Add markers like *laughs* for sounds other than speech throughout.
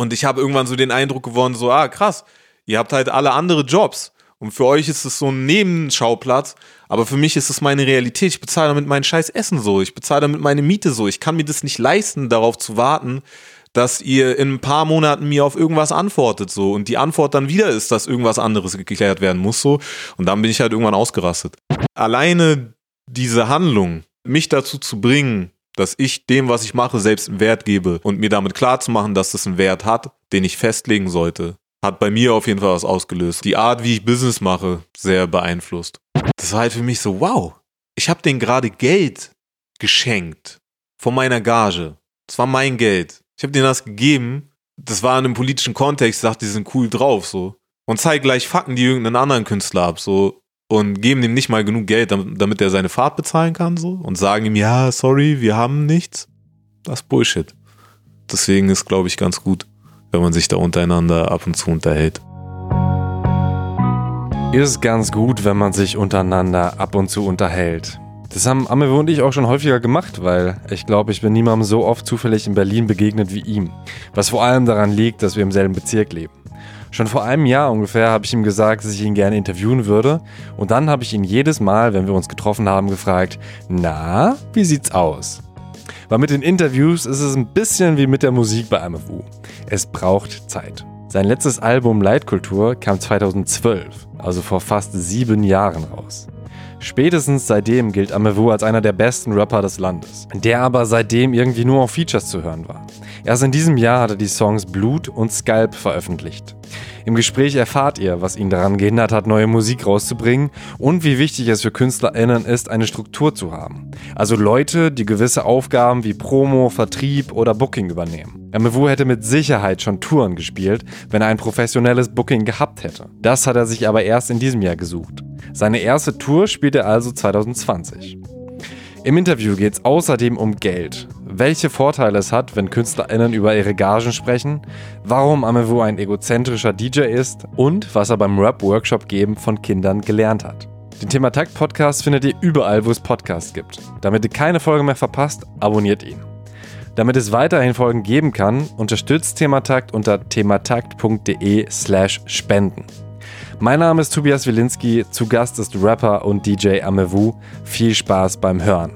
Und ich habe irgendwann so den Eindruck gewonnen, so, ah, krass, ihr habt halt alle andere Jobs. Und für euch ist es so ein Nebenschauplatz, aber für mich ist es meine Realität. Ich bezahle damit mein scheiß Essen so, ich bezahle damit meine Miete so. Ich kann mir das nicht leisten, darauf zu warten, dass ihr in ein paar Monaten mir auf irgendwas antwortet so und die Antwort dann wieder ist, dass irgendwas anderes geklärt werden muss so und dann bin ich halt irgendwann ausgerastet. Alleine diese Handlung, mich dazu zu bringen, dass ich dem, was ich mache, selbst einen Wert gebe und mir damit klar zu machen, dass es einen Wert hat, den ich festlegen sollte, hat bei mir auf jeden Fall was ausgelöst. Die Art, wie ich Business mache, sehr beeinflusst. Das war halt für mich so, wow, ich habe denen gerade Geld geschenkt von meiner Gage. Das war mein Geld. Ich habe denen das gegeben. Das war in einem politischen Kontext, ich dachte, die sind cool drauf, so. Und zeig gleich Fakten, die irgendeinen anderen Künstler ab, so. Und geben ihm nicht mal genug Geld, damit er seine Fahrt bezahlen kann, so. Und sagen ihm, ja, sorry, wir haben nichts. Das ist Bullshit. Deswegen ist, glaube ich, ganz gut, wenn man sich da untereinander ab und zu unterhält. Ist ganz gut, wenn man sich untereinander ab und zu unterhält. Das haben Amewo und ich auch schon häufiger gemacht, weil ich glaube, ich bin niemandem so oft zufällig in Berlin begegnet wie ihm. Was vor allem daran liegt, dass wir im selben Bezirk leben. Schon vor einem Jahr ungefähr habe ich ihm gesagt, dass ich ihn gerne interviewen würde. Und dann habe ich ihn jedes Mal, wenn wir uns getroffen haben, gefragt, na, wie sieht's aus? Weil mit den Interviews ist es ein bisschen wie mit der Musik bei Amewu. Es braucht Zeit. Sein letztes Album Leitkultur kam 2012, also vor fast sieben Jahren raus. Spätestens seitdem gilt Amewu als einer der besten Rapper des Landes, der aber seitdem irgendwie nur auf Features zu hören war. Erst in diesem Jahr hat er die Songs Blut und Scalp veröffentlicht. Im Gespräch erfahrt ihr, was ihn daran gehindert hat, neue Musik rauszubringen und wie wichtig es für KünstlerInnen ist, eine Struktur zu haben. Also Leute, die gewisse Aufgaben wie Promo, Vertrieb oder Booking übernehmen. Amewu hätte mit Sicherheit schon Touren gespielt, wenn er ein professionelles Booking gehabt hätte. Das hat er sich aber erst in diesem Jahr gesucht. Seine erste Tour spielt er also 2020. Im Interview geht es außerdem um Geld, welche Vorteile es hat, wenn KünstlerInnen über ihre Gagen sprechen, warum Amewu ein egozentrischer DJ ist und was er beim Rap-Workshop geben von Kindern gelernt hat. Den Thema Takt Podcast findet ihr überall, wo es Podcasts gibt. Damit ihr keine Folge mehr verpasst, abonniert ihn. Damit es weiterhin Folgen geben kann, unterstützt Thematakt unter thematakt.de slash spenden. Mein Name ist Tobias Wilinski, zu Gast ist Rapper und DJ Amewu. Viel Spaß beim Hören.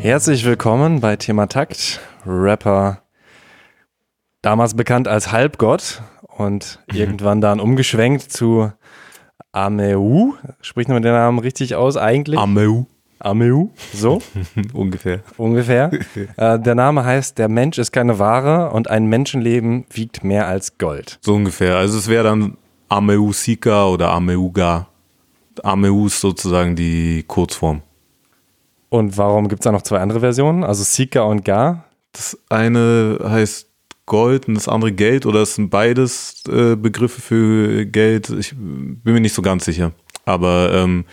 Herzlich willkommen bei Thema Takt, Rapper, damals bekannt als Halbgott und mhm. irgendwann dann umgeschwenkt zu Ameu. Spricht man den Namen richtig aus eigentlich? Ameu. Ameu, so? *laughs* Ungefähr. Ungefähr. *laughs* äh, der Name heißt, der Mensch ist keine Ware und ein Menschenleben wiegt mehr als Gold. So ungefähr. Also es wäre dann Ameu Sika oder Ameuga. Ameu ist sozusagen die Kurzform. Und warum gibt es da noch zwei andere Versionen? Also Sika und Ga? Das eine heißt Gold und das andere Geld oder es sind beides äh, Begriffe für Geld. Ich bin mir nicht so ganz sicher. Aber ähm,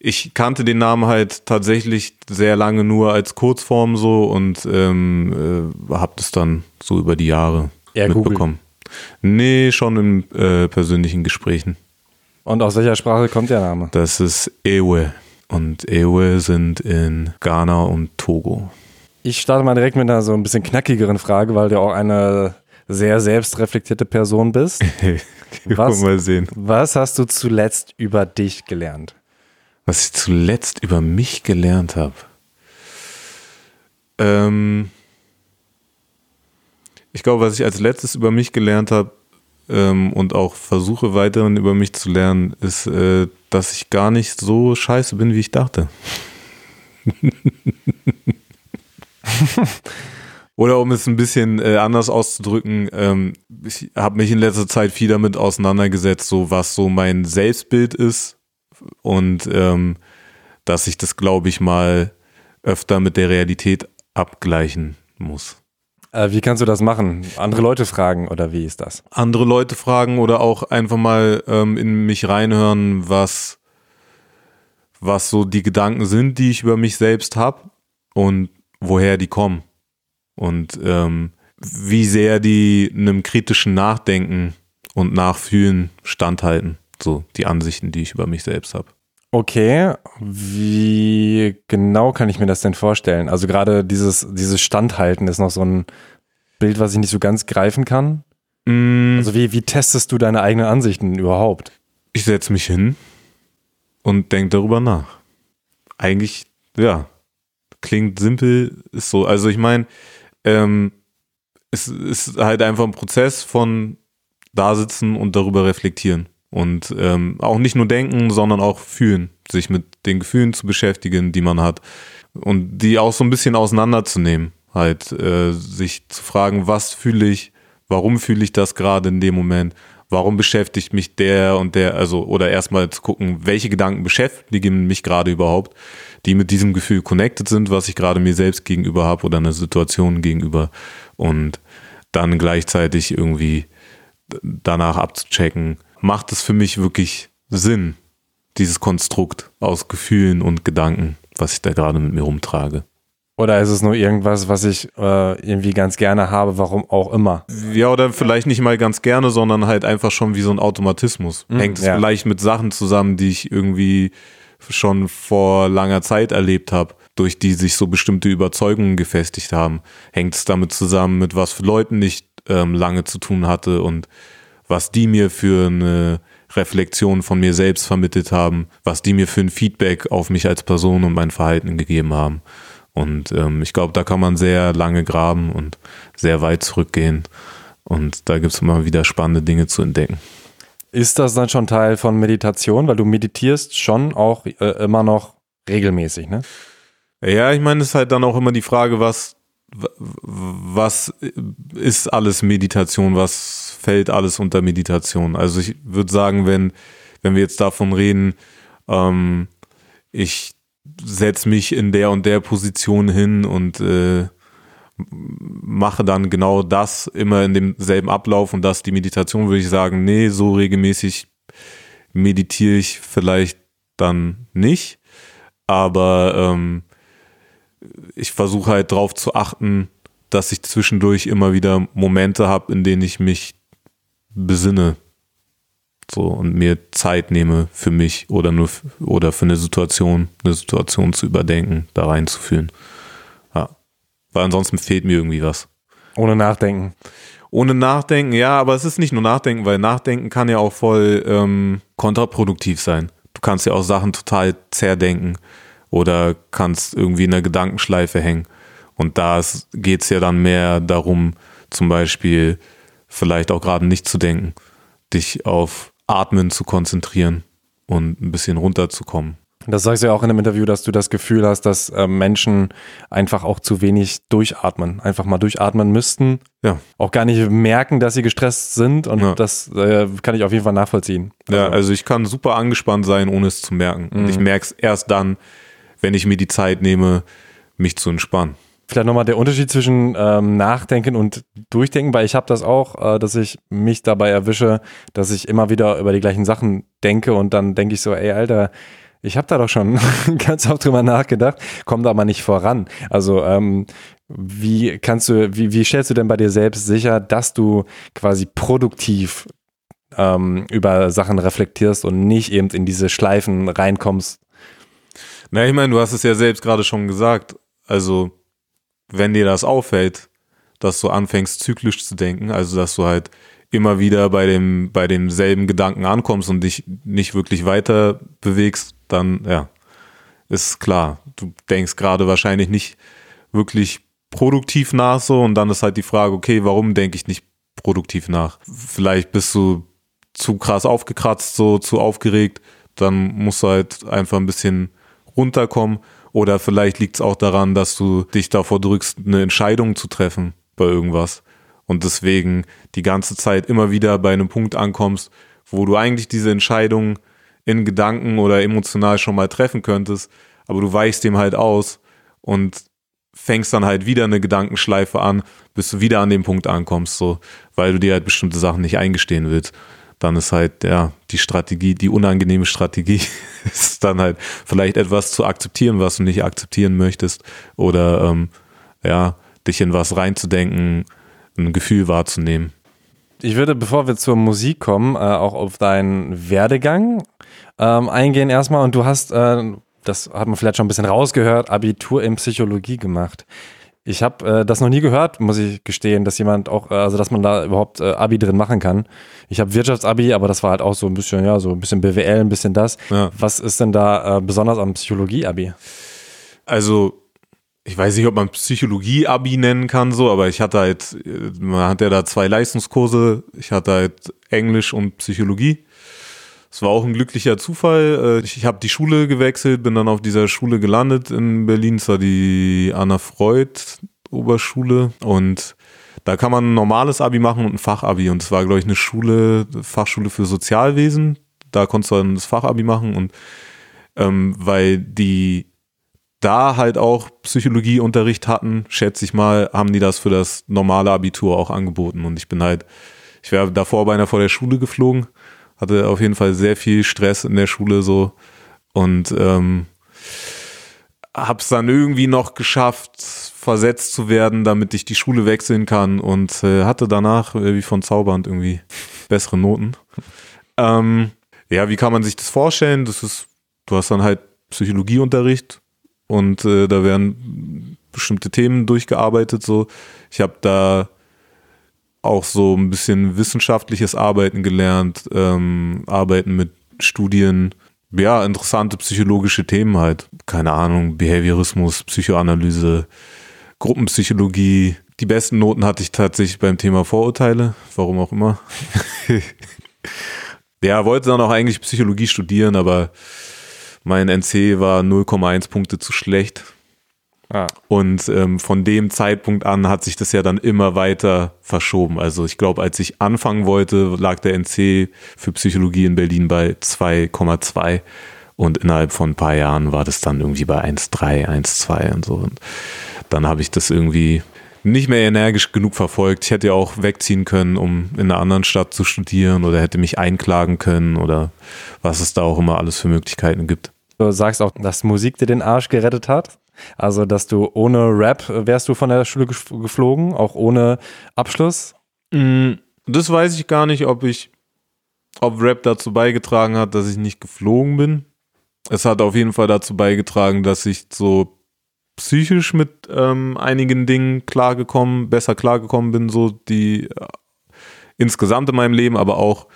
ich kannte den Namen halt tatsächlich sehr lange nur als Kurzform so und ähm, äh, habe das dann so über die Jahre Eher mitbekommen. Google. Nee, schon in äh, persönlichen Gesprächen. Und aus welcher Sprache kommt der Name? Das ist Ewe. Und Ewe sind in Ghana und Togo. Ich starte mal direkt mit einer so ein bisschen knackigeren Frage, weil du auch eine sehr selbstreflektierte Person bist. *laughs* was, mal sehen. Was hast du zuletzt über dich gelernt? Was ich zuletzt über mich gelernt habe. Ähm, ich glaube, was ich als letztes über mich gelernt habe ähm, und auch versuche weiterhin über mich zu lernen, ist, äh, dass ich gar nicht so scheiße bin, wie ich dachte. *laughs* Oder um es ein bisschen äh, anders auszudrücken, ähm, ich habe mich in letzter Zeit viel damit auseinandergesetzt, so was so mein Selbstbild ist und ähm, dass ich das, glaube ich, mal öfter mit der Realität abgleichen muss. Äh, wie kannst du das machen? Andere Leute fragen oder wie ist das? Andere Leute fragen oder auch einfach mal ähm, in mich reinhören, was, was so die Gedanken sind, die ich über mich selbst habe und woher die kommen. Und ähm, wie sehr die einem kritischen Nachdenken und Nachfühlen standhalten so die Ansichten, die ich über mich selbst habe. Okay, wie genau kann ich mir das denn vorstellen? Also gerade dieses, dieses Standhalten ist noch so ein Bild, was ich nicht so ganz greifen kann. Mm, Also wie, wie testest du deine eigenen Ansichten überhaupt? ich setze mich hin und denke darüber nach. Eigentlich, ja, klingt simpel, ist so. Also ich meine, ähm, es ist halt einfach ein Prozess von da sitzen und darüber reflektieren. Und ähm, auch nicht nur denken, sondern auch fühlen, sich mit den Gefühlen zu beschäftigen, die man hat. Und die auch so ein bisschen auseinanderzunehmen. Halt, äh, sich zu fragen, was fühle ich, warum fühle ich das gerade in dem Moment, warum beschäftigt mich der und der, also, oder erstmal zu gucken, welche Gedanken beschäftigen mich gerade überhaupt, die mit diesem Gefühl connected sind, was ich gerade mir selbst gegenüber habe oder einer Situation gegenüber. Und dann gleichzeitig irgendwie danach abzuchecken, macht es für mich wirklich Sinn, dieses Konstrukt aus Gefühlen und Gedanken, was ich da gerade mit mir rumtrage. Oder ist es nur irgendwas, was ich äh, irgendwie ganz gerne habe, warum auch immer? Ja, oder vielleicht nicht mal ganz gerne, sondern halt einfach schon wie so ein Automatismus. Mhm, Hängt es ja. vielleicht mit Sachen zusammen, die ich irgendwie schon vor langer Zeit erlebt habe, durch die sich so bestimmte Überzeugungen gefestigt haben. Hängt es damit zusammen, mit was für Leuten ich ähm, lange zu tun hatte und was die mir für eine Reflexion von mir selbst vermittelt haben, was die mir für ein Feedback auf mich als Person und mein Verhalten gegeben haben. Und ähm, ich glaube, da kann man sehr lange graben und sehr weit zurückgehen. Und da gibt es immer wieder spannende Dinge zu entdecken. Ist das dann schon Teil von Meditation? Weil du meditierst schon auch äh, immer noch regelmäßig, ne? Ja, ich meine, es ist halt dann auch immer die Frage, was, was ist alles Meditation, was fällt alles unter Meditation? Also ich würde sagen, wenn, wenn wir jetzt davon reden, ähm, ich setze mich in der und der Position hin und äh, mache dann genau das immer in demselben Ablauf und das die Meditation, würde ich sagen, nee, so regelmäßig meditiere ich vielleicht dann nicht. Aber ähm, ich versuche halt darauf zu achten, dass ich zwischendurch immer wieder Momente habe, in denen ich mich besinne. So und mir Zeit nehme für mich oder nur oder für eine Situation, eine Situation zu überdenken, da reinzufühlen. Ja. Weil ansonsten fehlt mir irgendwie was. Ohne Nachdenken. Ohne Nachdenken, ja, aber es ist nicht nur Nachdenken, weil Nachdenken kann ja auch voll ähm, kontraproduktiv sein. Du kannst ja auch Sachen total zerdenken oder kannst irgendwie in einer Gedankenschleife hängen. Und da geht es ja dann mehr darum, zum Beispiel vielleicht auch gerade nicht zu denken, dich auf Atmen zu konzentrieren und ein bisschen runterzukommen. Das sagst du ja auch in einem Interview, dass du das Gefühl hast, dass äh, Menschen einfach auch zu wenig durchatmen, einfach mal durchatmen müssten, Ja. auch gar nicht merken, dass sie gestresst sind und Ja. das äh, kann ich auf jeden Fall nachvollziehen. Ja, also ich kann super angespannt sein, ohne es zu merken. Und ich merke es erst dann, wenn ich mir die Zeit nehme, mich zu entspannen. Vielleicht nochmal der Unterschied zwischen ähm, Nachdenken und Durchdenken, weil ich habe das auch, äh, dass ich mich dabei erwische, dass ich immer wieder über die gleichen Sachen denke und dann denke ich so, ey Alter, ich habe da doch schon *laughs* ganz oft drüber nachgedacht, komme da aber nicht voran. Also ähm, wie kannst du, wie, wie stellst du denn bei dir selbst sicher, dass du quasi produktiv ähm, über Sachen reflektierst und nicht eben in diese Schleifen reinkommst? Na, ich meine, du hast es ja selbst gerade schon gesagt. Also, wenn dir das auffällt, dass du anfängst zyklisch zu denken, also dass du halt immer wieder bei dem bei demselben Gedanken ankommst und dich nicht wirklich weiter bewegst, dann ja, ist klar. Du denkst gerade wahrscheinlich nicht wirklich produktiv nach so und dann ist halt die Frage, okay, warum denke ich nicht produktiv nach? Vielleicht bist du zu krass aufgekratzt, so zu aufgeregt, dann musst du halt einfach ein bisschen runterkommen oder vielleicht liegt es auch daran, dass du dich davor drückst, eine Entscheidung zu treffen bei irgendwas und deswegen die ganze Zeit immer wieder bei einem Punkt ankommst, wo du eigentlich diese Entscheidung in Gedanken oder emotional schon mal treffen könntest, aber du weichst dem halt aus und fängst dann halt wieder eine Gedankenschleife an, bis du wieder an dem Punkt ankommst, so, weil du dir halt bestimmte Sachen nicht eingestehen willst. Dann ist halt, ja, die Strategie, die unangenehme Strategie *laughs* ist dann halt vielleicht etwas zu akzeptieren, was du nicht akzeptieren möchtest oder, ähm, ja, dich in was reinzudenken, ein Gefühl wahrzunehmen. Ich würde, bevor wir zur Musik kommen, äh, auch auf deinen Werdegang ähm, eingehen erstmal. Und du hast, äh, das hat man vielleicht schon ein bisschen rausgehört, Abitur in Psychologie gemacht. Ich habe äh, das noch nie gehört, muss ich gestehen, dass jemand auch, äh, also dass man da überhaupt äh, Abi drin machen kann. Ich habe Wirtschaftsabi, aber das war halt auch so ein bisschen, ja, so ein bisschen BWL, ein bisschen das. Ja. Was ist denn da äh, besonders am Psychologie-Abi? Also, ich weiß nicht, ob man Psychologie-Abi nennen kann, so, aber ich hatte halt, äh, man hat ja da zwei Leistungskurse. Ich hatte halt Englisch und Psychologie. Es war auch ein glücklicher Zufall. Äh, Ich, ich habe die Schule gewechselt, bin dann auf dieser Schule gelandet in Berlin. Es war die Anna Freud Oberschule und da kann man ein normales Abi machen und ein Fachabi. Und es war, glaube ich, eine Schule, Fachschule für Sozialwesen. Da konntest du dann das Fachabi machen und ähm, weil die da halt auch Psychologieunterricht hatten, schätze ich mal, haben die das für das normale Abitur auch angeboten. Und ich bin halt, ich wäre davor beinahe vor der Schule geflogen, hatte auf jeden Fall sehr viel Stress in der Schule so und ähm, hab's dann irgendwie noch geschafft, versetzt zu werden, damit ich die Schule wechseln kann und äh, hatte danach äh, wie von Zaubernd irgendwie bessere Noten. Ähm, ja, wie kann man sich das vorstellen? Das ist, du hast dann halt Psychologieunterricht und äh, da werden bestimmte Themen durchgearbeitet. So, ich habe da auch so ein bisschen wissenschaftliches Arbeiten gelernt, ähm, Arbeiten mit Studien, ja, interessante psychologische Themen halt. Keine Ahnung, Behaviorismus, Psychoanalyse, Gruppenpsychologie. Die besten Noten hatte ich tatsächlich beim Thema Vorurteile, warum auch immer. *laughs* ja, wollte dann auch eigentlich Psychologie studieren, aber mein NC war 0,1 Punkte zu schlecht. Ah. Und ähm, von dem Zeitpunkt an hat sich das ja dann immer weiter verschoben. Also ich glaube, als ich anfangen wollte, lag der NC für Psychologie in Berlin bei 2,2 und innerhalb von ein paar Jahren war das dann irgendwie bei 1,3, 1,2 und so. Und dann habe ich das irgendwie nicht mehr energisch genug verfolgt. Ich hätte ja auch wegziehen können, um in einer anderen Stadt zu studieren oder hätte mich einklagen können oder was es da auch immer alles für Möglichkeiten gibt. Du sagst auch, dass Musik dir den Arsch gerettet hat. Also, dass du ohne Rap äh, wärst du von der Schule gef- geflogen, auch ohne Abschluss. Mm, Das weiß ich gar nicht, ob ich, ob Rap dazu beigetragen hat, dass ich nicht geflogen bin. Es hat auf jeden Fall dazu beigetragen, dass ich so psychisch mit ähm, einigen Dingen klargekommen, besser klargekommen bin, so die äh, insgesamt in meinem Leben, aber auch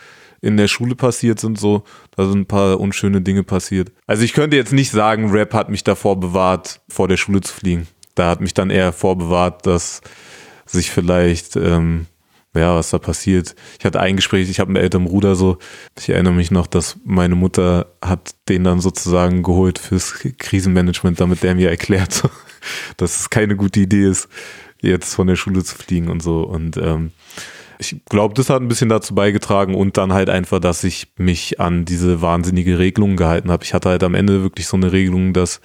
in der Schule passiert sind, so, da sind ein paar unschöne Dinge passiert. Also ich könnte jetzt nicht sagen, Rap hat mich davor bewahrt, vor der Schule zu fliegen. Da hat mich dann eher vorbewahrt, dass sich vielleicht, ähm, ja, was da passiert. Ich hatte ein Gespräch, ich habe einen älteren Bruder so, ich erinnere mich noch, dass meine Mutter hat den dann sozusagen geholt fürs Krisenmanagement, damit der mir erklärt, so, *laughs* dass es keine gute Idee ist, jetzt von der Schule zu fliegen und so. Und ähm, ich glaube, das hat ein bisschen dazu beigetragen und dann halt einfach, dass ich mich an diese wahnsinnige Regelung gehalten habe. Ich hatte halt am Ende wirklich so eine Regelung, dass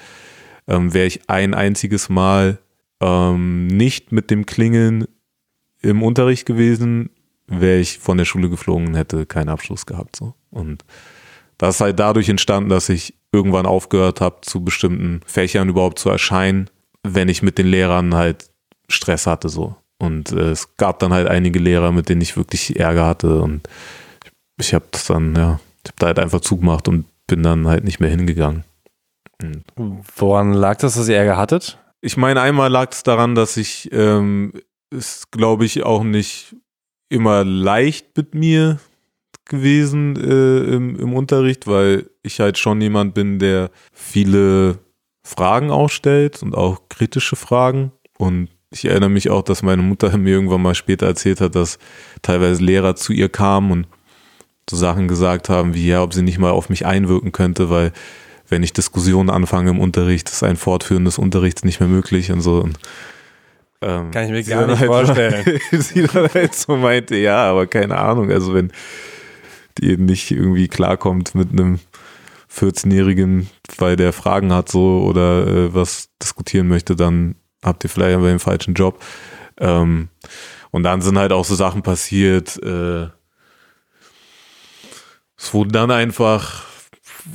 ähm, wäre ich ein einziges Mal ähm, nicht mit dem Klingeln im Unterricht gewesen, wäre ich von der Schule geflogen und hätte keinen Abschluss gehabt. So. Und das ist halt dadurch entstanden, dass ich irgendwann aufgehört habe, zu bestimmten Fächern überhaupt zu erscheinen, wenn ich mit den Lehrern halt Stress hatte. so. Und äh, es gab dann halt einige Lehrer, mit denen ich wirklich Ärger hatte. Und ich, ich habe das dann, ja, ich habe da halt einfach zugemacht und bin dann halt nicht mehr hingegangen. Und Woran lag das, dass ihr Ärger hattet? ich meine, einmal lag es daran, dass ich ähm, ist, glaube ich, auch nicht immer leicht mit mir gewesen äh, im, im Unterricht, weil ich halt schon jemand bin, der viele Fragen auch stellt und auch kritische Fragen. Und ich erinnere mich auch, dass meine Mutter mir irgendwann mal später erzählt hat, dass teilweise Lehrer zu ihr kamen und so Sachen gesagt haben, wie ja, ob sie nicht mal auf mich einwirken könnte, weil wenn ich Diskussionen anfange im Unterricht, ist ein Fortführen des Unterrichts nicht mehr möglich und so. Und, ähm, Kann ich mir gar nicht halt, vorstellen. *laughs* sie dann halt so meinte, ja, aber keine Ahnung, also wenn die nicht irgendwie klarkommt mit einem 14-Jährigen, weil der Fragen hat so oder äh, was diskutieren möchte, dann habt ihr vielleicht aber den falschen Job. Ähm, und dann sind halt auch so Sachen passiert, äh, es wurde dann einfach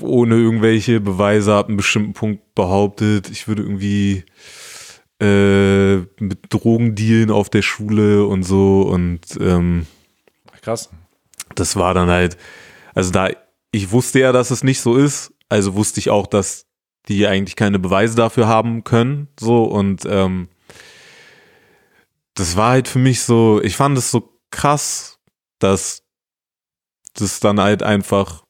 ohne irgendwelche Beweise ab einem bestimmten Punkt behauptet, ich würde irgendwie äh, mit Drogen dealen auf der Schule und so und ähm, Krass. Das war dann halt, also da, ich wusste ja, dass es nicht so ist, also wusste ich auch, dass die eigentlich keine Beweise dafür haben können, so. Und ähm, das war halt für mich so, ich fand es so krass, dass das dann halt einfach,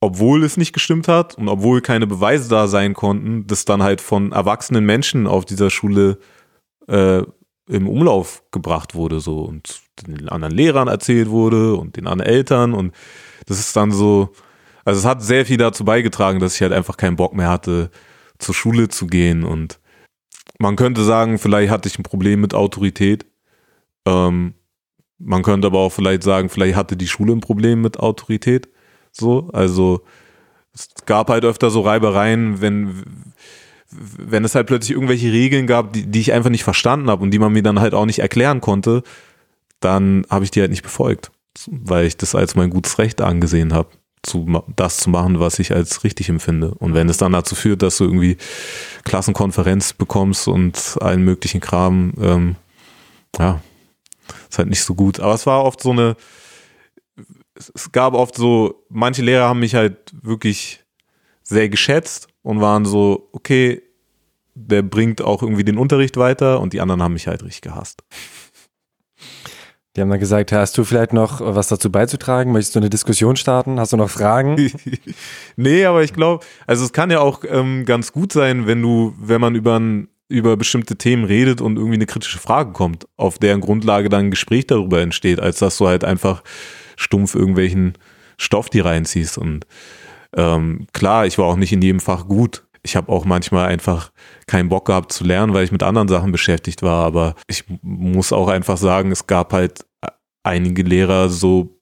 obwohl es nicht gestimmt hat und obwohl keine Beweise da sein konnten, das dann halt von erwachsenen Menschen auf dieser Schule äh, im Umlauf gebracht wurde so. Und den anderen Lehrern erzählt wurde und den anderen Eltern. Und das ist dann so, also es hat sehr viel dazu beigetragen, dass ich halt einfach keinen Bock mehr hatte, zur Schule zu gehen und man könnte sagen, vielleicht hatte ich ein Problem mit Autorität. Ähm, man könnte aber auch vielleicht sagen, vielleicht hatte die Schule ein Problem mit Autorität. So, also es gab halt öfter so Reibereien, wenn wenn es halt plötzlich irgendwelche Regeln gab, die, die ich einfach nicht verstanden habe und die man mir dann halt auch nicht erklären konnte, dann habe ich die halt nicht befolgt, weil ich das als mein gutes Recht angesehen habe, zu, das zu machen, was ich als richtig empfinde. Und wenn es dann dazu führt, dass du irgendwie Klassenkonferenz bekommst und allen möglichen Kram, ähm, ja, ist halt nicht so gut. Aber es war oft so eine, es gab oft so, manche Lehrer haben mich halt wirklich sehr geschätzt und waren so, okay, der bringt auch irgendwie den Unterricht weiter und die anderen haben mich halt richtig gehasst. Die haben dann gesagt, hast du vielleicht noch was dazu beizutragen? Möchtest du eine Diskussion starten? Hast du noch Fragen? *laughs* nee, aber ich glaube, also es kann ja auch ähm, ganz gut sein, wenn du, wenn man über ein über bestimmte Themen redet und irgendwie eine kritische Frage kommt, auf deren Grundlage dann ein Gespräch darüber entsteht, als dass du halt einfach stumpf irgendwelchen Stoff die reinziehst. Und ähm, klar, ich war auch nicht in jedem Fach gut. Ich habe auch manchmal einfach keinen Bock gehabt zu lernen, weil ich mit anderen Sachen beschäftigt war. Aber ich muss auch einfach sagen, es gab halt einige Lehrer so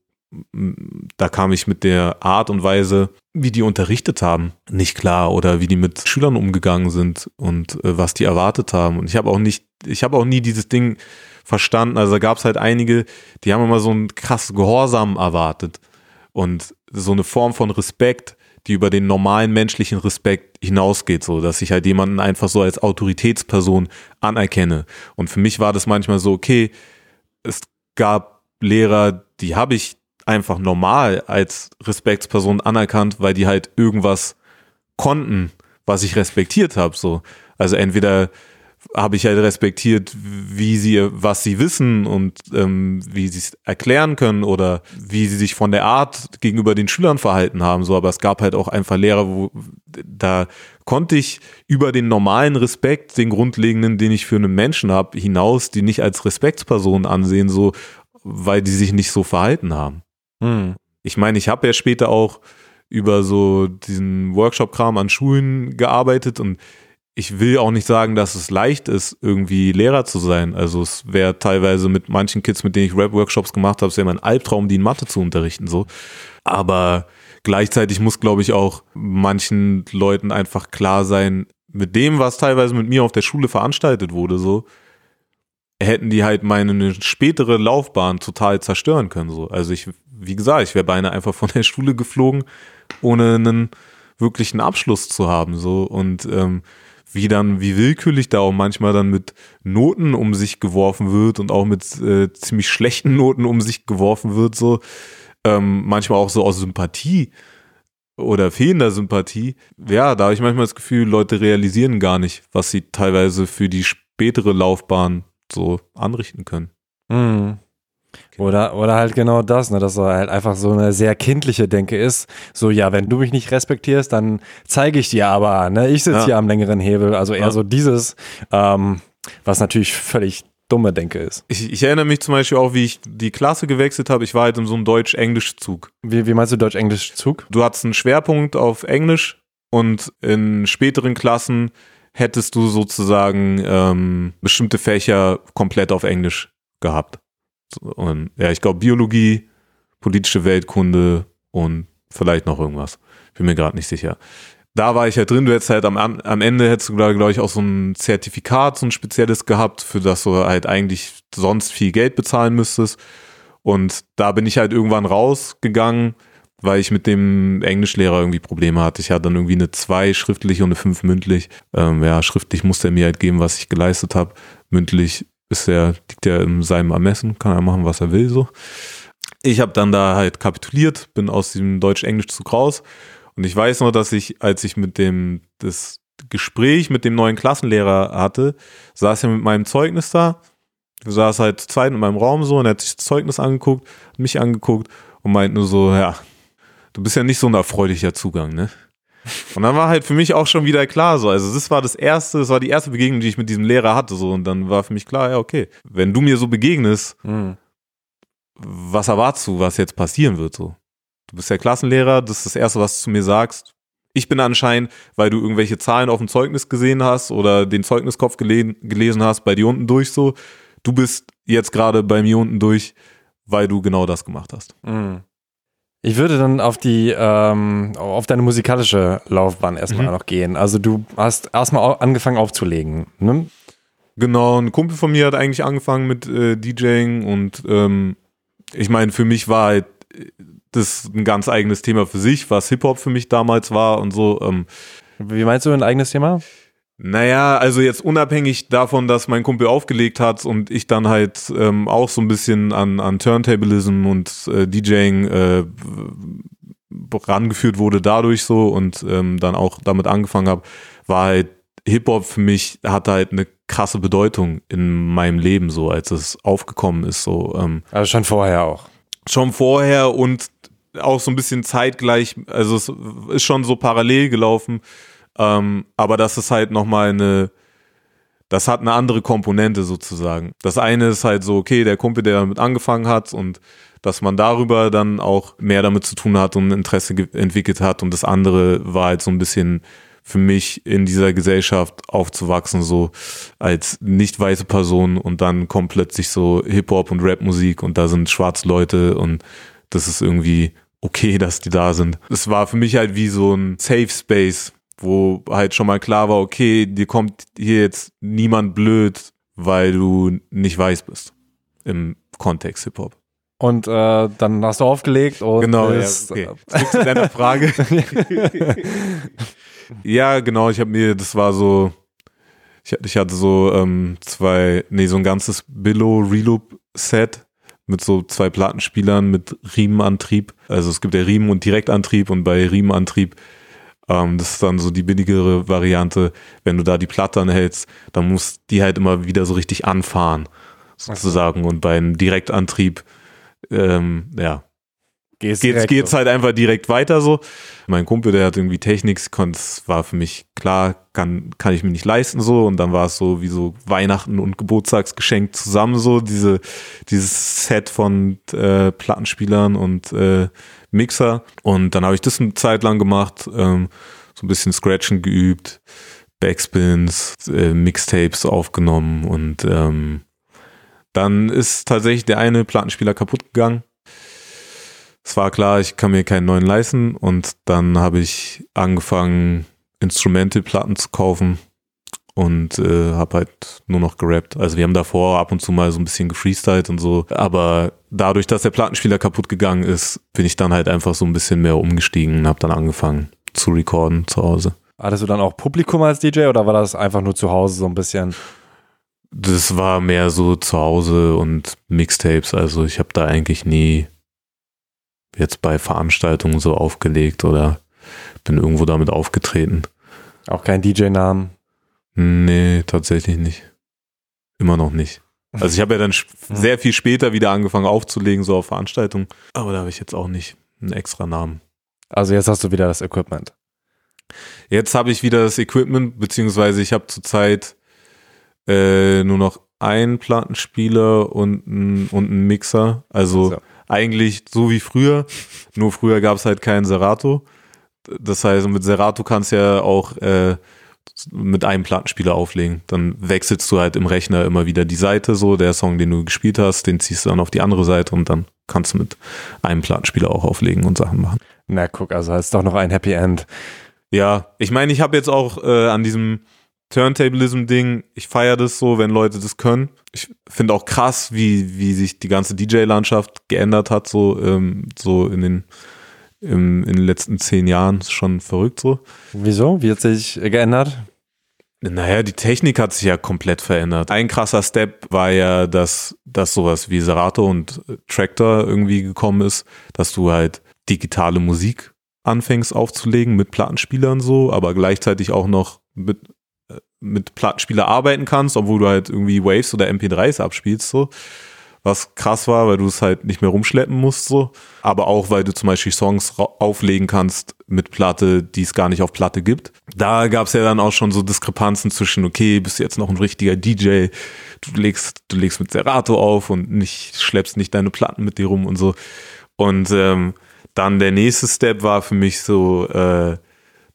da kam ich mit der Art und Weise, wie die unterrichtet haben, nicht klar oder wie die mit Schülern umgegangen sind und äh, was die erwartet haben. Und ich habe auch nicht, ich habe auch nie dieses Ding verstanden. Also gab es halt einige, die haben immer so einen krass Gehorsam erwartet und so eine Form von Respekt, die über den normalen menschlichen Respekt hinausgeht, so dass ich halt jemanden einfach so als Autoritätsperson anerkenne. Und für mich war das manchmal so, okay, es gab Lehrer, die habe ich einfach normal als Respektsperson anerkannt, weil die halt irgendwas konnten, was ich respektiert habe. So. Also entweder habe ich halt respektiert, wie sie, was sie wissen und ähm, wie sie es erklären können oder wie sie sich von der Art gegenüber den Schülern verhalten haben. So, aber es gab halt auch einfach Lehrer, wo da konnte ich über den normalen Respekt, den grundlegenden, den ich für einen Menschen habe, hinaus, die nicht als Respektsperson ansehen, so, weil die sich nicht so verhalten haben. Hm. Ich meine, ich habe ja später auch über so diesen Workshop-Kram an Schulen gearbeitet und ich will auch nicht sagen, dass es leicht ist, irgendwie Lehrer zu sein. Also es wäre teilweise mit manchen Kids, mit denen ich Rap-Workshops gemacht habe, es wäre mein Albtraum, die in Mathe zu unterrichten. so. Aber gleichzeitig muss, glaube ich, auch manchen Leuten einfach klar sein, mit dem, was teilweise mit mir auf der Schule veranstaltet wurde, so, hätten die halt meine spätere Laufbahn total zerstören können. So. Also ich wie gesagt, ich wäre beinahe einfach von der Schule geflogen, ohne einen wirklichen Abschluss zu haben. So und ähm, wie dann, wie willkürlich da auch manchmal dann mit Noten um sich geworfen wird und auch mit äh, ziemlich schlechten Noten um sich geworfen wird, so ähm, manchmal auch so aus Sympathie oder fehlender Sympathie. Ja, da habe ich manchmal das Gefühl, Leute realisieren gar nicht, was sie teilweise für die spätere Laufbahn so anrichten können. Mhm. Oder, oder halt genau das, ne, dass er halt einfach so eine sehr kindliche Denke ist. So, ja, wenn du mich nicht respektierst, dann zeige ich dir aber, ne, ich sitze ja. hier am längeren Hebel. Also eher ja. so dieses, ähm, was natürlich völlig dumme Denke ist. Ich, ich, erinnere mich zum Beispiel auch, wie ich die Klasse gewechselt habe. Ich war halt in so einem Deutsch-Englisch-Zug. Wie, wie meinst du Deutsch-Englisch-Zug? Du hattest einen Schwerpunkt auf Englisch und in späteren Klassen hättest du sozusagen ähm, bestimmte Fächer komplett auf Englisch gehabt. Und ja, ich glaube Biologie, politische Weltkunde und vielleicht noch irgendwas. Bin mir gerade nicht sicher. Da war ich halt drin, du hättest halt am, am Ende hättest du, glaube ich, auch so ein Zertifikat, so ein spezielles gehabt, für das du halt eigentlich sonst viel Geld bezahlen müsstest. Und da bin ich halt irgendwann rausgegangen, weil ich mit dem Englischlehrer irgendwie Probleme hatte. Ich hatte dann irgendwie eine 2 schriftlich und eine 5 mündlich. Ähm, ja, schriftlich musste er mir halt geben, was ich geleistet habe. Mündlich ist der, liegt ja in seinem Ermessen, kann er machen, was er will, so. Ich habe dann da halt kapituliert, bin aus diesem Deutsch-Englisch-Zug raus und ich weiß noch, dass ich, als ich mit dem, das Gespräch mit dem neuen Klassenlehrer hatte, saß er mit meinem Zeugnis da, saß halt Zeit in meinem Raum so und er hat sich das Zeugnis angeguckt, mich angeguckt und meint nur so, ja, du bist ja nicht so ein erfreulicher Zugang, ne? Und dann war halt für mich auch schon wieder klar so, also das war das erste, das war die erste Begegnung, die ich mit diesem Lehrer hatte so und dann war für mich klar, ja okay, wenn du mir so begegnest, Mhm. was erwartest du, was jetzt passieren wird so? Du bist der Klassenlehrer, das ist das erste, was du zu mir sagst. Ich bin anscheinend, weil du irgendwelche Zahlen auf dem Zeugnis gesehen hast oder den Zeugniskopf gele gelesen hast, bei dir unten durch so. Du bist jetzt gerade bei mir unten durch, weil du genau das gemacht hast. Mhm. Ich würde dann auf die, ähm, auf deine musikalische Laufbahn erstmal Mhm. noch gehen. Also du hast erstmal angefangen aufzulegen. Ne? Genau, ein Kumpel von mir hat eigentlich angefangen mit äh, DJing und ähm, ich meine, für mich war halt äh, das ein ganz eigenes Thema für sich, was Hip-Hop für mich damals war und so. Ähm, Wie meinst du ein eigenes Thema? Naja, also jetzt unabhängig davon, dass mein Kumpel aufgelegt hat und ich dann halt ähm, auch so ein bisschen an, an Turntablism und äh, DJing äh, rangeführt wurde dadurch so und ähm, dann auch damit angefangen habe, war halt Hip-Hop für mich, hatte halt eine krasse Bedeutung in meinem Leben so, als es aufgekommen ist so. Ähm, Also schon vorher auch. schon vorher und auch so ein bisschen zeitgleich, also es ist schon so parallel gelaufen, ähm, aber das ist halt nochmal eine, das hat eine andere Komponente sozusagen. Das eine ist halt so, okay, der Kumpel, der damit angefangen hat und dass man darüber dann auch mehr damit zu tun hat und Interesse entwickelt hat und das andere war halt so ein bisschen für mich in dieser Gesellschaft aufzuwachsen, so als nicht weiße Person und dann kommt plötzlich so Hip-Hop und Rap-Musik und da sind schwarze Leute und das ist irgendwie okay, dass die da sind. Es war für mich halt wie so ein Safe Space, wo halt schon mal klar war, okay, dir kommt hier jetzt niemand blöd, weil du nicht weiß bist im Kontext Hip-Hop. Und äh, dann hast du aufgelegt und Genau, ja, ist, okay. Zurück zu deiner Frage. *laughs* ja, genau, ich habe mir, das war so, ich, ich hatte so ähm, zwei, nee, so ein ganzes Billo-Reloop-Set mit so zwei Plattenspielern mit Riemenantrieb. Also es gibt ja Riemen- und Direktantrieb und bei Riemenantrieb, ähm, das ist dann so die billigere Variante, wenn du da die Platte anhältst, dann muss die halt immer wieder so richtig anfahren, sozusagen. Und beim Direktantrieb, ähm, ja, geht's, geht's so. halt einfach direkt weiter so. Mein Kumpel, der hat irgendwie Technik, es war für mich klar, kann, kann ich mir nicht leisten so. Und dann war es so wie so Weihnachten und Geburtstagsgeschenk zusammen so, diese, dieses Set von äh, Plattenspielern und äh, Mixer. Und dann habe ich das eine Zeit lang gemacht, ähm, so ein bisschen Scratchen geübt, Backspins, äh, Mixtapes aufgenommen und ähm, dann ist tatsächlich der eine Plattenspieler kaputt gegangen. Es war klar, ich kann mir keinen neuen leisten und dann habe ich angefangen, Instrumentalplatten zu kaufen und äh, habe halt nur noch gerappt. Also wir haben davor ab und zu mal so ein bisschen gefreestylt und so, aber dadurch, dass der Plattenspieler kaputt gegangen ist, bin ich dann halt einfach so ein bisschen mehr umgestiegen und habe dann angefangen zu recorden zu Hause. Hattest du dann auch Publikum als DJ oder war das einfach nur zu Hause so ein bisschen? Das war mehr so zu Hause und Mixtapes, also ich habe da eigentlich nie jetzt bei Veranstaltungen so aufgelegt oder bin irgendwo damit aufgetreten. Auch kein DJ-Namen? Nee, tatsächlich nicht. Immer noch nicht. Also ich habe ja dann *laughs* sehr viel später wieder angefangen aufzulegen, so auf Veranstaltungen. Aber da habe ich jetzt auch nicht einen extra Namen. Also jetzt hast du wieder das Equipment. Jetzt habe ich wieder das Equipment, beziehungsweise ich habe zurzeit äh, nur noch einen Plattenspieler und einen, und einen Mixer. Also So. eigentlich so wie früher, nur früher gab es halt keinen Serato. Das heißt, mit Serato kannst du ja auch äh, mit einem Plattenspieler auflegen. Dann wechselst du halt im Rechner immer wieder die Seite, so der Song, den du gespielt hast, den ziehst du dann auf die andere Seite und dann kannst du mit einem Plattenspieler auch auflegen und Sachen machen. Na guck, also ist doch noch ein Happy End. Ja, ich meine, ich habe jetzt auch äh, an diesem Turntablism-Ding, ich feiere das so, wenn Leute das können. Ich finde auch krass, wie, wie sich die ganze DJ-Landschaft geändert hat, so, ähm, so in den im, in den letzten zehn Jahren. Ist schon verrückt so. Wieso? Wie hat sich geändert? Naja, die Technik hat sich ja komplett verändert. Ein krasser Step war ja, dass, dass sowas wie Serato und Tractor irgendwie gekommen ist, dass du halt digitale Musik anfängst aufzulegen mit Plattenspielern so, aber gleichzeitig auch noch mit, äh, mit Plattenspieler arbeiten kannst, obwohl du halt irgendwie Waves oder MP3s abspielst so was krass war, weil du es halt nicht mehr rumschleppen musst so, aber auch weil du zum Beispiel Songs auflegen kannst mit Platte, die es gar nicht auf Platte gibt. Da gab es ja dann auch schon so Diskrepanzen zwischen, okay, bist du jetzt noch ein richtiger DJ, du legst, du legst mit Serato auf und nicht schleppst nicht deine Platten mit dir rum und so. Und ähm, dann der nächste Step war für mich so, äh,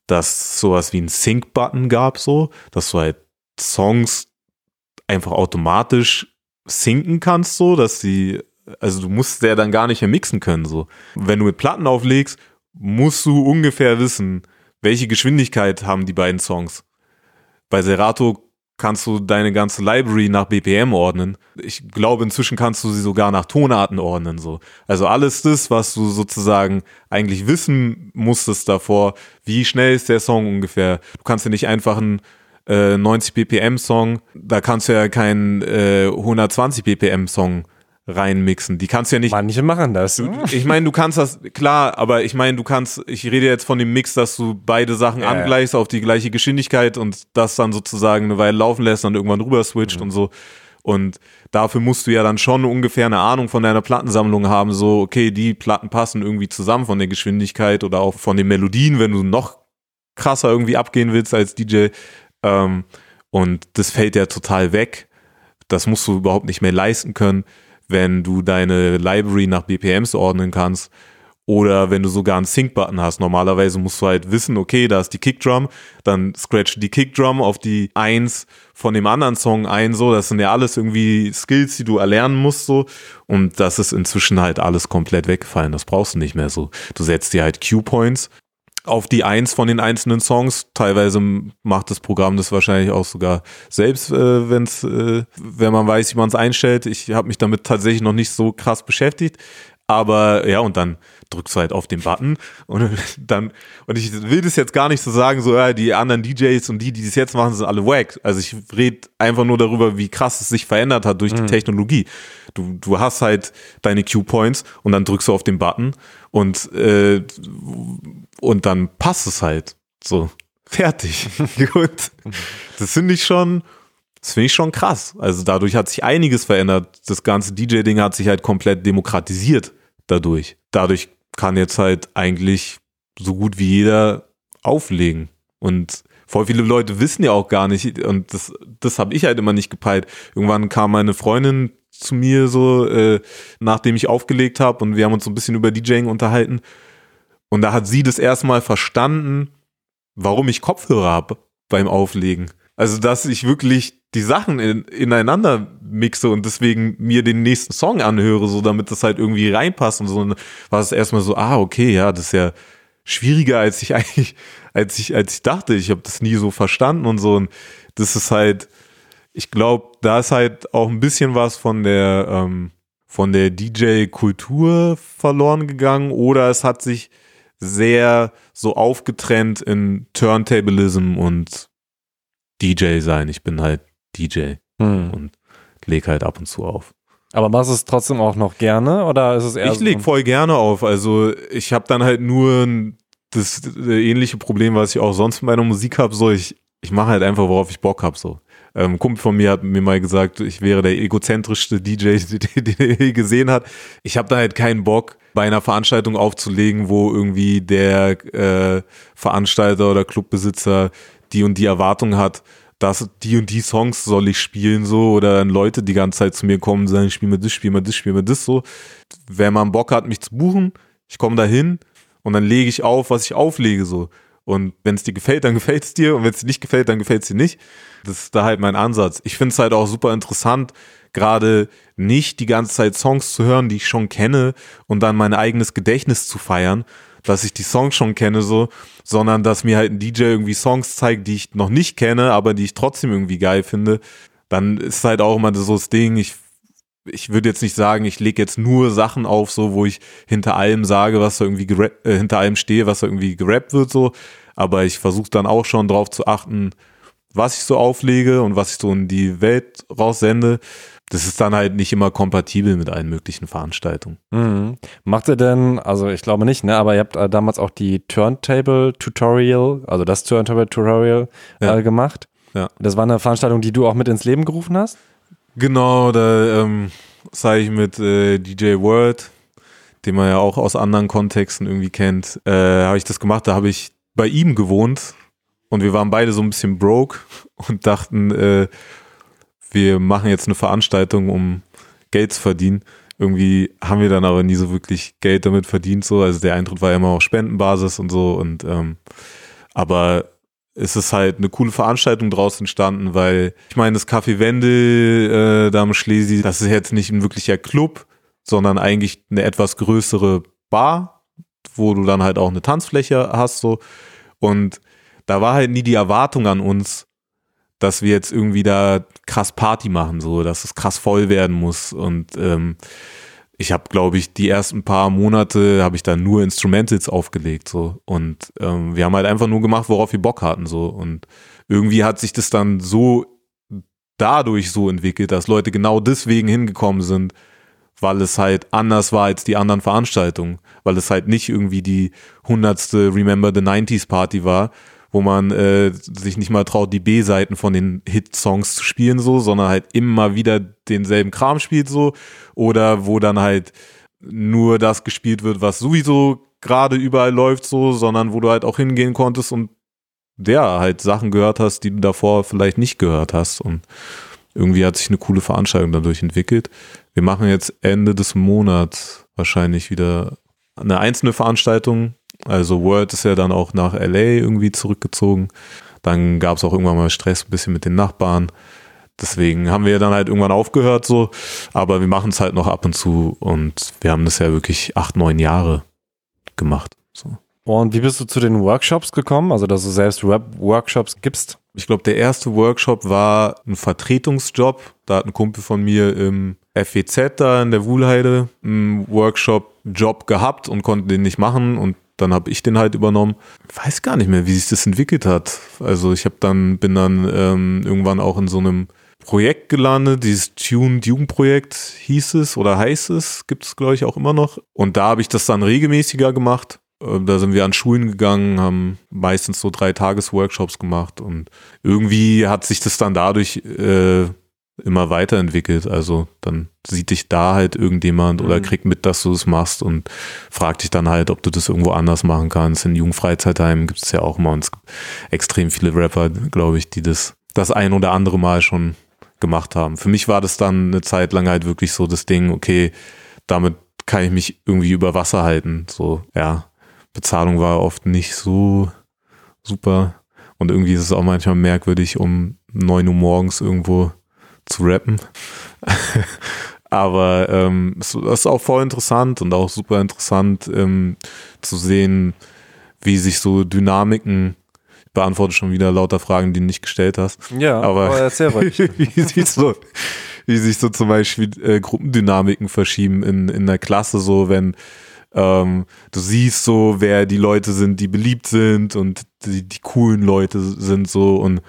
dass sowas wie ein Sync-Button gab, so, dass du halt Songs einfach automatisch sinken kannst, so, dass sie, also du musst ja dann gar nicht mehr mixen können, so. Wenn du mit Platten auflegst, musst du ungefähr wissen, welche Geschwindigkeit haben die beiden Songs. Bei Serato kannst du deine ganze Library nach BPM ordnen. Ich glaube, inzwischen kannst du sie sogar nach Tonarten ordnen, so. Also alles das, was du sozusagen eigentlich wissen musstest davor, wie schnell ist der Song ungefähr. Du kannst ja nicht einfach einen äh, 90 BPM Song, da kannst du ja keinen äh, 120 BPM Song reinmixen. Die kannst du ja nicht. Manche machen das. Du, ich meine, du kannst das, klar, aber ich meine, du kannst, ich rede jetzt von dem Mix, dass du beide Sachen ja, angleichst ja. auf die gleiche Geschwindigkeit und das dann sozusagen eine Weile laufen lässt und irgendwann rüber switcht mhm. und so. Und dafür musst du ja dann schon ungefähr eine Ahnung von deiner Plattensammlung haben, so, okay, die Platten passen irgendwie zusammen von der Geschwindigkeit oder auch von den Melodien, wenn du noch krasser irgendwie abgehen willst als DJ, ähm, und das fällt ja total weg. Das musst du überhaupt nicht mehr leisten können, wenn du deine Library nach BPMs ordnen kannst oder wenn du sogar einen Sync-Button hast. Normalerweise musst du halt wissen, okay, da ist die Kickdrum, dann scratch die Kickdrum auf die Eins von dem anderen Song ein, so. Das sind ja alles irgendwie Skills, die du erlernen musst, so. Und das ist inzwischen halt alles komplett weggefallen. Das brauchst du nicht mehr so. Du setzt dir halt Cue-Points auf die Eins von den einzelnen Songs. Teilweise macht das Programm das wahrscheinlich auch sogar selbst, äh, wenn's, äh, wenn man weiß, wie man es einstellt. Ich habe mich damit tatsächlich noch nicht so krass beschäftigt. Aber ja, und dann drückst du halt auf den Button und *laughs* dann, und ich will das jetzt gar nicht so sagen, so, ja, die anderen DJs und die, die das jetzt machen, sind alle wack. Also ich rede einfach nur darüber, wie krass es sich verändert hat durch die mhm. Technologie. Du, du hast halt deine Cue-Points und dann drückst du auf den Button und, äh, und dann passt es halt. So, fertig. *laughs* Gut. Das finde ich schon, das finde ich schon krass. Also dadurch hat sich einiges verändert. Das ganze DJ-Ding hat sich halt komplett demokratisiert dadurch. Dadurch kann jetzt halt eigentlich so gut wie jeder auflegen. Und voll viele Leute wissen ja auch gar nicht, und das, das habe ich halt immer nicht gepeilt. Irgendwann kam meine Freundin zu mir so, äh, nachdem ich aufgelegt habe und wir haben uns so ein bisschen über DJing unterhalten. Und da hat sie das erstmal verstanden, warum ich Kopfhörer habe beim Auflegen. Also, dass ich wirklich die Sachen in, ineinander mixe und deswegen mir den nächsten Song anhöre, so damit das halt irgendwie reinpasst und so. Und war es erstmal so, ah, okay, ja, das ist ja schwieriger, als ich *laughs* eigentlich, als ich, als ich dachte. Ich habe das nie so verstanden und so. Und das ist halt, ich glaube, da ist halt auch ein bisschen was von der, ähm, von der DJ-Kultur verloren gegangen oder es hat sich sehr so aufgetrennt in Turntablism und DJ sein. Ich bin halt DJ hm. und leg halt ab und zu auf. Aber machst du es trotzdem auch noch gerne oder ist es eher Ich leg voll gerne auf. Also ich habe dann halt nur das ähnliche Problem, was ich auch sonst mit meiner Musik habe. So ich ich mache halt einfach, worauf ich Bock habe. So ähm, ein Kumpel von mir hat mir mal gesagt, ich wäre der egozentrischste DJ, *laughs* den er je gesehen hat. Ich habe da halt keinen Bock, bei einer Veranstaltung aufzulegen, wo irgendwie der äh, Veranstalter oder Clubbesitzer die und die Erwartung hat, dass die und die Songs soll ich spielen so oder dann Leute die ganze Zeit zu mir kommen und sagen, spiel mir das, spiel mir das, spiel mir das so. Wenn man Bock hat, mich zu buchen, ich komme da hin und dann lege ich auf, was ich auflege so. Und wenn es dir gefällt, dann *laughs* gefällt es dir und wenn es dir nicht gefällt, dann gefällt es dir nicht. Das ist da halt mein Ansatz. Ich finde es halt auch super interessant, gerade nicht die ganze Zeit Songs zu hören, die ich schon kenne und dann mein eigenes Gedächtnis zu feiern, dass ich die Songs schon kenne so, sondern dass mir halt ein DJ irgendwie Songs zeigt, die ich noch nicht kenne, aber die ich trotzdem irgendwie geil finde. Dann ist halt auch immer so das Ding, ich ich würde jetzt nicht sagen, ich lege jetzt nur Sachen auf, so wo ich hinter allem sage, was da irgendwie äh, hinter allem stehe, was da irgendwie gerappt wird, so. Aber ich versuche dann auch schon drauf zu achten, was ich so auflege und was ich so in die Welt raussende, das ist dann halt nicht immer kompatibel mit allen möglichen Veranstaltungen. Mhm. Macht ihr denn, also ich glaube nicht, ne, aber ihr habt äh, damals auch die Turntable Tutorial, also das Turntable Tutorial Ja. äh, gemacht. Ja. Das war eine Veranstaltung, die du auch mit ins Leben gerufen hast? Genau, da ähm, sage ich mit äh, DJ Word, den man ja auch aus anderen Kontexten irgendwie kennt, äh, habe ich das gemacht. Da habe ich bei ihm gewohnt und wir waren beide so ein bisschen broke *laughs* und dachten, äh, wir machen jetzt eine Veranstaltung, um Geld zu verdienen. Irgendwie haben wir dann aber nie so wirklich Geld damit verdient. So, also der Eintritt war ja immer auf Spendenbasis und so und ähm, aber es ist halt eine coole Veranstaltung draus entstanden, weil ich meine, das Café Wendel äh, da am Schlesi, das ist jetzt nicht ein wirklicher Club, sondern eigentlich eine etwas größere Bar, wo du dann halt auch eine Tanzfläche hast so und da war halt nie die Erwartung an uns, dass wir jetzt irgendwie da krass Party machen, so, dass es krass voll werden muss. Und ähm, ich habe, glaube ich, die ersten paar Monate habe ich dann nur Instrumentals aufgelegt so. Und ähm, wir haben halt einfach nur gemacht, worauf wir Bock hatten so. Und irgendwie hat sich das dann so dadurch so entwickelt, dass Leute genau deswegen hingekommen sind, weil es halt anders war als die anderen Veranstaltungen, weil es halt nicht irgendwie die hundertste Remember the 90s Party war, wo man äh, sich nicht mal traut, die B-Seiten von den Hit-Songs zu spielen so, sondern halt immer wieder denselben Kram spielt so oder wo dann halt nur das gespielt wird, was sowieso gerade überall läuft so, sondern wo du halt auch hingehen konntest und der halt Sachen gehört hast, die du davor vielleicht nicht gehört hast und irgendwie hat sich eine coole Veranstaltung dadurch entwickelt. Wir machen jetzt Ende des Monats wahrscheinlich wieder eine einzelne Veranstaltung. Also World ist ja dann auch nach LA irgendwie zurückgezogen. Dann gab es auch irgendwann mal Stress ein bisschen mit den Nachbarn. Deswegen haben wir dann halt irgendwann aufgehört so. Aber wir machen es halt noch ab und zu und wir haben das ja wirklich acht, neun Jahre gemacht. So. Und wie bist du zu den Workshops gekommen? Also, dass du selbst Rap-Workshops gibst? Ich glaube, der erste Workshop war ein Vertretungsjob. Da hat ein Kumpel von mir im FEZ da in der Wuhlheide einen Workshop-Job gehabt und konnte den nicht machen und dann habe ich den halt übernommen. Weiß gar nicht mehr, wie sich das entwickelt hat. Also ich habe dann bin dann ähm, irgendwann auch in so einem Projekt gelandet, dieses Tuned Jugendprojekt hieß es oder heißt es, gibt es glaube ich auch immer noch. Und da habe ich das dann regelmäßiger gemacht. Äh, Da sind wir an Schulen gegangen, haben meistens so drei Tages-Workshops gemacht und irgendwie hat sich das dann dadurch äh, immer weiterentwickelt. Also dann sieht dich da halt irgendjemand oder Mhm. kriegt mit, dass du das machst und fragt dich dann halt, ob du das irgendwo anders machen kannst. In Jugendfreizeitheim gibt es ja auch immer und es extrem viele Rapper, glaube ich, die das das ein oder andere Mal schon gemacht haben. Für mich war das dann eine Zeit lang halt wirklich so das Ding, okay, damit kann ich mich irgendwie über Wasser halten. So, ja. Bezahlung war oft nicht so super. Und irgendwie ist es auch manchmal merkwürdig, um 9 Uhr morgens irgendwo zu rappen. *laughs* Aber ähm, es ist auch voll interessant und auch super interessant ähm, zu sehen, wie sich so Dynamiken, ich beantworte schon wieder lauter Fragen, die du nicht gestellt hast, Ja, Aber- erzähl ruhig. *laughs* wie sich so, wie sich so zum Beispiel äh, Gruppendynamiken verschieben in, in der Klasse, so wenn ähm, du siehst so, wer die Leute sind, die beliebt sind und die, die coolen Leute sind so und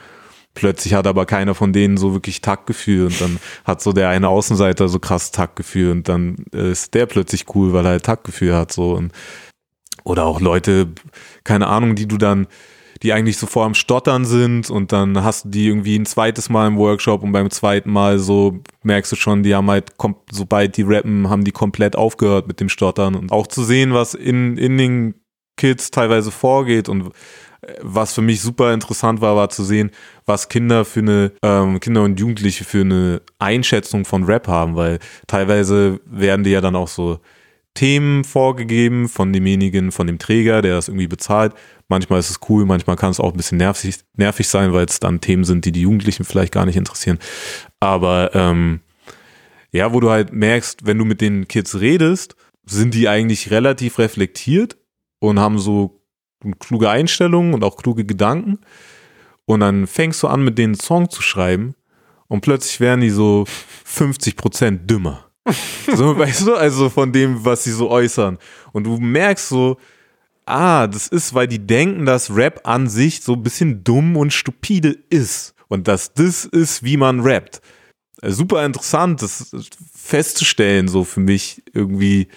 plötzlich hat aber keiner von denen so wirklich Taktgefühl und dann hat so der eine Außenseiter so krass Taktgefühl und dann ist der plötzlich cool, weil er halt Taktgefühl hat so und oder auch Leute, keine Ahnung, die du dann, die eigentlich so vor am Stottern sind und dann hast du die irgendwie ein zweites Mal im Workshop und beim zweiten Mal so merkst du schon, die haben halt, sobald die rappen, haben die komplett aufgehört mit dem Stottern und auch zu sehen, was in, in den Kids teilweise vorgeht und äh, was für mich super interessant war, war zu sehen, was Kinder für eine, ähm, Kinder und Jugendliche für eine Einschätzung von Rap haben, weil teilweise werden die ja dann auch so Themen vorgegeben von demjenigen, von dem Träger, der das irgendwie bezahlt. Manchmal ist es cool, manchmal kann es auch ein bisschen nervig, nervig sein, weil es dann Themen sind, die die Jugendlichen vielleicht gar nicht interessieren. Aber ähm, ja, wo du halt merkst, wenn du mit den Kids redest, sind die eigentlich relativ reflektiert und haben so kluge Einstellungen und auch kluge Gedanken. Und dann fängst du an, mit denen einen Song zu schreiben und plötzlich werden die so 50 Prozent dümmer. So, *laughs* weißt du, also von dem, was sie so äußern. Und du merkst so, ah, das ist, weil die denken, dass Rap an sich so ein bisschen dumm und stupide ist. Und dass das ist, wie man rappt. Äh, super interessant, das festzustellen, so für mich irgendwie,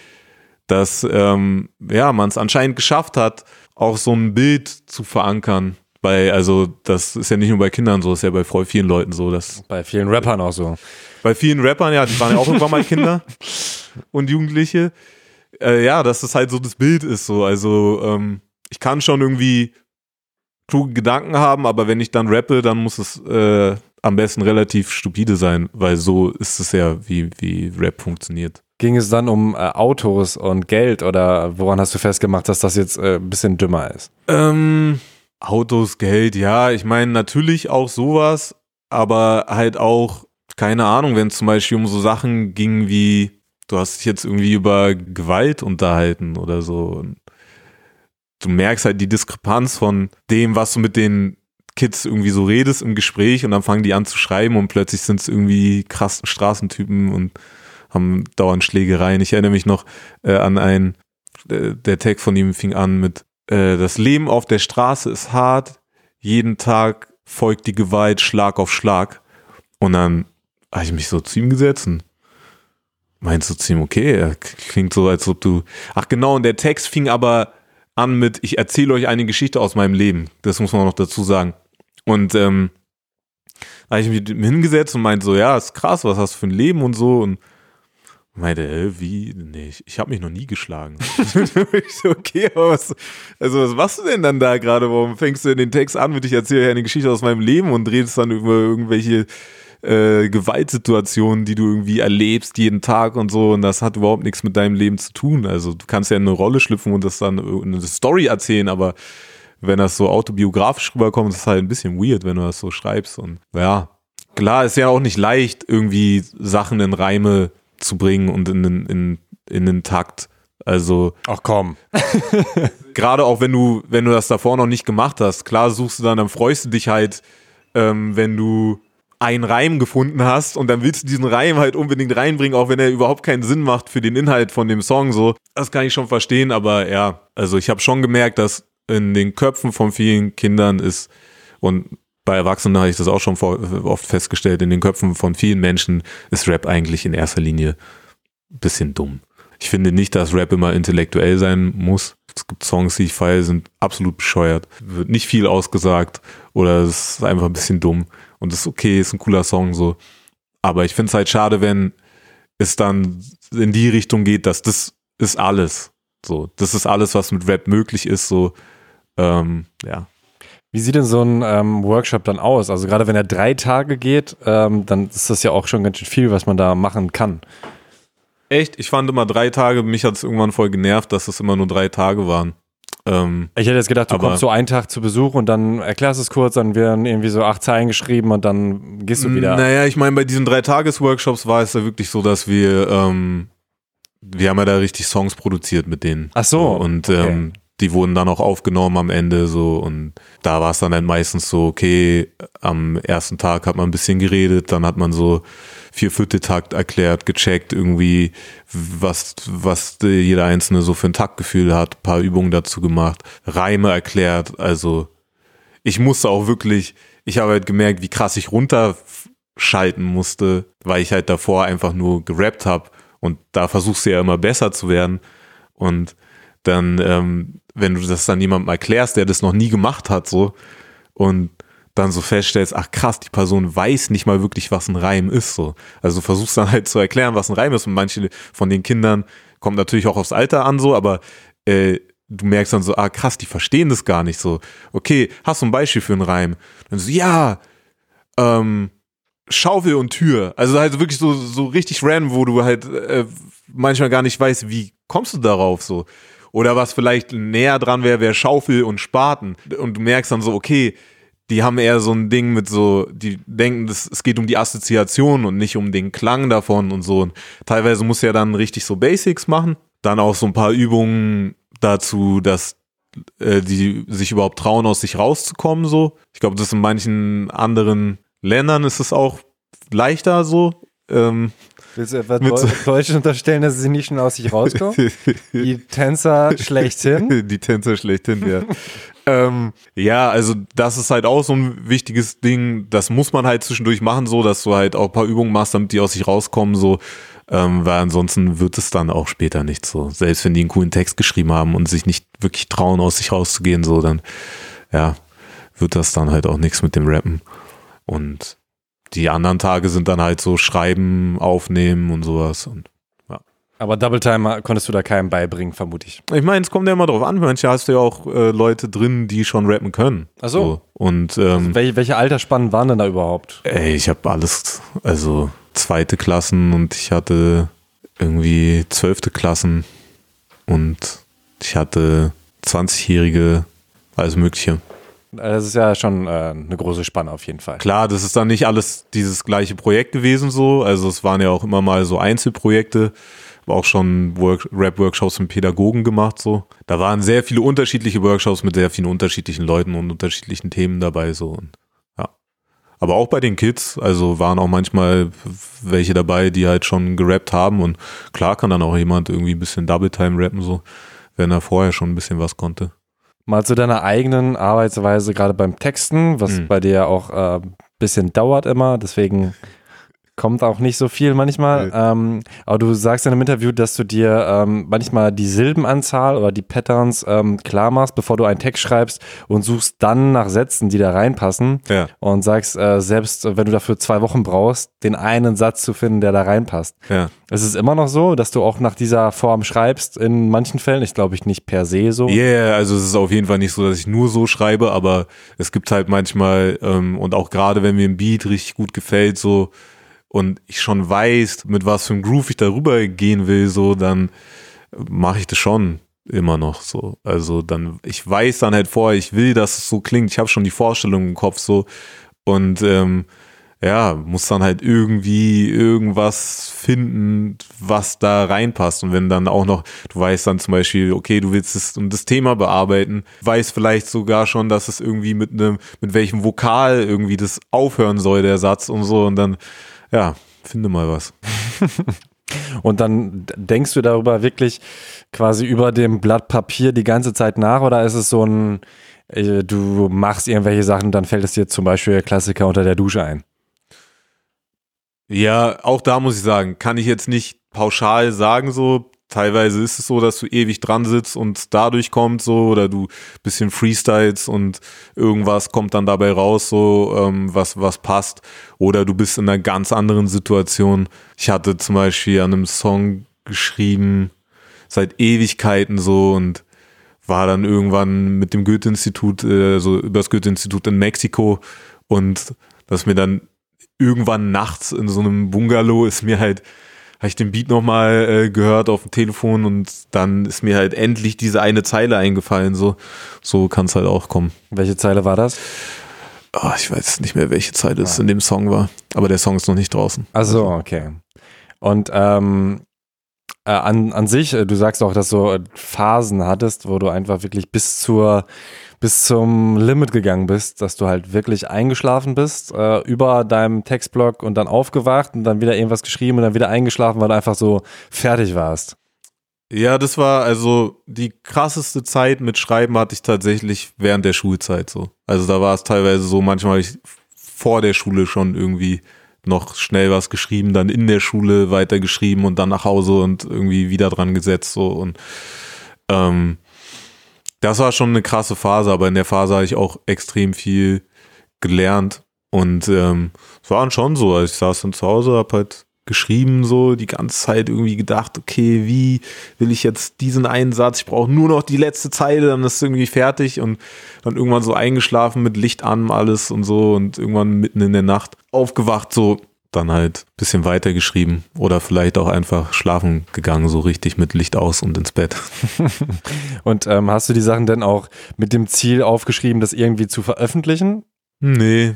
dass ähm, ja, man es anscheinend geschafft hat, auch so ein Bild zu verankern. Bei, also, das ist ja nicht nur bei Kindern so, ist ja bei voll vielen Leuten so. Dass, Bei vielen Rappern auch so. bei vielen Rappern, ja, die waren ja auch irgendwann mal Kinder *laughs* und Jugendliche. Äh, ja, dass das halt so das Bild ist, so. Also, ähm, ich kann schon irgendwie kluge Gedanken haben, aber wenn ich dann rappe, dann muss es äh, am besten relativ stupide sein, weil so ist es ja, wie, wie Rap funktioniert. Ging es dann um äh, Autos und Geld oder woran hast du festgemacht, dass das jetzt äh, ein bisschen dümmer ist? Ähm, Autos, Geld, ja, ich meine natürlich auch sowas, aber halt auch, keine Ahnung, wenn es zum Beispiel um so Sachen ging wie, du hast dich jetzt irgendwie über Gewalt unterhalten oder so. Du merkst halt die Diskrepanz von dem, was du mit den Kids irgendwie so redest im Gespräch und dann fangen die an zu schreiben und plötzlich sind es irgendwie krassen Straßentypen und haben dauernd Schlägereien. Ich erinnere mich noch äh, an einen, äh, der Tag von ihm fing an mit äh, Das Leben auf der Straße ist hart, jeden Tag folgt die Gewalt Schlag auf Schlag. Und dann habe ich mich so zu ihm gesetzt und meinst du zu ihm, okay, klingt so, als ob du. Ach genau, und der Text fing aber an mit, ich erzähle euch eine Geschichte aus meinem Leben. Das muss man noch dazu sagen. Und ähm, da habe ich mich hingesetzt und meinte so, ja, ist krass, was hast du für ein Leben und so. Und meinte, äh, wie? Nee, ich, habe mich noch nie geschlagen. *laughs* ich so, okay, aber was, also was machst du denn dann da gerade? Warum fängst du denn den Text an mit, ich erzähle euch eine Geschichte aus meinem Leben und redest dann über irgendwelche äh, Gewaltsituationen, die du irgendwie erlebst jeden Tag und so und das hat überhaupt nichts mit deinem Leben zu tun. Also du kannst ja in eine Rolle schlüpfen und das dann eine Story erzählen, aber wenn das so autobiografisch rüberkommt, ist es halt ein bisschen weird, wenn du das so schreibst und ja, klar, ist ja auch nicht leicht, irgendwie Sachen in Reime zu bringen und in den, in, in den Takt. Also Ach komm. *laughs* gerade auch wenn du, wenn du das davor noch nicht gemacht hast, klar suchst du dann, dann freust du dich halt, ähm, wenn du einen Reim gefunden hast und dann willst du diesen Reim halt unbedingt reinbringen, auch wenn er überhaupt keinen Sinn macht für den Inhalt von dem Song. So, das kann ich schon verstehen, aber ja, also ich habe schon gemerkt, dass in den Köpfen von vielen Kindern ist und bei Erwachsenen habe ich das auch schon vor, oft festgestellt, in den Köpfen von vielen Menschen ist Rap eigentlich in erster Linie ein bisschen dumm. Ich finde nicht, dass Rap immer intellektuell sein muss. Es gibt Songs, die ich feiere, sind absolut bescheuert. Wird nicht viel ausgesagt oder es ist einfach ein bisschen dumm. Und das ist okay, ist ein cooler Song so. Aber ich finde es halt schade, wenn es dann in die Richtung geht, dass das ist alles. So, das ist alles, was mit Rap möglich ist. So, ähm, ja. Wie sieht denn so ein ähm, Workshop dann aus? Also gerade wenn er drei Tage geht, ähm, dann ist das ja auch schon ganz schön viel, was man da machen kann. Echt? Ich fand immer drei Tage, mich hat es irgendwann voll genervt, dass es immer nur drei Tage waren. Ähm, Ich hätte jetzt gedacht, du kommst so einen Tag zu Besuch und dann erklärst es kurz, dann werden irgendwie so acht Zeilen geschrieben und dann gehst du wieder. Naja, ich meine, bei diesen drei Tages-Workshops war es ja wirklich so, dass wir, ähm, wir haben ja da richtig Songs produziert mit denen. Ach so, Und okay. ähm, die wurden dann auch aufgenommen am Ende so und da war es dann halt meistens so, okay, am ersten Tag hat man ein bisschen geredet, dann hat man so vier Viertel Takt erklärt, gecheckt irgendwie, was, was jeder Einzelne so für ein Taktgefühl hat, paar Übungen dazu gemacht, Reime erklärt, also ich musste auch wirklich, ich habe halt gemerkt, wie krass ich runterschalten musste, weil ich halt davor einfach nur gerappt habe und da versuchst du ja immer besser zu werden. Und dann, ähm, wenn du das dann jemandem erklärst, der das noch nie gemacht hat, so und dann so feststellst, ach krass, die Person weiß nicht mal wirklich, was ein Reim ist, so. Also versuchst dann halt zu erklären, was ein Reim ist und manche von den Kindern kommt natürlich auch aufs Alter an, so, aber äh, du merkst dann so, ah krass, die verstehen das gar nicht so. Okay, hast du ein Beispiel für einen Reim? Dann so, ja, ähm, Schaufel und Tür. Also halt wirklich so, so richtig random, wo du halt äh, manchmal gar nicht weißt, wie kommst du darauf so. Oder was vielleicht näher dran wäre, wäre Schaufel und Spaten. Und du merkst dann so, okay, die haben eher so ein Ding mit so, die denken, das, es geht um die Assoziation und nicht um den Klang davon und so. Und teilweise musst du ja dann richtig so Basics machen. Dann auch so ein paar Übungen dazu, dass äh, die sich überhaupt trauen, aus sich rauszukommen, so. Ich glaube, das ist in manchen anderen Ländern ist es auch leichter so. Ähm, Willst du etwa Deutschen unterstellen, dass sie nicht schon aus sich rauskommen? *laughs* Die Tänzer schlechthin. *laughs* Die Tänzer schlechthin, ja. *laughs* ähm, ja, also das ist halt auch so ein wichtiges Ding. Das muss man halt zwischendurch machen, so dass du halt auch ein paar Übungen machst, damit die aus sich rauskommen, so. Ähm, weil ansonsten wird es dann auch später nicht so. Selbst wenn die einen coolen Text geschrieben haben und sich nicht wirklich trauen, aus sich rauszugehen, so, dann, ja, wird das dann halt auch nichts mit dem Rappen. Und die anderen Tage sind dann halt so Schreiben, Aufnehmen und sowas. Und aber Double Time konntest du da keinem beibringen, vermute ich. Ich meine, es kommt ja immer drauf an. Manche hast du ja auch äh, Leute drin, die schon rappen können. Ach so. so. Und ähm, also welche, welche Altersspannen waren denn da überhaupt? Ey, ich habe alles, also zweite Klassen und ich hatte irgendwie zwölfte Klassen und ich hatte 20-Jährige, alles Mögliche. Das ist ja schon äh, eine große Spanne auf jeden Fall. Klar, das ist dann nicht alles dieses gleiche Projekt gewesen so. Also es waren ja auch immer mal so Einzelprojekte auch schon Rap-Workshops mit Pädagogen gemacht, so. Da waren sehr viele unterschiedliche Workshops mit sehr vielen unterschiedlichen Leuten und unterschiedlichen Themen dabei, so. Und, ja. Aber auch bei den Kids, also waren auch manchmal welche dabei, die halt schon gerappt haben und klar kann dann auch jemand irgendwie ein bisschen Double Time rappen, so, wenn er vorher schon ein bisschen was konnte. Mal zu deiner eigenen Arbeitsweise, gerade beim Texten, was mhm. bei dir auch ein äh, bisschen dauert immer, deswegen kommt auch nicht so viel manchmal. Ähm, aber du sagst in einem Interview, dass du dir ähm, manchmal die Silbenanzahl oder die Patterns ähm, klar machst, bevor du einen Text schreibst und suchst dann nach Sätzen, die da reinpassen. Ja. Und sagst, äh, selbst wenn du dafür zwei Wochen brauchst, den einen Satz zu finden, der da reinpasst. Ja. Es ist immer noch so, dass du auch nach dieser Form schreibst in manchen Fällen. Ich glaube ich nicht per se so. Ja, yeah, also es ist auf jeden Fall nicht so, dass ich nur so schreibe, aber es gibt halt manchmal ähm, und auch gerade wenn mir ein Beat richtig gut gefällt, so und ich schon weiß, mit was für einem Groove ich darüber gehen will, so, dann mache ich das schon immer noch so. Also dann, ich weiß dann halt vorher, ich will, dass es so klingt. Ich habe schon die Vorstellung im Kopf so und ähm, ja, muss dann halt irgendwie irgendwas finden, was da reinpasst. Und wenn dann auch noch, du weißt dann zum Beispiel, okay, du willst um das Thema bearbeiten, weißt vielleicht sogar schon, dass es irgendwie mit einem, mit welchem Vokal irgendwie das aufhören soll, der Satz und so. Und dann ja, finde mal was. *laughs* Und dann denkst du darüber wirklich quasi über dem Blatt Papier die ganze Zeit nach oder ist es so ein, äh, du machst irgendwelche Sachen, dann fällt es dir zum Beispiel der Klassiker unter der Dusche ein? Ja, auch da muss ich sagen, kann ich jetzt nicht pauschal sagen, so teilweise ist es so, dass du ewig dran sitzt und dadurch kommt so oder du bisschen freestyles und irgendwas kommt dann dabei raus, so ähm, was, was passt. Oder du bist in einer ganz anderen Situation. Ich hatte zum Beispiel an einem Song geschrieben, seit Ewigkeiten so und war dann irgendwann mit dem Goethe-Institut, äh, so über das Goethe-Institut in Mexiko und dass mir dann irgendwann nachts in so einem Bungalow ist mir halt habe ich den Beat nochmal äh, gehört auf dem Telefon und dann ist mir halt endlich diese eine Zeile eingefallen. So, so kann es halt auch kommen. Welche Zeile war das? Oh, ich weiß nicht mehr, welche Zeile es ah. in dem Song war. Aber der Song ist noch nicht draußen. Also okay. Und ähm, äh, an, an sich, äh, du sagst auch, dass du Phasen hattest, wo du einfach wirklich bis zur bis zum Limit gegangen bist, dass du halt wirklich eingeschlafen bist äh, über deinem Textblock und dann aufgewacht und dann wieder irgendwas geschrieben und dann wieder eingeschlafen, weil du einfach so fertig warst. Ja, das war also die krasseste Zeit mit Schreiben hatte ich tatsächlich während der Schulzeit so. Also da war es teilweise so, manchmal ich vor der Schule schon irgendwie noch schnell was geschrieben, dann in der Schule weitergeschrieben und dann nach Hause und irgendwie wieder dran gesetzt so und ähm, das war schon eine krasse Phase, aber in der Phase habe ich auch extrem viel gelernt. Und ähm, es war schon so, also ich saß dann zu Hause, habe halt geschrieben, so die ganze Zeit irgendwie gedacht, okay, wie will ich jetzt diesen einen Satz? Ich brauche nur noch die letzte Zeile, dann ist es irgendwie fertig und dann irgendwann so eingeschlafen mit Licht an, alles und so und irgendwann mitten in der Nacht aufgewacht, so dann halt bisschen weiter geschrieben oder vielleicht auch einfach schlafen gegangen, so richtig mit Licht aus und ins Bett. *laughs* und ähm, hast du die Sachen denn auch mit dem Ziel aufgeschrieben, das irgendwie zu veröffentlichen? Nee,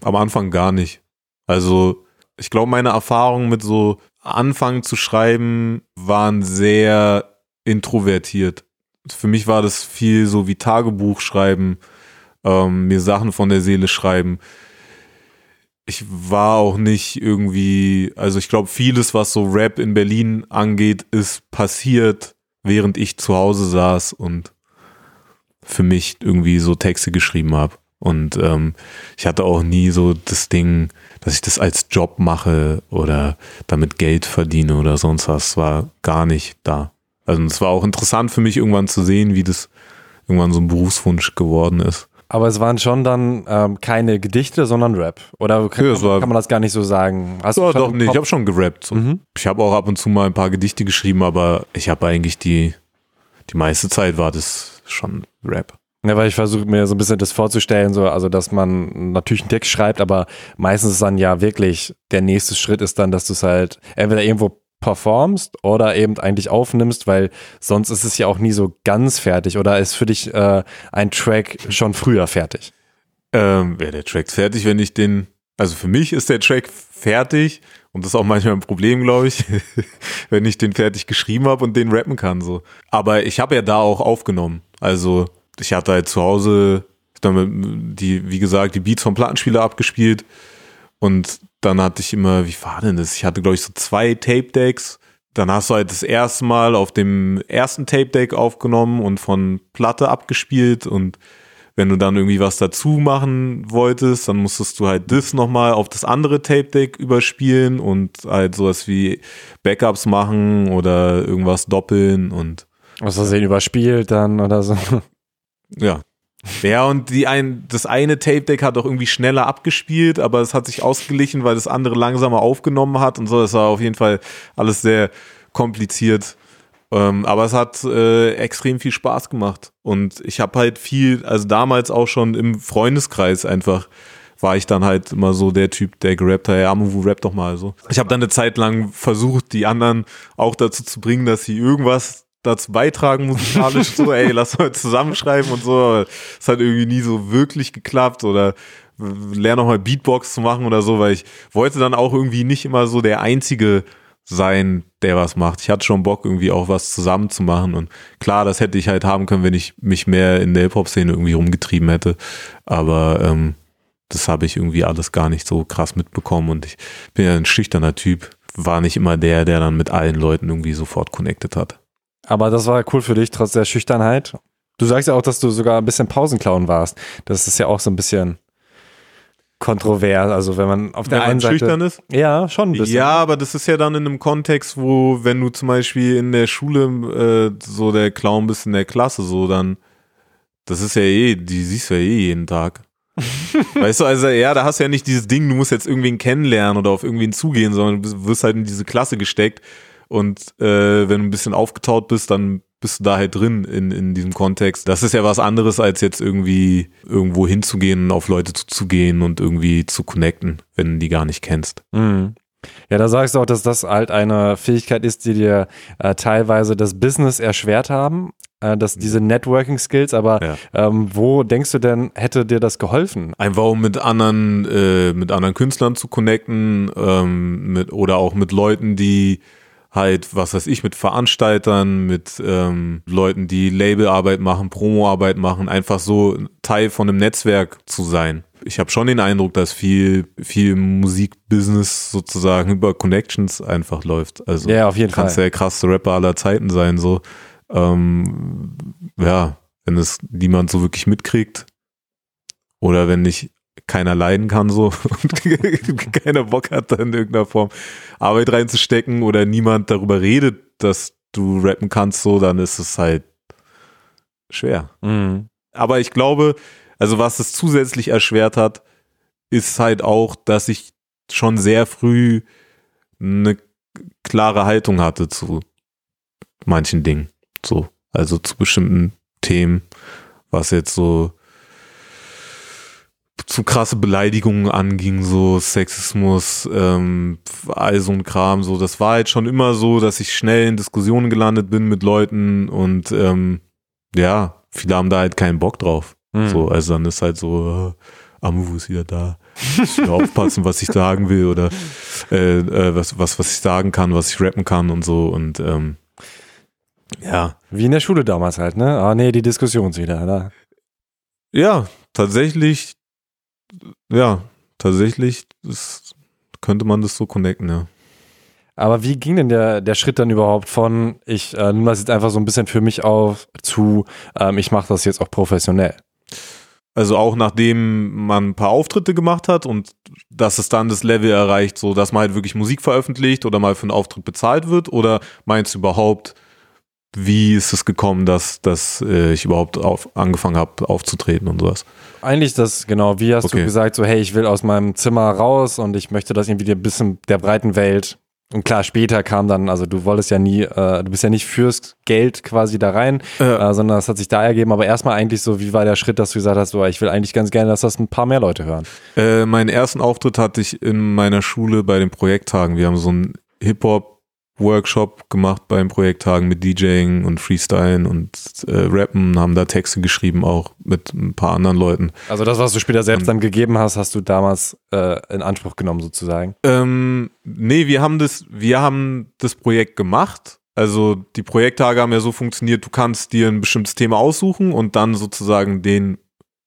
am Anfang gar nicht. Also ich glaube, meine Erfahrungen mit so Anfangen zu schreiben waren sehr introvertiert. Für mich war das viel so wie Tagebuch schreiben, ähm, mir Sachen von der Seele schreiben ich war auch nicht irgendwie, also ich glaube, vieles, was so Rap in Berlin angeht, ist passiert, während ich zu Hause saß und für mich irgendwie so Texte geschrieben habe. Und ähm, ich hatte auch nie so das Ding, dass ich das als Job mache oder damit Geld verdiene oder sonst was. Es war gar nicht da. Also es war auch interessant für mich irgendwann zu sehen, wie das irgendwann so ein Berufswunsch geworden ist. Aber es waren schon dann ähm, keine Gedichte, sondern Rap. Oder kann, Ja, kann man das gar nicht so sagen? Hast Ja, doch, nee, ich habe schon gerappt. Mhm. Ich habe auch ab und zu mal ein paar Gedichte geschrieben, aber ich habe eigentlich die, die meiste Zeit war das schon Rap. Ja, weil ich versuche mir so ein bisschen das vorzustellen, so, also dass man natürlich einen Text schreibt, aber meistens ist dann ja wirklich der nächste Schritt ist dann, dass du es halt entweder irgendwo performst oder eben eigentlich aufnimmst, weil sonst ist es ja auch nie so ganz fertig oder ist für dich äh, ein Track schon früher fertig. Ähm, Wäre der Track fertig, wenn ich den, also für mich ist der Track fertig und das ist auch manchmal ein Problem, glaube ich, *laughs* wenn ich den fertig geschrieben habe und den rappen kann. so. Aber ich habe ja da auch aufgenommen. Also ich hatte halt zu Hause die, wie gesagt, die Beats vom Plattenspieler abgespielt und dann hatte ich immer, wie war denn das? Ich hatte, glaube ich, so zwei Tape-Decks. Dann hast du halt das erste Mal auf dem ersten Tape-Deck aufgenommen und von Platte abgespielt und wenn du dann irgendwie was dazu machen wolltest, dann musstest du halt das nochmal auf das andere Tape-Deck überspielen und halt sowas wie Backups machen oder irgendwas doppeln und Was hast du denn überspielt dann oder so? ja. Ja, und die ein, das eine Tape-Deck hat auch irgendwie schneller abgespielt, aber es hat sich ausgeglichen, weil das andere langsamer aufgenommen hat und so. Das war auf jeden Fall alles sehr kompliziert. Ähm, aber es hat äh, extrem viel Spaß gemacht. Und ich habe halt viel, also damals auch schon im Freundeskreis einfach, war ich dann halt immer so der Typ, der gerappt hat, ja, Amuvu, rap doch mal so. Ich habe dann eine Zeit lang versucht, die anderen auch dazu zu bringen, dass sie irgendwas dazu beitragen musikalisch, so, ey, *laughs* lass mal zusammenschreiben und so. Aber es hat irgendwie nie so wirklich geklappt oder lerne noch mal Beatbox zu machen oder so, weil ich wollte dann auch irgendwie nicht immer so der Einzige sein, der was macht. Ich hatte schon Bock, irgendwie auch was zusammen zu machen. Und klar, das hätte ich halt haben können, wenn ich mich mehr in der Hip-Hop-Szene irgendwie rumgetrieben hätte. Aber ähm, das habe ich irgendwie alles gar nicht so krass mitbekommen. Und ich bin ja ein schüchterner Typ. War nicht immer der, der dann mit allen Leuten irgendwie sofort connected hat. Aber das war cool für dich, trotz der Schüchternheit. Du sagst ja auch, dass du sogar ein bisschen Pausenclown warst. Das ist ja auch so ein bisschen kontrovers. Also wenn man auf der Wenn einen Seite. schüchtern ist? Ja, schon ein bisschen. Ja, aber das ist ja dann in einem Kontext, wo, wenn du zum Beispiel in der Schule äh, so der Clown bist in der Klasse, so dann, das ist ja eh, die siehst du ja eh jeden Tag. *laughs* weißt du, also ja, da hast du ja nicht dieses Ding, du musst jetzt irgendwen kennenlernen oder auf irgendwen zugehen, sondern du wirst halt in diese Klasse gesteckt und äh, wenn du ein bisschen aufgetaut bist, dann bist du da halt drin in, in diesem Kontext. Das ist ja was anderes, als jetzt irgendwie irgendwo hinzugehen, auf Leute zuzugehen und irgendwie zu connecten, wenn du die gar nicht kennst. Mhm. Ja, da sagst du auch, dass das halt eine Fähigkeit ist, die dir äh, teilweise das Business erschwert haben, äh, dass diese Networking-Skills, aber Ja. ähm, wo denkst du denn, hätte dir das geholfen? Einfach um mit anderen, äh, mit anderen Künstlern zu connecten, ähm, mit, oder auch mit Leuten, die halt, was weiß ich, mit Veranstaltern, mit ähm, Leuten, die Labelarbeit machen, Promoarbeit machen, einfach so Teil von einem Netzwerk zu sein. Ich habe schon den Eindruck, dass viel, viel Musikbusiness sozusagen *laughs* über Connections einfach läuft. Also Ja, auf jeden kannst Fall. der krasseste Rapper aller Zeiten sein, so. Ähm, ja, wenn es niemand so wirklich mitkriegt. Oder wenn nicht keiner leiden kann so *laughs* und *laughs* keiner Bock hat, da in irgendeiner Form Arbeit reinzustecken oder niemand darüber redet, dass du rappen kannst, so, dann ist es halt schwer. Mhm. Aber ich glaube, also was es zusätzlich erschwert hat, ist halt auch, dass ich schon sehr früh eine klare Haltung hatte zu manchen Dingen. So, also zu bestimmten Themen, was jetzt so zu krasse Beleidigungen anging, so Sexismus, ähm, all so ein Kram, so. Das war halt schon immer so, dass ich schnell in Diskussionen gelandet bin mit Leuten und ähm, ja, viele haben da halt keinen Bock drauf. Mhm. So, also dann ist halt so, äh, Amuvu ist wieder da. Ich will aufpassen, was ich sagen will oder äh, äh, was, was, was ich sagen kann, was ich rappen kann und so. Und ähm, ja, Wie in der Schule damals halt, ne? Ah, nee, die Diskussion ist wieder, da. ja, tatsächlich, ja, tatsächlich ist, könnte man das so connecten, ja. Aber wie ging denn der, der Schritt dann überhaupt von, ich äh, nehme das jetzt einfach so ein bisschen für mich auf, zu, ähm, ich mache das jetzt auch professionell? Also auch nachdem man ein paar Auftritte gemacht hat und dass es dann das Level erreicht, so dass man halt wirklich Musik veröffentlicht oder mal für einen Auftritt bezahlt wird? Oder meinst du überhaupt, wie ist es gekommen, dass, dass äh, ich überhaupt auf, angefangen habe aufzutreten und sowas? Eigentlich das, genau, wie hast Okay. du gesagt, so hey, ich will aus meinem Zimmer raus und ich möchte das irgendwie ein bisschen der breiten Welt. Und klar, später kam dann, also du wolltest ja nie, äh, du bist ja nicht fürs Geld quasi da rein, äh, sondern das hat sich da ergeben. Aber erstmal eigentlich so, wie war der Schritt, dass du gesagt hast, so, ich will eigentlich ganz gerne, dass das ein paar mehr Leute hören. Äh, meinen ersten Auftritt hatte ich in meiner Schule bei den Projekttagen. Wir haben so einen Hip-Hop-Workshop gemacht bei den Projekttagen mit DJing und Freestylen und äh, Rappen, haben da Texte geschrieben, auch mit ein paar anderen Leuten. Also das, was du später selbst Und- dann gegeben hast, hast du damals äh, in Anspruch genommen sozusagen. Ähm, nee, wir haben das, wir haben das Projekt gemacht. Also die Projekttage haben ja so funktioniert, du kannst dir ein bestimmtes Thema aussuchen und dann sozusagen den,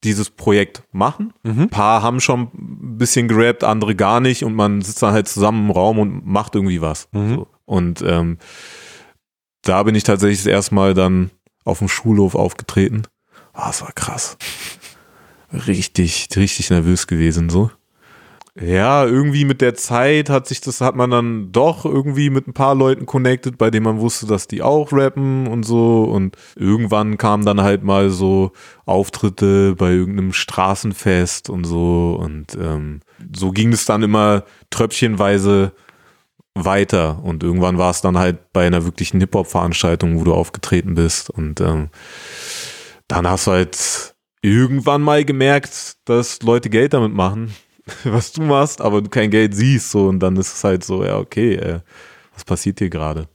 dieses Projekt machen. Mhm. Ein paar haben schon ein bisschen gerappt, andere gar nicht und man sitzt dann halt zusammen im Raum und macht irgendwie was. Mhm. So. Und ähm, da bin ich tatsächlich das erste Mal dann auf dem Schulhof aufgetreten. Ah, es war krass. Richtig, richtig nervös gewesen so. Ja, irgendwie mit der Zeit hat sich das, hat man dann doch irgendwie mit ein paar Leuten connected, bei denen man wusste, dass die auch rappen und so. Und irgendwann kamen dann halt mal so Auftritte bei irgendeinem Straßenfest und so. Und ähm, so ging es dann immer tröpfchenweise weiter. Und irgendwann war es dann halt bei einer wirklichen Hip-Hop-Veranstaltung, wo du aufgetreten bist. Und ähm, dann hast du halt irgendwann mal gemerkt, dass Leute Geld damit machen, *laughs* was du machst, aber du kein Geld siehst. So, und dann ist es halt so, ja, okay, äh, was passiert hier gerade?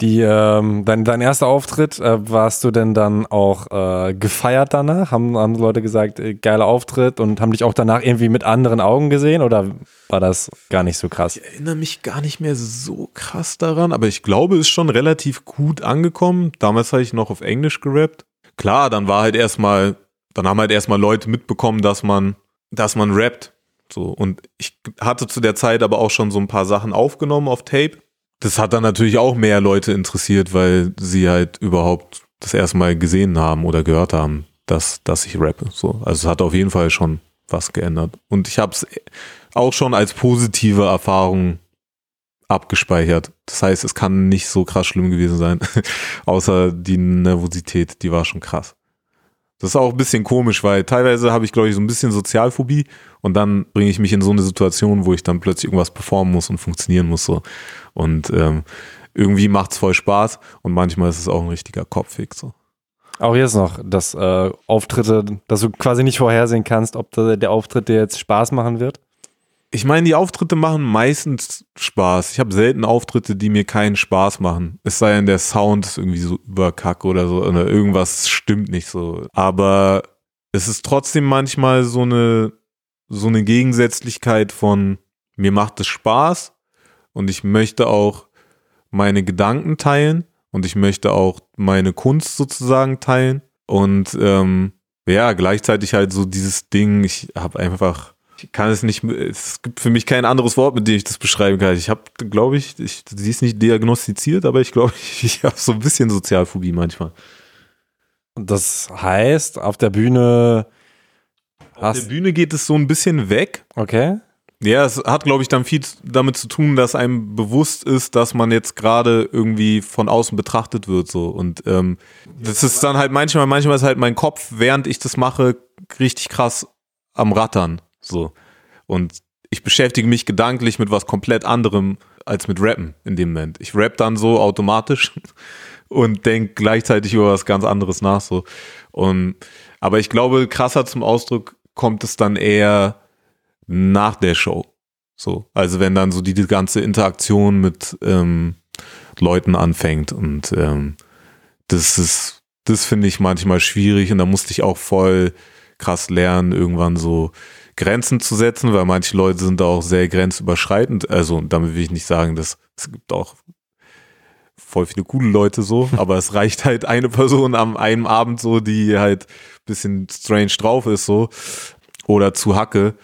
Die, ähm, dein, dein erster Auftritt, äh, warst du denn dann auch äh, gefeiert danach? Haben andere Leute gesagt, äh, geiler Auftritt und haben dich auch danach irgendwie mit anderen Augen gesehen oder war das gar nicht so krass? Ich erinnere mich gar nicht mehr so krass daran, aber ich glaube, es ist schon relativ gut angekommen. Damals habe ich noch auf Englisch gerappt. Klar, dann war halt erstmal, dann haben halt erstmal Leute mitbekommen, dass man, dass man rappt. So, und ich hatte zu der Zeit aber auch schon so ein paar Sachen aufgenommen auf Tape. Das hat dann natürlich auch mehr Leute interessiert, weil sie halt überhaupt das erste Mal gesehen haben oder gehört haben, dass, dass ich rappe. So, also es hat auf jeden Fall schon was geändert. Und ich habe es auch schon als positive Erfahrung abgespeichert. Das heißt, es kann nicht so krass schlimm gewesen sein, *laughs* außer die Nervosität, die war schon krass. Das ist auch ein bisschen komisch, weil teilweise habe ich, glaube ich, so ein bisschen Sozialphobie und dann bringe ich mich in so eine Situation, wo ich dann plötzlich irgendwas performen muss und funktionieren muss. So. Und ähm, irgendwie macht es voll Spaß und manchmal ist es auch ein richtiger Kopfweg. So. Auch jetzt noch, dass äh, Auftritte, dass du quasi nicht vorhersehen kannst, ob der, der Auftritt dir jetzt Spaß machen wird. Ich meine, die Auftritte machen meistens Spaß. Ich habe selten Auftritte, die mir keinen Spaß machen. Es sei denn, der Sound ist irgendwie so überkack oder so, oder irgendwas stimmt nicht so. Aber es ist trotzdem manchmal so eine, so eine Gegensätzlichkeit von mir macht es Spaß und ich möchte auch meine Gedanken teilen und ich möchte auch meine Kunst sozusagen teilen. Und ähm, ja, gleichzeitig halt so dieses Ding, ich habe einfach ich kann es nicht, es gibt für mich kein anderes Wort, mit dem ich das beschreiben kann. Ich habe, glaube ich, ich, sie ist nicht diagnostiziert, aber ich glaube, *laughs* ich, ich habe so ein bisschen Sozialphobie manchmal. Und das heißt, auf der Bühne Auf der Bühne geht es so ein bisschen weg. okay. Ja, es hat, glaube ich, dann viel damit zu tun, dass einem bewusst ist, dass man jetzt gerade irgendwie von außen betrachtet wird, so. Und ähm, das ist dann halt manchmal, manchmal ist halt mein Kopf, während ich das mache, richtig krass am Rattern, so. Und ich beschäftige mich gedanklich mit was komplett anderem als mit Rappen in dem Moment. Ich rap dann so automatisch *laughs* und denke gleichzeitig über was ganz anderes nach, so. Und, aber ich glaube, krasser zum Ausdruck kommt es dann eher nach der Show. So, also wenn dann so die, die ganze Interaktion mit ähm, Leuten anfängt und ähm, das ist, das finde ich manchmal schwierig und da musste ich auch voll krass lernen, irgendwann so Grenzen zu setzen, weil manche Leute sind da auch sehr grenzüberschreitend. Also damit will ich nicht sagen, dass es gibt auch voll viele coole Leute so, *laughs* aber es reicht halt eine Person am einem Abend so, die halt bisschen strange drauf ist so oder zu Hacke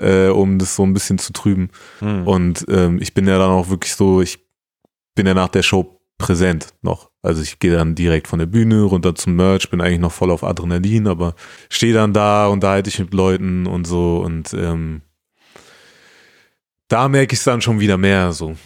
äh, um das so ein bisschen zu trüben. Hm. Und ähm, ich bin ja dann auch wirklich so, ich bin ja nach der Show präsent noch. Also ich gehe dann direkt von der Bühne runter zum Merch, bin eigentlich noch voll auf Adrenalin, aber stehe dann da, unterhalte ich mit Leuten und so und ähm, da merke ich es dann schon wieder mehr so.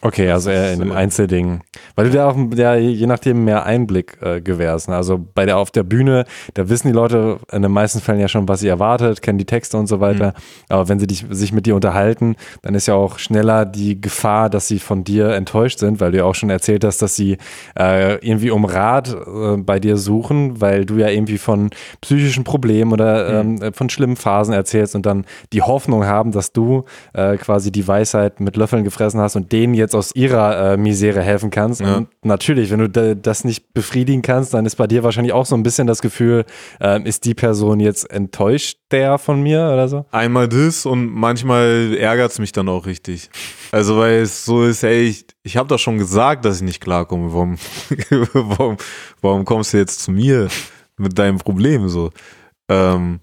Okay, also eher in einem Einzelding. Weil du da auch ja, je nachdem mehr Einblick äh, gewährst. Ne? Also bei der auf der Bühne, da wissen die Leute in den meisten Fällen ja schon, was sie erwartet, kennen die Texte und so weiter. Mhm. Aber wenn sie dich, sich mit dir unterhalten, dann ist ja auch schneller die Gefahr, dass sie von dir enttäuscht sind, weil du ja auch schon erzählt hast, dass sie äh, irgendwie um Rat äh, bei dir suchen, weil du ja irgendwie von psychischen Problemen oder mhm. ähm, von schlimmen Phasen erzählst und dann die Hoffnung haben, dass du äh, quasi die Weisheit mit Löffeln gefressen hast und denen jetzt jetzt aus ihrer äh, Misere helfen kannst. Ja. Und natürlich, wenn du das nicht befriedigen kannst, dann ist bei dir wahrscheinlich auch so ein bisschen das Gefühl, äh, ist die Person jetzt enttäuscht der von mir oder so? Einmal das und manchmal ärgert es mich dann auch richtig. Also weil es so ist, ey, ich, ich habe doch schon gesagt, dass ich nicht klarkomme. Warum, *laughs* warum, warum kommst du jetzt zu mir mit deinem Problem so? Ähm,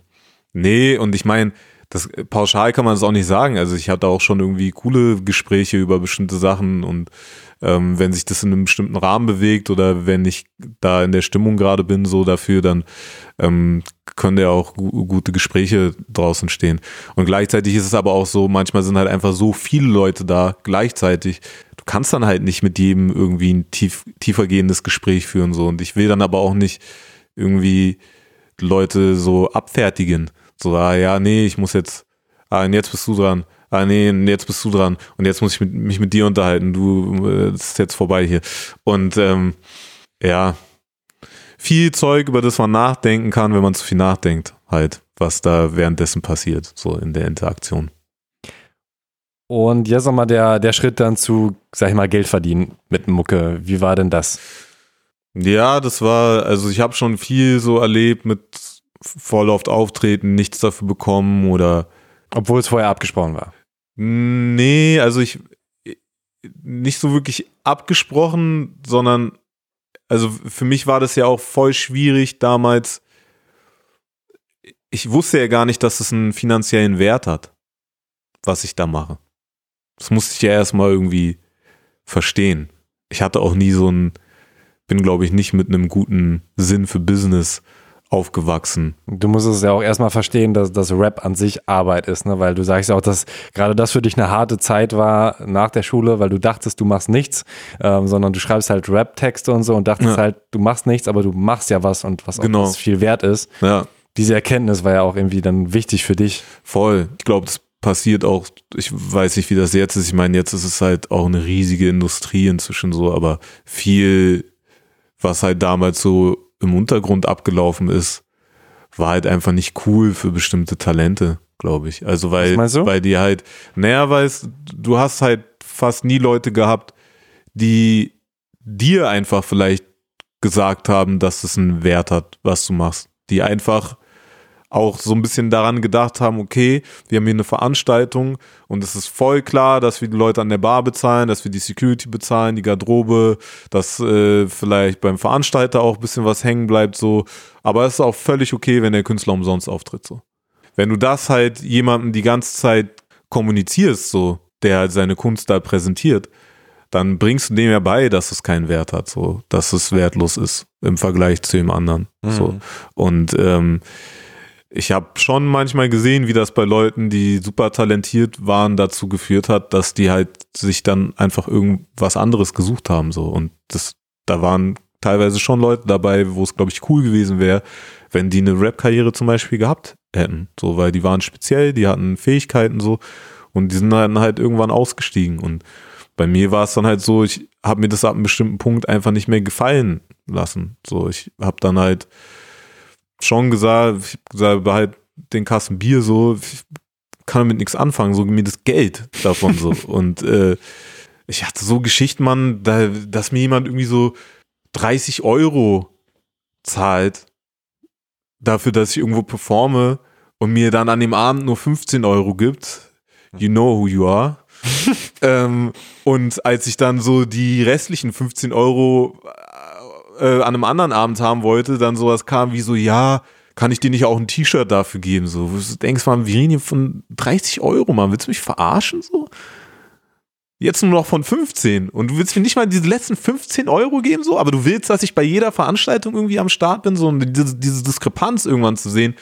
nee, und ich meine, das pauschal kann man es auch nicht sagen. Also ich hatte auch schon irgendwie coole Gespräche über bestimmte Sachen und ähm, wenn sich das in einem bestimmten Rahmen bewegt oder wenn ich da in der Stimmung gerade bin, so dafür, dann ähm, können ja auch gu gute Gespräche draußen stehen. Und gleichzeitig ist es aber auch so, manchmal sind halt einfach so viele Leute da gleichzeitig. Du kannst dann halt nicht mit jedem irgendwie ein tief, tiefergehendes Gespräch führen so. Und ich will dann aber auch nicht irgendwie Leute so abfertigen. So, ah ja, nee, ich muss jetzt, ah, und jetzt bist du dran. Ah, nee, jetzt bist du dran. Und jetzt muss ich mit, mich mit dir unterhalten. Du, äh, das ist jetzt vorbei hier. Und ähm, ja, viel Zeug, über das man nachdenken kann, wenn man zu viel nachdenkt, halt, was da währenddessen passiert, so in der Interaktion. Und jetzt nochmal der, der Schritt dann zu, sag ich mal, Geld verdienen mit Mucke. Wie war denn das? Ja, das war, also ich habe schon viel so erlebt mit voll oft auftreten, nichts dafür bekommen oder. Obwohl es vorher abgesprochen war. Nee, also ich nicht so wirklich abgesprochen, sondern also für mich war das ja auch voll schwierig damals. Ich wusste ja gar nicht, dass es einen finanziellen Wert hat, was ich da mache. Das musste ich ja erstmal irgendwie verstehen. Ich hatte auch nie so ein, bin glaube ich nicht mit einem guten Sinn für Business aufgewachsen. Du musst es ja auch erstmal verstehen, dass das Rap an sich Arbeit ist, ne? weil du sagst ja auch, dass gerade das für dich eine harte Zeit war nach der Schule, weil du dachtest, du machst nichts, ähm, sondern du schreibst halt Rap-Texte und so und dachtest ja. halt, du machst nichts, aber du machst ja was und was genau. auch was viel wert ist. Ja. Diese Erkenntnis war ja auch irgendwie dann wichtig für dich. Voll. Ich glaube, das passiert auch, ich weiß nicht, wie das jetzt ist. Ich meine, jetzt ist es halt auch eine riesige Industrie inzwischen so, aber viel, was halt damals so im Untergrund abgelaufen ist, war halt einfach nicht cool für bestimmte Talente, glaube ich. Also weil, weil die halt, naja, weißt, du hast halt fast nie Leute gehabt, die dir einfach vielleicht gesagt haben, dass es einen Wert hat, was du machst. Die einfach auch so ein bisschen daran gedacht haben, okay, wir haben hier eine Veranstaltung und es ist voll klar, dass wir die Leute an der Bar bezahlen, dass wir die Security bezahlen, die Garderobe, dass äh, vielleicht beim Veranstalter auch ein bisschen was hängen bleibt, so. Aber es ist auch völlig okay, wenn der Künstler umsonst auftritt, so. Wenn du das halt jemandem die ganze Zeit kommunizierst, so, der halt seine Kunst da präsentiert, dann bringst du dem ja bei, dass es keinen Wert hat, so, dass es wertlos ist im Vergleich zu dem anderen. Mhm. So. Und ähm, ich habe schon manchmal gesehen, wie das bei Leuten, die super talentiert waren, dazu geführt hat, dass die halt sich dann einfach irgendwas anderes gesucht haben so. Und das da waren teilweise schon Leute dabei, wo es glaube ich cool gewesen wäre, wenn die eine Rap-Karriere zum Beispiel gehabt hätten, so weil die waren speziell, die hatten Fähigkeiten so. Und die sind dann halt irgendwann ausgestiegen. Und bei mir war es dann halt so, ich habe mir das ab einem bestimmten Punkt einfach nicht mehr gefallen lassen. So, ich habe dann halt schon gesagt, ich gesagt, behalt den Kasten Bier so, ich kann damit nichts anfangen, so mir das Geld davon so. *laughs* Und äh, ich hatte so Geschichten, Mann, da, dass mir jemand irgendwie so 30 Euro zahlt dafür, dass ich irgendwo performe und mir dann an dem Abend nur 15 Euro gibt. You know who you are. *laughs* ähm, und als ich dann so die restlichen 15 Euro äh, an einem anderen Abend haben wollte, dann sowas kam wie so, ja, kann ich dir nicht auch ein T-Shirt dafür geben? So, du denkst mal, wir reden hier von 30 Euro, Mann, willst du mich verarschen? So? Jetzt nur noch von 15. Und du willst mir nicht mal diese letzten 15 Euro geben, so, aber du willst, dass ich bei jeder Veranstaltung irgendwie am Start bin, so und diese, diese Diskrepanz irgendwann zu sehen.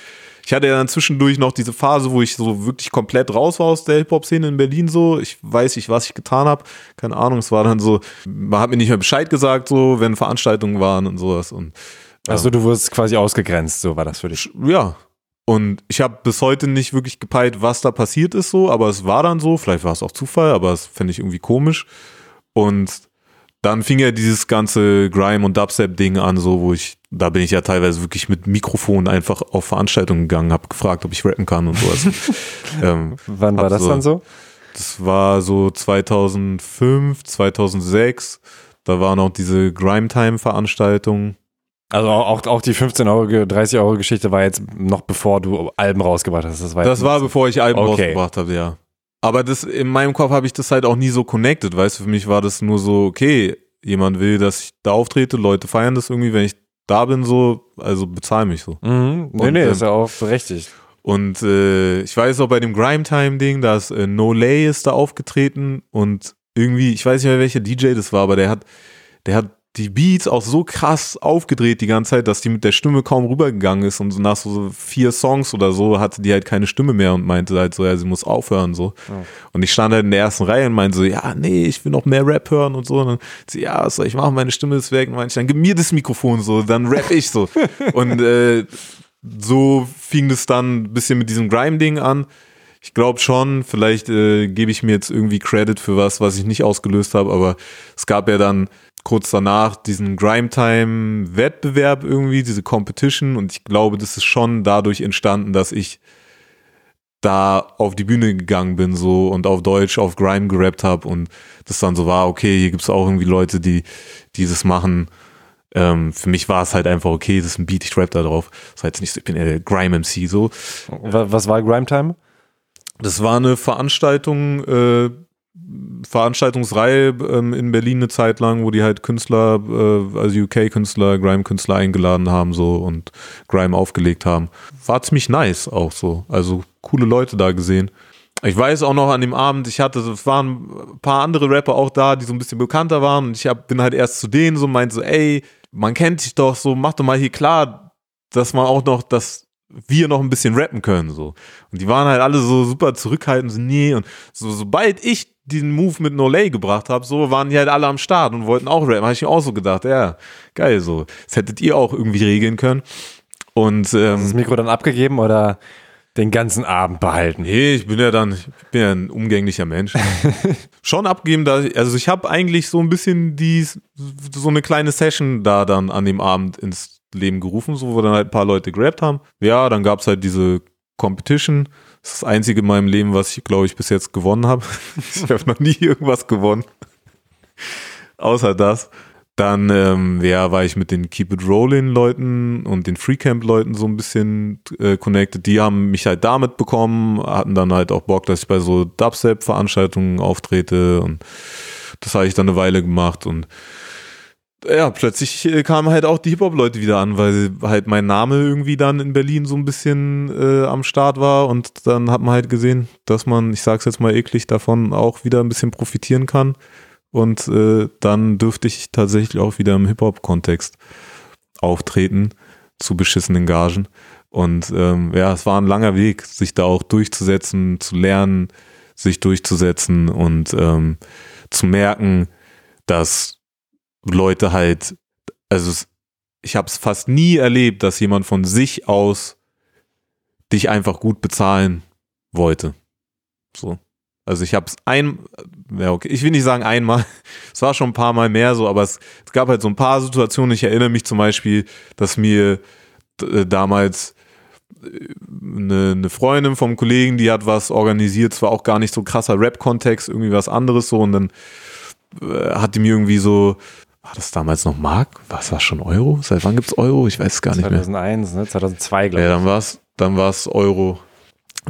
Ich hatte ja dann zwischendurch noch diese Phase, wo ich so wirklich komplett raus war aus der Hip-Hop-Szene in Berlin so. Ich weiß nicht, was ich getan habe. Keine Ahnung. Es war dann so, man hat mir nicht mehr Bescheid gesagt, so, wenn Veranstaltungen waren und sowas. Und, Also du wurdest quasi ausgegrenzt, so war das für dich. ja. Und ich habe bis heute nicht wirklich gepeilt, was da passiert ist, so, aber es war dann so, vielleicht war es auch Zufall, aber es fände ich irgendwie komisch. Und dann fing ja dieses ganze Grime- und Dubstep-Ding an, so, wo ich, da bin ich ja teilweise wirklich mit Mikrofon einfach auf Veranstaltungen gegangen, habe gefragt, ob ich rappen kann und sowas. *laughs* ähm, Wann war das dann so? das war so 2005, 2006. Da waren auch diese Grime-Time-Veranstaltungen. Also auch, auch die 15 Euro, 30 Euro Geschichte war jetzt noch bevor du Alben rausgebracht hast. Das war, Das war, bevor ich Alben Okay. rausgebracht habe, ja. Aber das, in meinem Kopf habe ich das halt auch nie so connected, weißt du, für mich war das nur so, okay, jemand will, dass ich da auftrete, Leute feiern das irgendwie, wenn ich da bin, so, also bezahl mich so. Mhm. Nee, Und, nee, ähm, ist ja auch berechtigt. Und äh, ich weiß auch bei dem Grime-Time-Ding, da ist äh, No Lay ist da aufgetreten und irgendwie, ich weiß nicht mehr, welcher DJ das war, aber der hat, der hat die Beats auch so krass aufgedreht die ganze Zeit, dass die mit der Stimme kaum rübergegangen ist und so nach so vier Songs oder so hatte die halt keine Stimme mehr und meinte halt so, ja, sie muss aufhören so. Und ich stand halt in der ersten Reihe und meinte so, ja, nee, ich will noch mehr Rap hören und so. Und dann sie, ja, was soll ich machen, meine Stimme ist weg. Und meinte ich, dann gib mir das Mikrofon so, dann rap ich so. *laughs* und äh, so fing das dann ein bisschen mit diesem Grime-Ding an. Ich glaube schon, vielleicht äh, gebe ich mir jetzt irgendwie Credit für was, was ich nicht ausgelöst habe, aber es gab ja dann kurz danach diesen Grime-Time-Wettbewerb irgendwie, diese Competition und ich glaube, das ist schon dadurch entstanden, dass ich da auf die Bühne gegangen bin so und auf Deutsch auf Grime gerappt habe und das dann so war, okay, hier gibt's auch irgendwie Leute, die dieses machen. Ähm, für mich war es halt einfach okay, das ist ein Beat, ich rap da drauf. Das heißt nicht so, ich bin der Grime-MC so. Wa- Was war Grime Time? Das war eine Veranstaltung, äh, Veranstaltungsreihe ähm, in Berlin eine Zeit lang, wo die halt Künstler, äh, also UK-Künstler, Grime-Künstler eingeladen haben so und Grime aufgelegt haben. War ziemlich nice auch so. Also coole Leute da gesehen. Ich weiß auch noch an dem Abend, ich hatte, es waren ein paar andere Rapper auch da, die so ein bisschen bekannter waren und ich hab, bin halt erst zu denen so, meinte so, ey, man kennt dich doch so, mach doch mal hier klar, dass man auch noch, dass wir noch ein bisschen rappen können, so. Und die waren halt alle so super zurückhaltend, so, nee, und so, sobald ich diesen Move mit No Lay gebracht habe, so waren die halt alle am Start und wollten auch rappen. Habe ich mir auch so gedacht, ja, geil, so. Das hättet ihr auch irgendwie regeln können. Und Hast du das ähm, Mikro dann abgegeben oder den ganzen Abend behalten? nee, ich bin ja dann, ich bin ja ein umgänglicher Mensch. *laughs* Schon abgeben, da, also ich habe eigentlich so ein bisschen die, so eine kleine Session da dann an dem Abend ins Leben gerufen, so wo dann halt ein paar Leute gerappt haben. Ja, dann gab's halt diese Competition. Das ist das einzige in meinem Leben, was ich, glaube ich, bis jetzt gewonnen habe. *laughs* ich habe noch nie irgendwas gewonnen. Außer das. Dann ähm, ja, war ich mit den Keep It Rollin Leuten und den Freecamp Leuten so ein bisschen äh, connected. Die haben mich halt damit bekommen, hatten dann halt auch Bock, dass ich bei so Dubstep Veranstaltungen auftrete und das habe ich dann eine Weile gemacht und ja, plötzlich äh, kamen halt auch die Hip-Hop-Leute wieder an, weil halt mein Name irgendwie dann in Berlin so ein bisschen äh, am Start war und dann hat man halt gesehen, dass man, ich sag's jetzt mal eklig, davon auch wieder ein bisschen profitieren kann. Und äh, dann dürfte ich tatsächlich auch wieder im Hip-Hop-Kontext auftreten zu beschissenen Gagen. Und ähm, ja, es war ein langer Weg, sich da auch durchzusetzen, zu lernen, sich durchzusetzen und ähm, zu merken, dass Leute halt, also ich habe es fast nie erlebt, dass jemand von sich aus dich einfach gut bezahlen wollte. So. Also ich habe es ein, ja okay, ich will nicht sagen einmal, *laughs* es war schon ein paar Mal mehr so, aber es, es gab halt so ein paar Situationen. Ich erinnere mich zum Beispiel, dass mir äh, damals äh, eine, eine Freundin vom Kollegen, die hat was organisiert, zwar auch gar nicht so krasser Rap-Kontext, irgendwie was anderes so und dann äh, hat die mir irgendwie so, war das damals noch Mark? Was war schon Euro? Seit wann gibt's Euro? Ich weiß es gar nicht mehr. 2001, ne? 2002, glaube Ja, ich. dann war's, dann war's Euro,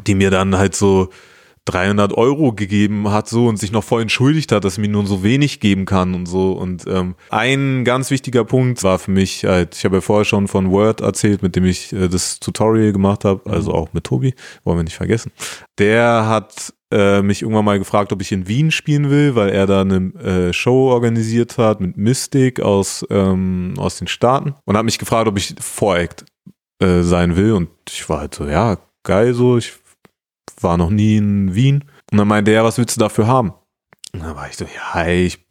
die mir dann halt so 300 Euro gegeben hat so und sich noch voll entschuldigt hat, dass sie mir nur so wenig geben kann und so. Und ähm, ein ganz wichtiger Punkt war für mich halt, ich habe ja vorher schon von Word erzählt, mit dem ich äh, das Tutorial gemacht habe, also auch mit Tobi, wollen wir nicht vergessen. Der hat äh, mich irgendwann mal gefragt, ob ich in Wien spielen will, weil er da eine äh, Show organisiert hat mit Mystic aus, ähm, aus den Staaten und hat mich gefragt, ob ich Voract äh, sein will und ich war halt so, ja, geil so, ich war noch nie in Wien und dann meinte er, was willst du dafür haben? Und dann war ich so, ja, ich,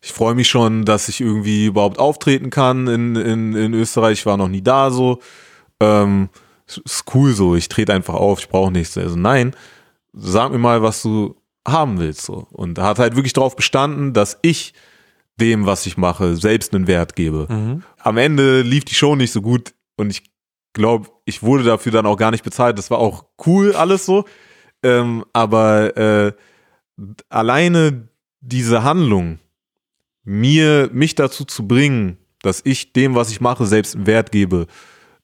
ich freue mich schon, dass ich irgendwie überhaupt auftreten kann in, in, in Österreich, ich war noch nie da so, ähm, ist cool so, ich trete einfach auf, ich brauche nichts. Also nein, sag mir mal, was du haben willst. So. Und hat halt wirklich darauf bestanden, dass ich dem, was ich mache, selbst einen Wert gebe. Mhm. Am Ende lief die Show nicht so gut und ich glaube, ich wurde dafür dann auch gar nicht bezahlt. Das war auch cool alles so. Ähm, aber äh, alleine diese Handlung, mir, mich dazu zu bringen, dass ich dem, was ich mache, selbst einen Wert gebe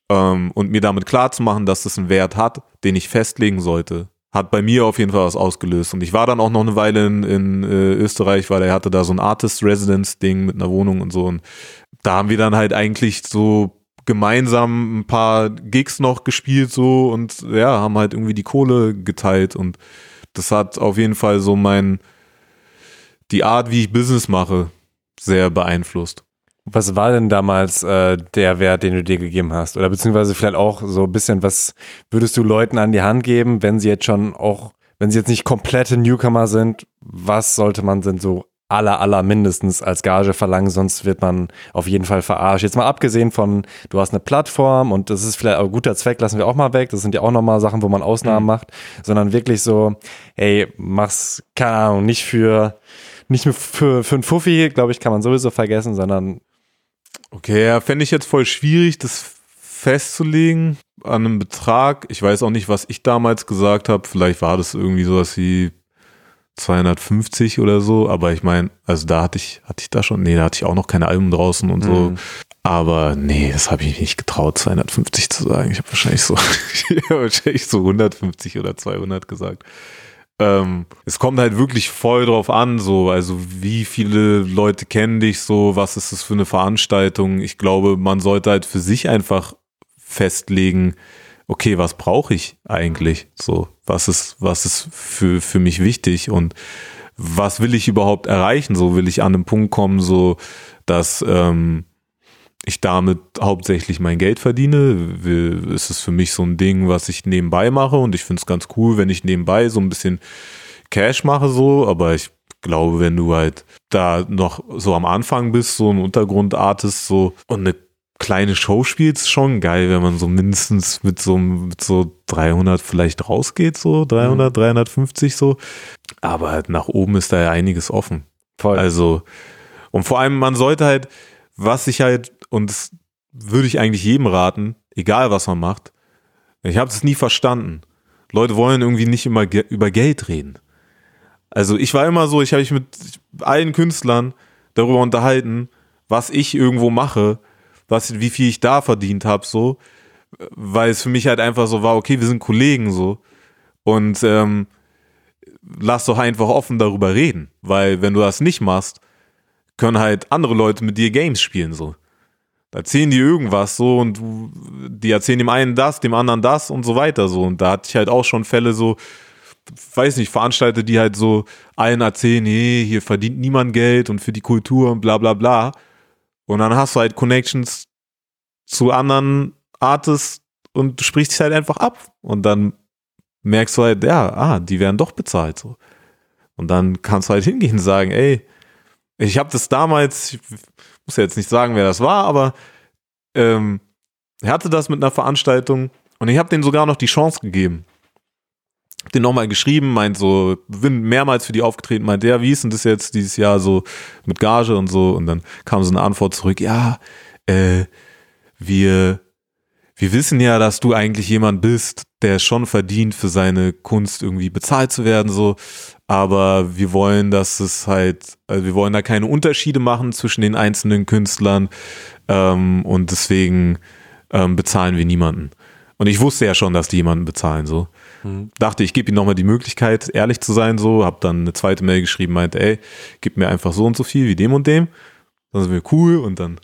ähm, und mir damit klar zu machen, dass das einen Wert hat, den ich festlegen sollte, hat bei mir auf jeden Fall was ausgelöst. Und ich war dann auch noch eine Weile in, in äh, Österreich, weil er hatte da so ein Artist Residence Ding mit einer Wohnung und so. Und da haben wir dann halt eigentlich so gemeinsam ein paar Gigs noch gespielt so und ja, haben halt irgendwie die Kohle geteilt und das hat auf jeden Fall so mein die Art, wie ich Business mache, sehr beeinflusst. Was war denn damals äh, der Wert, den du dir gegeben hast? Oder beziehungsweise vielleicht auch so ein bisschen, was würdest du Leuten an die Hand geben, wenn sie jetzt schon auch, wenn sie jetzt nicht komplette Newcomer sind, was sollte man denn so aller, aller mindestens als Gage verlangen, sonst wird man auf jeden Fall verarscht. Jetzt mal abgesehen von, du hast eine Plattform und das ist vielleicht ein guter Zweck, lassen wir auch mal weg. Das sind ja auch nochmal Sachen, wo man Ausnahmen Mhm. macht, sondern wirklich so, ey, mach's, keine Ahnung, nicht für, nicht nur für, für einen Fuffi, glaube ich, kann man sowieso vergessen, sondern Okay, ja, fände ich jetzt voll schwierig, das festzulegen an einem Betrag. Ich weiß auch nicht, was ich damals gesagt habe. Vielleicht war das irgendwie sowas wie 250 oder so. Aber ich meine, also da hatte ich, hatte ich da schon, nee, da hatte ich auch noch keine Alben draußen und so. Mhm. Aber nee, das habe ich nicht getraut, 250 zu sagen. Ich habe wahrscheinlich so, ich hab wahrscheinlich so *laughs* 150 oder 200 gesagt. Ähm, es kommt halt wirklich voll drauf an, so, also wie viele Leute kennen dich so, was ist das für eine Veranstaltung? Ich glaube, man sollte halt für sich einfach festlegen, okay, was brauche ich eigentlich? So, was ist, was ist für, für mich wichtig und was will ich überhaupt erreichen? So will ich an einen Punkt kommen, so, dass ähm, ich damit hauptsächlich mein Geld verdiene. Ist es für mich so ein Ding, was ich nebenbei mache und ich finde es ganz cool, wenn ich nebenbei so ein bisschen Cash mache, so, aber ich glaube, wenn du halt da noch so am Anfang bist, so ein Untergrundartist, so und eine kleine Show spielst, schon geil, wenn man so mindestens mit so, mit so 300 vielleicht rausgeht, so 300, 350 so. Aber halt nach oben ist da ja einiges offen. voll. Also, und vor allem, man sollte halt, was ich halt, und das würde ich eigentlich jedem raten, egal was man macht, ich habe es nie verstanden. Leute wollen irgendwie nicht immer ge über Geld reden. Also ich war immer so, ich habe mich mit allen Künstlern darüber unterhalten, was ich irgendwo mache, was, wie viel ich da verdient habe, so, weil es für mich halt einfach so war, okay, wir sind Kollegen so und ähm, lass doch einfach offen darüber reden, weil wenn du das nicht machst, können halt andere Leute mit dir Games spielen so. Da erzählen die irgendwas so und die erzählen dem einen das, dem anderen das und so weiter so. Und da hatte ich halt auch schon Fälle so, weiß nicht, Veranstalter, die halt so allen erzählen, nee, hier verdient niemand Geld und für die Kultur und bla bla bla. Und dann hast du halt Connections zu anderen Artists und du sprichst dich halt einfach ab. Und dann merkst du halt, ja, ah, die werden doch bezahlt so. Und dann kannst du halt hingehen und sagen, ey, ich habe das damals, ich muss ja jetzt nicht sagen, wer das war, aber ähm, er hatte das mit einer Veranstaltung und ich habe denen sogar noch die Chance gegeben. Den nochmal geschrieben, meint so, bin mehrmals für die aufgetreten, meint, ja, wie ist denn das jetzt dieses Jahr so mit Gage und so? Und dann kam so eine Antwort zurück, ja, äh, wir, wir wissen ja, dass du eigentlich jemand bist, der schon verdient, für seine Kunst irgendwie bezahlt zu werden, so. Aber wir wollen, dass es halt, also wir wollen da keine Unterschiede machen zwischen den einzelnen Künstlern ähm, und deswegen ähm, bezahlen wir niemanden. Und ich wusste ja schon, dass die jemanden bezahlen, so. Dachte, ich gebe ihm nochmal die Möglichkeit, ehrlich zu sein, so. Hab dann eine zweite Mail geschrieben, meinte, ey, gib mir einfach so und so viel wie dem und dem. Dann sind wir cool und dann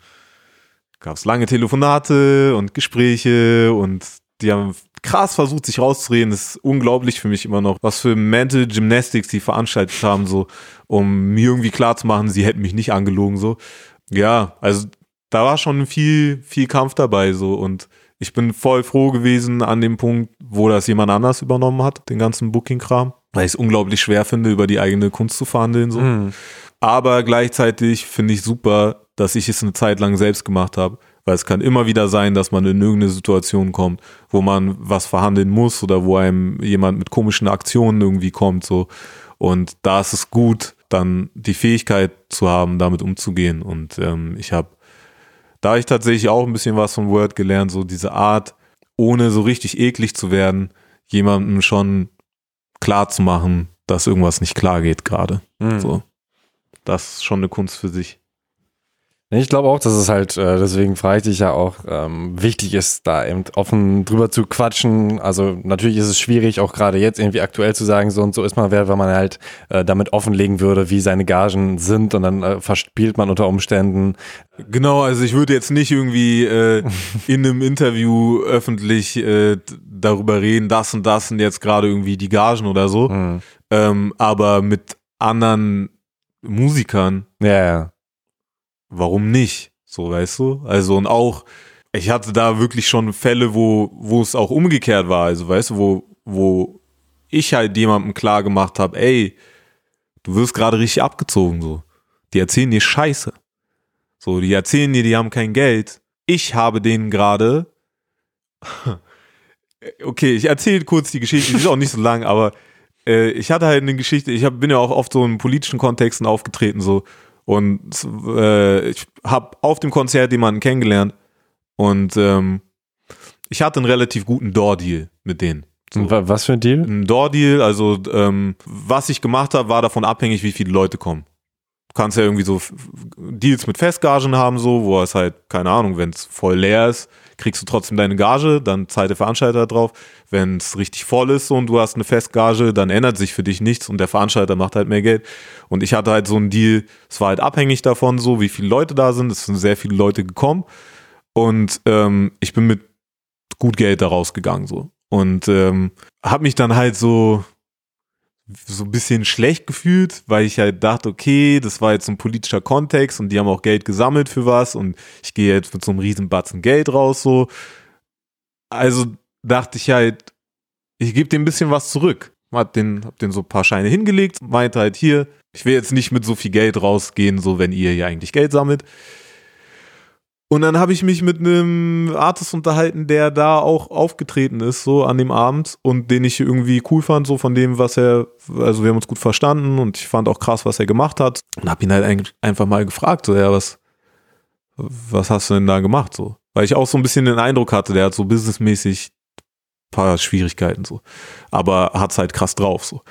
gab es lange Telefonate und Gespräche und die haben krass versucht, sich rauszureden. Das ist unglaublich für mich immer noch, was für Mental Gymnastics die veranstaltet haben, so, um mir irgendwie klarzumachen, sie hätten mich nicht angelogen, so. Ja, also da war schon viel, viel Kampf dabei, so, und ich bin voll froh gewesen an dem Punkt, wo das jemand anders übernommen hat, den ganzen Booking-Kram, weil ich es unglaublich schwer finde, über die eigene Kunst zu verhandeln, so. Mhm. Aber gleichzeitig finde ich super, dass ich es eine Zeit lang selbst gemacht habe. Weil es kann immer wieder sein, dass man in irgendeine Situation kommt, wo man was verhandeln muss oder wo einem jemand mit komischen Aktionen irgendwie kommt. So. Und da ist es gut, dann die Fähigkeit zu haben, damit umzugehen. Und ähm, ich habe, da ich tatsächlich auch ein bisschen was von Word gelernt, so diese Art, ohne so richtig eklig zu werden, jemandem schon klar zu machen, dass irgendwas nicht klar geht gerade. Mhm. So. Das ist schon eine Kunst für sich. Ich glaube auch, dass es halt, äh, deswegen frage ich dich ja auch, ähm, wichtig ist, da eben offen drüber zu quatschen. Also natürlich ist es schwierig, auch gerade jetzt irgendwie aktuell zu sagen, so und so ist man wert, wenn man halt äh, damit offenlegen würde, wie seine Gagen sind und dann äh, verspielt man unter Umständen. Genau, also ich würde jetzt nicht irgendwie äh, in einem Interview öffentlich äh, darüber reden, das und das sind jetzt gerade irgendwie die Gagen oder so. Hm. Ähm, aber mit anderen Musikern, Ja, ja. Warum nicht? So, weißt du? Also und auch, ich hatte da wirklich schon Fälle, wo, wo es auch umgekehrt war. Also, weißt du, wo, wo ich halt jemandem klar gemacht habe, ey, du wirst gerade richtig abgezogen, so. Die erzählen dir Scheiße. So, die erzählen dir, die haben kein Geld. Ich habe denen gerade. *laughs* Okay, ich erzähle kurz die Geschichte, die ist auch nicht so lang, aber äh, ich hatte halt eine Geschichte, ich hab, bin ja auch oft so in politischen Kontexten aufgetreten, so. Und äh, ich habe auf dem Konzert jemanden kennengelernt und ähm, ich hatte einen relativ guten Door-Deal mit denen. So. Was für ein Deal? Ein Door-Deal, also ähm, was ich gemacht habe, war davon abhängig, wie viele Leute kommen. Du kannst ja irgendwie so Deals mit Festgagen haben, so, wo es halt, keine Ahnung, wenn es voll leer ist, kriegst du trotzdem deine Gage, dann zahlt der Veranstalter drauf. Wenn es richtig voll ist und du hast eine Festgage, dann ändert sich für dich nichts und der Veranstalter macht halt mehr Geld. Und ich hatte halt so einen Deal, es war halt abhängig davon, so wie viele Leute da sind. Es sind sehr viele Leute gekommen und ähm, ich bin mit gut Geld da rausgegangen so und ähm, habe mich dann halt so so ein bisschen schlecht gefühlt, weil ich halt dachte, okay, das war jetzt so ein politischer Kontext und die haben auch Geld gesammelt für was und ich gehe jetzt mit so einem riesen Batzen Geld raus so. Also dachte ich halt, ich gebe dem ein bisschen was zurück. Hab den, hab den so ein paar Scheine hingelegt, meinte halt hier, ich will jetzt nicht mit so viel Geld rausgehen, so wenn ihr hier eigentlich Geld sammelt. Und dann habe ich mich mit einem Artist unterhalten, der da auch aufgetreten ist, so an dem Abend und den ich irgendwie cool fand, so von dem, was er, also wir haben uns gut verstanden und ich fand auch krass, was er gemacht hat und habe ihn halt einfach mal gefragt, so, ja, was, was hast du denn da gemacht, so? Weil ich auch so ein bisschen den Eindruck hatte, der hat so businessmäßig paar Schwierigkeiten, so, aber hat's halt krass drauf, so.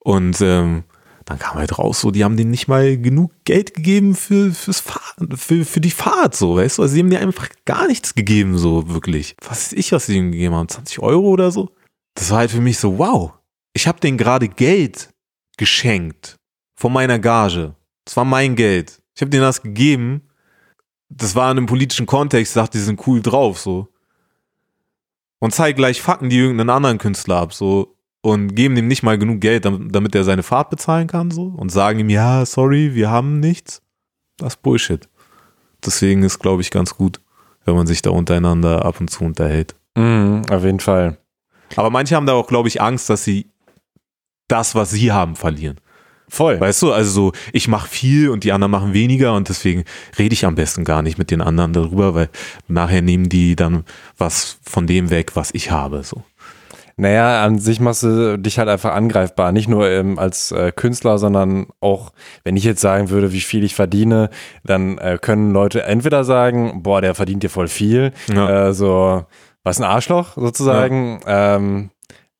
Und ähm, dann kam halt raus, so, die haben denen nicht mal genug Geld gegeben für, fürs Fahr für, für die Fahrt, so, weißt du? Also, sie haben dir einfach gar nichts gegeben, so, wirklich. Was weiß ich, was sie ihm gegeben haben? 20 Euro oder so? Das war halt für mich so, wow. Ich habe denen gerade Geld geschenkt von meiner Gage. Das war mein Geld. Ich habe denen das gegeben. Das war in einem politischen Kontext, dachte, die sind cool drauf, so. Und zeig gleich Fakten, die irgendeinen anderen Künstler ab, so und geben ihm nicht mal genug Geld, damit, er seine Fahrt bezahlen kann, so und sagen ihm, ja, sorry, wir haben nichts. Das ist Bullshit. Deswegen ist, glaube ich, ganz gut, wenn man sich da untereinander ab und zu unterhält. Mhm, auf jeden Fall. Aber manche haben da auch, glaube ich, Angst, dass sie das, was sie haben, verlieren. Voll. Weißt du, also so, ich mache viel und die anderen machen weniger und deswegen rede ich am besten gar nicht mit den anderen darüber, weil nachher nehmen die dann was von dem weg, was ich habe. So. Naja, an sich machst du dich halt einfach angreifbar. Nicht nur ähm, als äh, Künstler, sondern auch, wenn ich jetzt sagen würde, wie viel ich verdiene, dann äh, können Leute entweder sagen, boah, der verdient dir voll viel, Ja. äh, so, was ein Arschloch sozusagen. Ähm,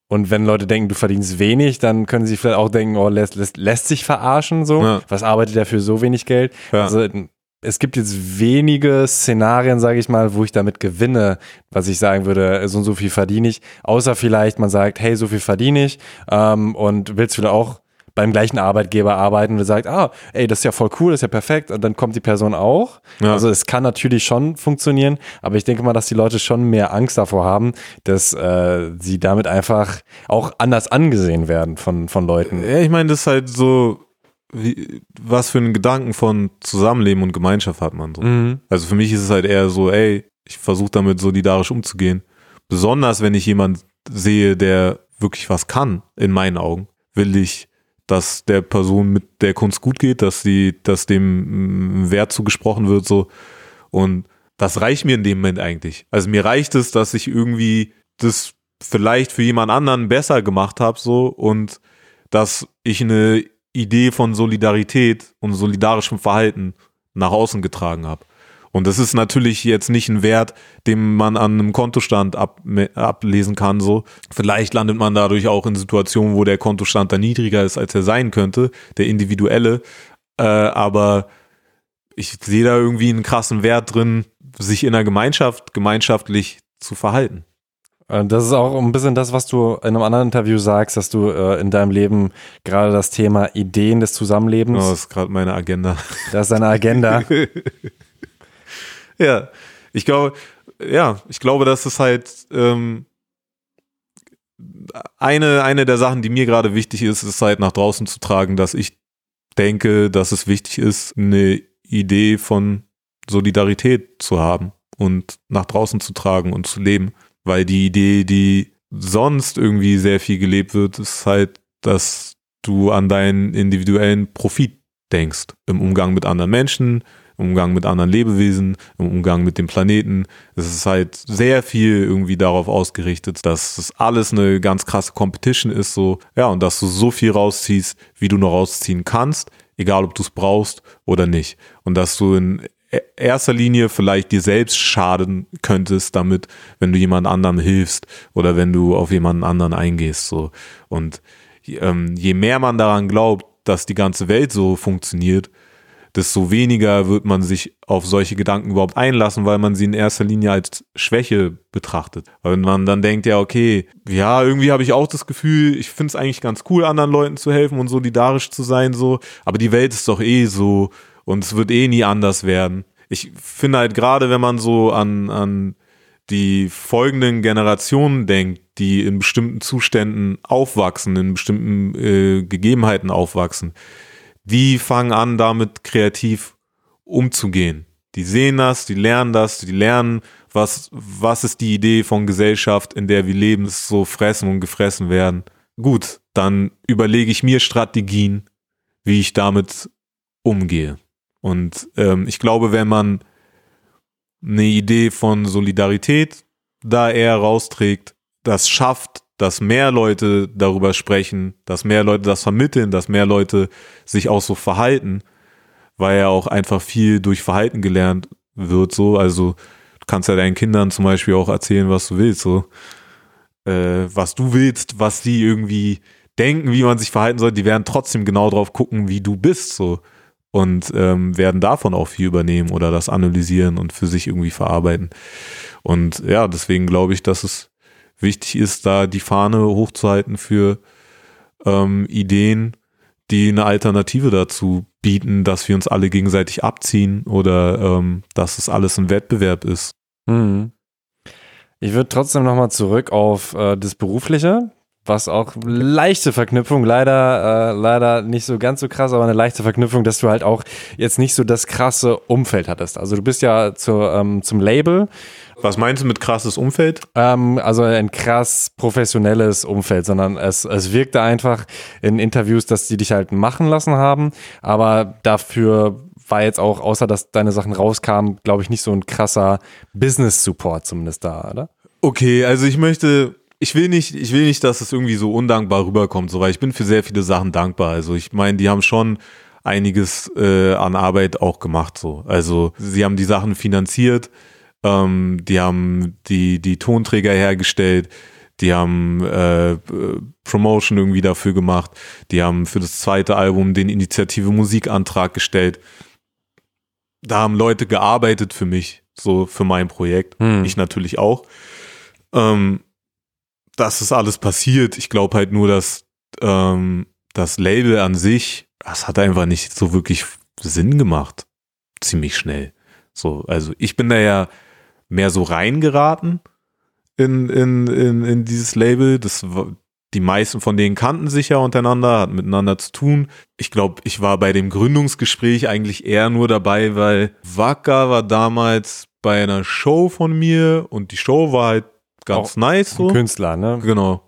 und wenn Leute denken, du verdienst wenig, dann können sie vielleicht auch denken, oh, lässt, lässt, lässt sich verarschen so. Ja. Was arbeitet der für so wenig Geld? Ja. Also es gibt jetzt wenige Szenarien, sage ich mal, wo ich damit gewinne, was ich sagen würde, so und so viel verdiene ich. Außer vielleicht man sagt, hey, so viel verdiene ich ähm, und willst du da auch beim gleichen Arbeitgeber arbeiten und sagt, ah, ey, das ist ja voll cool, das ist ja perfekt und dann kommt die Person auch. Ja. Also es kann natürlich schon funktionieren, aber ich denke mal, dass die Leute schon mehr Angst davor haben, dass äh, sie damit einfach auch anders angesehen werden von, von Leuten. Ja, ich meine, das ist halt so, wie, was für einen Gedanken von Zusammenleben und Gemeinschaft hat man so. Mhm. Also für mich ist es halt eher so, ey, ich versuche damit solidarisch umzugehen. Besonders wenn ich jemand sehe, der wirklich was kann, in meinen Augen, will ich, dass der Person mit der Kunst gut geht, dass sie, dass dem mm, Wert zugesprochen wird, so. Und das reicht mir in dem Moment eigentlich. Also mir reicht es, dass ich irgendwie das vielleicht für jemand anderen besser gemacht habe, so, und dass ich eine Idee von Solidarität und solidarischem Verhalten nach außen getragen habe. Und das ist natürlich jetzt nicht ein Wert, den man an einem Kontostand ab, ablesen kann. So, vielleicht landet man dadurch auch in Situationen, wo der Kontostand dann niedriger ist, als er sein könnte, der individuelle. Äh, aber ich sehe da irgendwie einen krassen Wert drin, sich in der Gemeinschaft gemeinschaftlich zu verhalten. Äh, Das ist auch ein bisschen das, was du in einem anderen Interview sagst, dass du äh, in deinem Leben gerade das Thema Ideen des Zusammenlebens, Oh, das ist gerade meine Agenda. *laughs* das ist deine Agenda. *laughs* Ja, ich glaube, ja, ich glaube, dass es halt ähm, eine, eine der Sachen, die mir gerade wichtig ist, ist halt nach draußen zu tragen, dass ich denke, dass es wichtig ist, eine Idee von Solidarität zu haben und nach draußen zu tragen und zu leben. Weil die Idee, die sonst irgendwie sehr viel gelebt wird, ist halt, dass du an deinen individuellen Profit denkst im Umgang mit anderen Menschen, im Umgang mit anderen Lebewesen, im Umgang mit dem Planeten. Es ist halt sehr viel irgendwie darauf ausgerichtet, dass das alles eine ganz krasse Competition ist, so, ja, und dass du so viel rausziehst, wie du noch rausziehen kannst, egal ob du es brauchst oder nicht. Und dass du in erster Linie vielleicht dir selbst schaden könntest damit, wenn du jemand anderem hilfst oder wenn du auf jemanden anderen eingehst, so. Und ähm, je mehr man daran glaubt, dass die ganze Welt so funktioniert, desto weniger wird man sich auf solche Gedanken überhaupt einlassen, weil man sie in erster Linie als Schwäche betrachtet. Weil man dann denkt, ja, okay, ja, irgendwie habe ich auch das Gefühl, ich finde es eigentlich ganz cool, anderen Leuten zu helfen und solidarisch zu sein, so, aber die Welt ist doch eh so und es wird eh nie anders werden. Ich finde halt gerade, wenn man so an, an die folgenden Generationen denkt, die in bestimmten Zuständen aufwachsen, in bestimmten äh, Gegebenheiten aufwachsen, die fangen an, damit kreativ umzugehen. Die sehen das, die lernen das, die lernen, was, was ist die Idee von Gesellschaft, in der wir leben, es so fressen und gefressen werden. Gut, dann überlege ich mir Strategien, wie ich damit umgehe. Und ähm, ich glaube, wenn man eine Idee von Solidarität da eher rausträgt, das schafft, dass mehr Leute darüber sprechen, dass mehr Leute das vermitteln, dass mehr Leute sich auch so verhalten, weil ja auch einfach viel durch Verhalten gelernt wird, so. Also, du kannst ja deinen Kindern zum Beispiel auch erzählen, was du willst, so. Äh, was du willst, was die irgendwie denken, wie man sich verhalten soll, die werden trotzdem genau drauf gucken, wie du bist, so. Und ähm, werden davon auch viel übernehmen oder das analysieren und für sich irgendwie verarbeiten. Und ja, deswegen glaube ich, dass es wichtig ist, da die Fahne hochzuhalten für ähm, Ideen, die eine Alternative dazu bieten, dass wir uns alle gegenseitig abziehen oder ähm, dass es alles ein Wettbewerb ist. Mhm. Ich würde trotzdem nochmal zurück auf äh, das Berufliche, was auch leichte Verknüpfung, leider, äh, leider nicht so ganz so krass, aber eine leichte Verknüpfung, dass du halt auch jetzt nicht so das krasse Umfeld hattest. Also du bist ja zur, ähm, zum Label, Was meinst du mit krasses Umfeld? ähm, also ein krass professionelles Umfeld, sondern es, es wirkte einfach in Interviews, dass die dich halt machen lassen haben, aber dafür war jetzt auch, außer dass deine Sachen rauskamen, glaube ich, nicht so ein krasser Business-Support zumindest da, oder? Okay, also ich möchte, ich will nicht, ich will nicht, dass es irgendwie so undankbar rüberkommt, so weil ich bin für sehr viele Sachen dankbar. Also ich meine, die haben schon einiges äh, an Arbeit auch gemacht, so. Also sie haben die Sachen finanziert, ähm, die haben die die Tonträger hergestellt, die haben äh, Promotion irgendwie dafür gemacht, die haben für das zweite Album den Initiative Musikantrag gestellt. Da haben Leute gearbeitet für mich, so für mein Projekt. Hm. Ich natürlich auch. Ähm, das ist alles passiert. Ich glaube halt nur, dass, ähm, das Label an sich, das hat einfach nicht so wirklich Sinn gemacht. Ziemlich schnell. So, also ich bin da ja mehr so reingeraten in, in, in, in dieses Label. Das die meisten von denen kannten sich ja untereinander, hatten miteinander zu tun. Ich glaube, ich war bei dem Gründungsgespräch eigentlich eher nur dabei, weil Wacker war damals bei einer Show von mir und die Show war halt ganz Auch nice. So. Künstler, ne? Genau.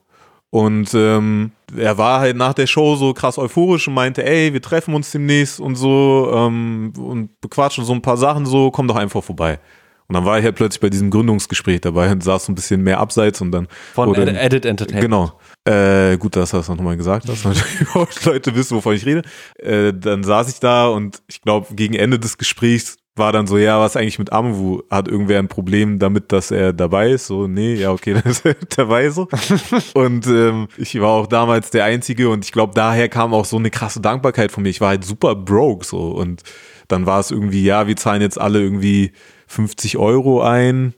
Und ähm, er war halt nach der Show so krass euphorisch und meinte, ey, wir treffen uns demnächst und so ähm, und bequatschen so ein paar Sachen so, komm doch einfach vorbei. Und dann war ich halt plötzlich bei diesem Gründungsgespräch dabei und saß so ein bisschen mehr abseits und dann. Von Ed Edit Entertainment. Genau. Äh, gut, dass du das nochmal gesagt hast, damit überhaupt Leute wissen, wovon ich rede. Äh, dann saß ich da und ich glaube, gegen Ende des Gesprächs war dann so, ja, was eigentlich mit Amwu? Hat irgendwer ein Problem damit, dass er dabei ist? So, nee, ja, okay, *laughs* dann ist er dabei so. *laughs* und ähm, ich war auch damals der Einzige und ich glaube, daher kam auch so eine krasse Dankbarkeit von mir. Ich war halt super broke so und dann war es irgendwie, ja, wir zahlen jetzt alle irgendwie 50 Euro ein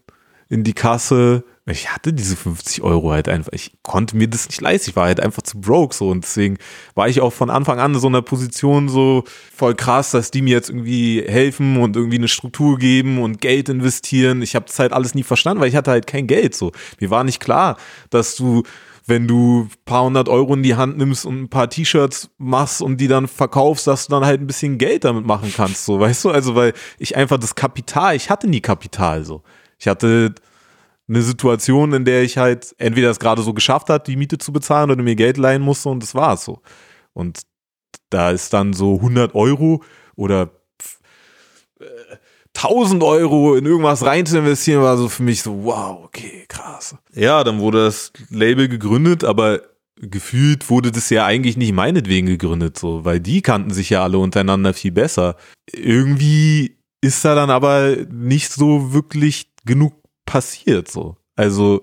in die Kasse ich hatte diese 50 Euro halt einfach, ich konnte mir das nicht leisten, ich war halt einfach zu broke so und deswegen war ich auch von Anfang an in so einer Position so voll krass, dass die mir jetzt irgendwie helfen und irgendwie eine Struktur geben und Geld investieren. Ich habe das halt alles nie verstanden, weil ich hatte halt kein Geld so. Mir war nicht klar, dass du wenn du paar hundert Euro in die Hand nimmst und ein paar T-Shirts machst und die dann verkaufst, dass du dann halt ein bisschen Geld damit machen kannst, so, weißt du? Also, weil ich einfach das Kapital, ich hatte nie Kapital, so. Ich hatte eine Situation, in der ich halt entweder es gerade so geschafft hat, die Miete zu bezahlen oder mir Geld leihen musste und das war es so. Und da ist dann so 100 Euro oder 1000 Euro in irgendwas rein zu investieren, war so für mich so, wow, okay, krass. Ja, dann wurde das Label gegründet, aber gefühlt wurde das ja eigentlich nicht meinetwegen gegründet, so, weil die kannten sich ja alle untereinander viel besser. Irgendwie ist da dann aber nicht so wirklich genug passiert so. Also,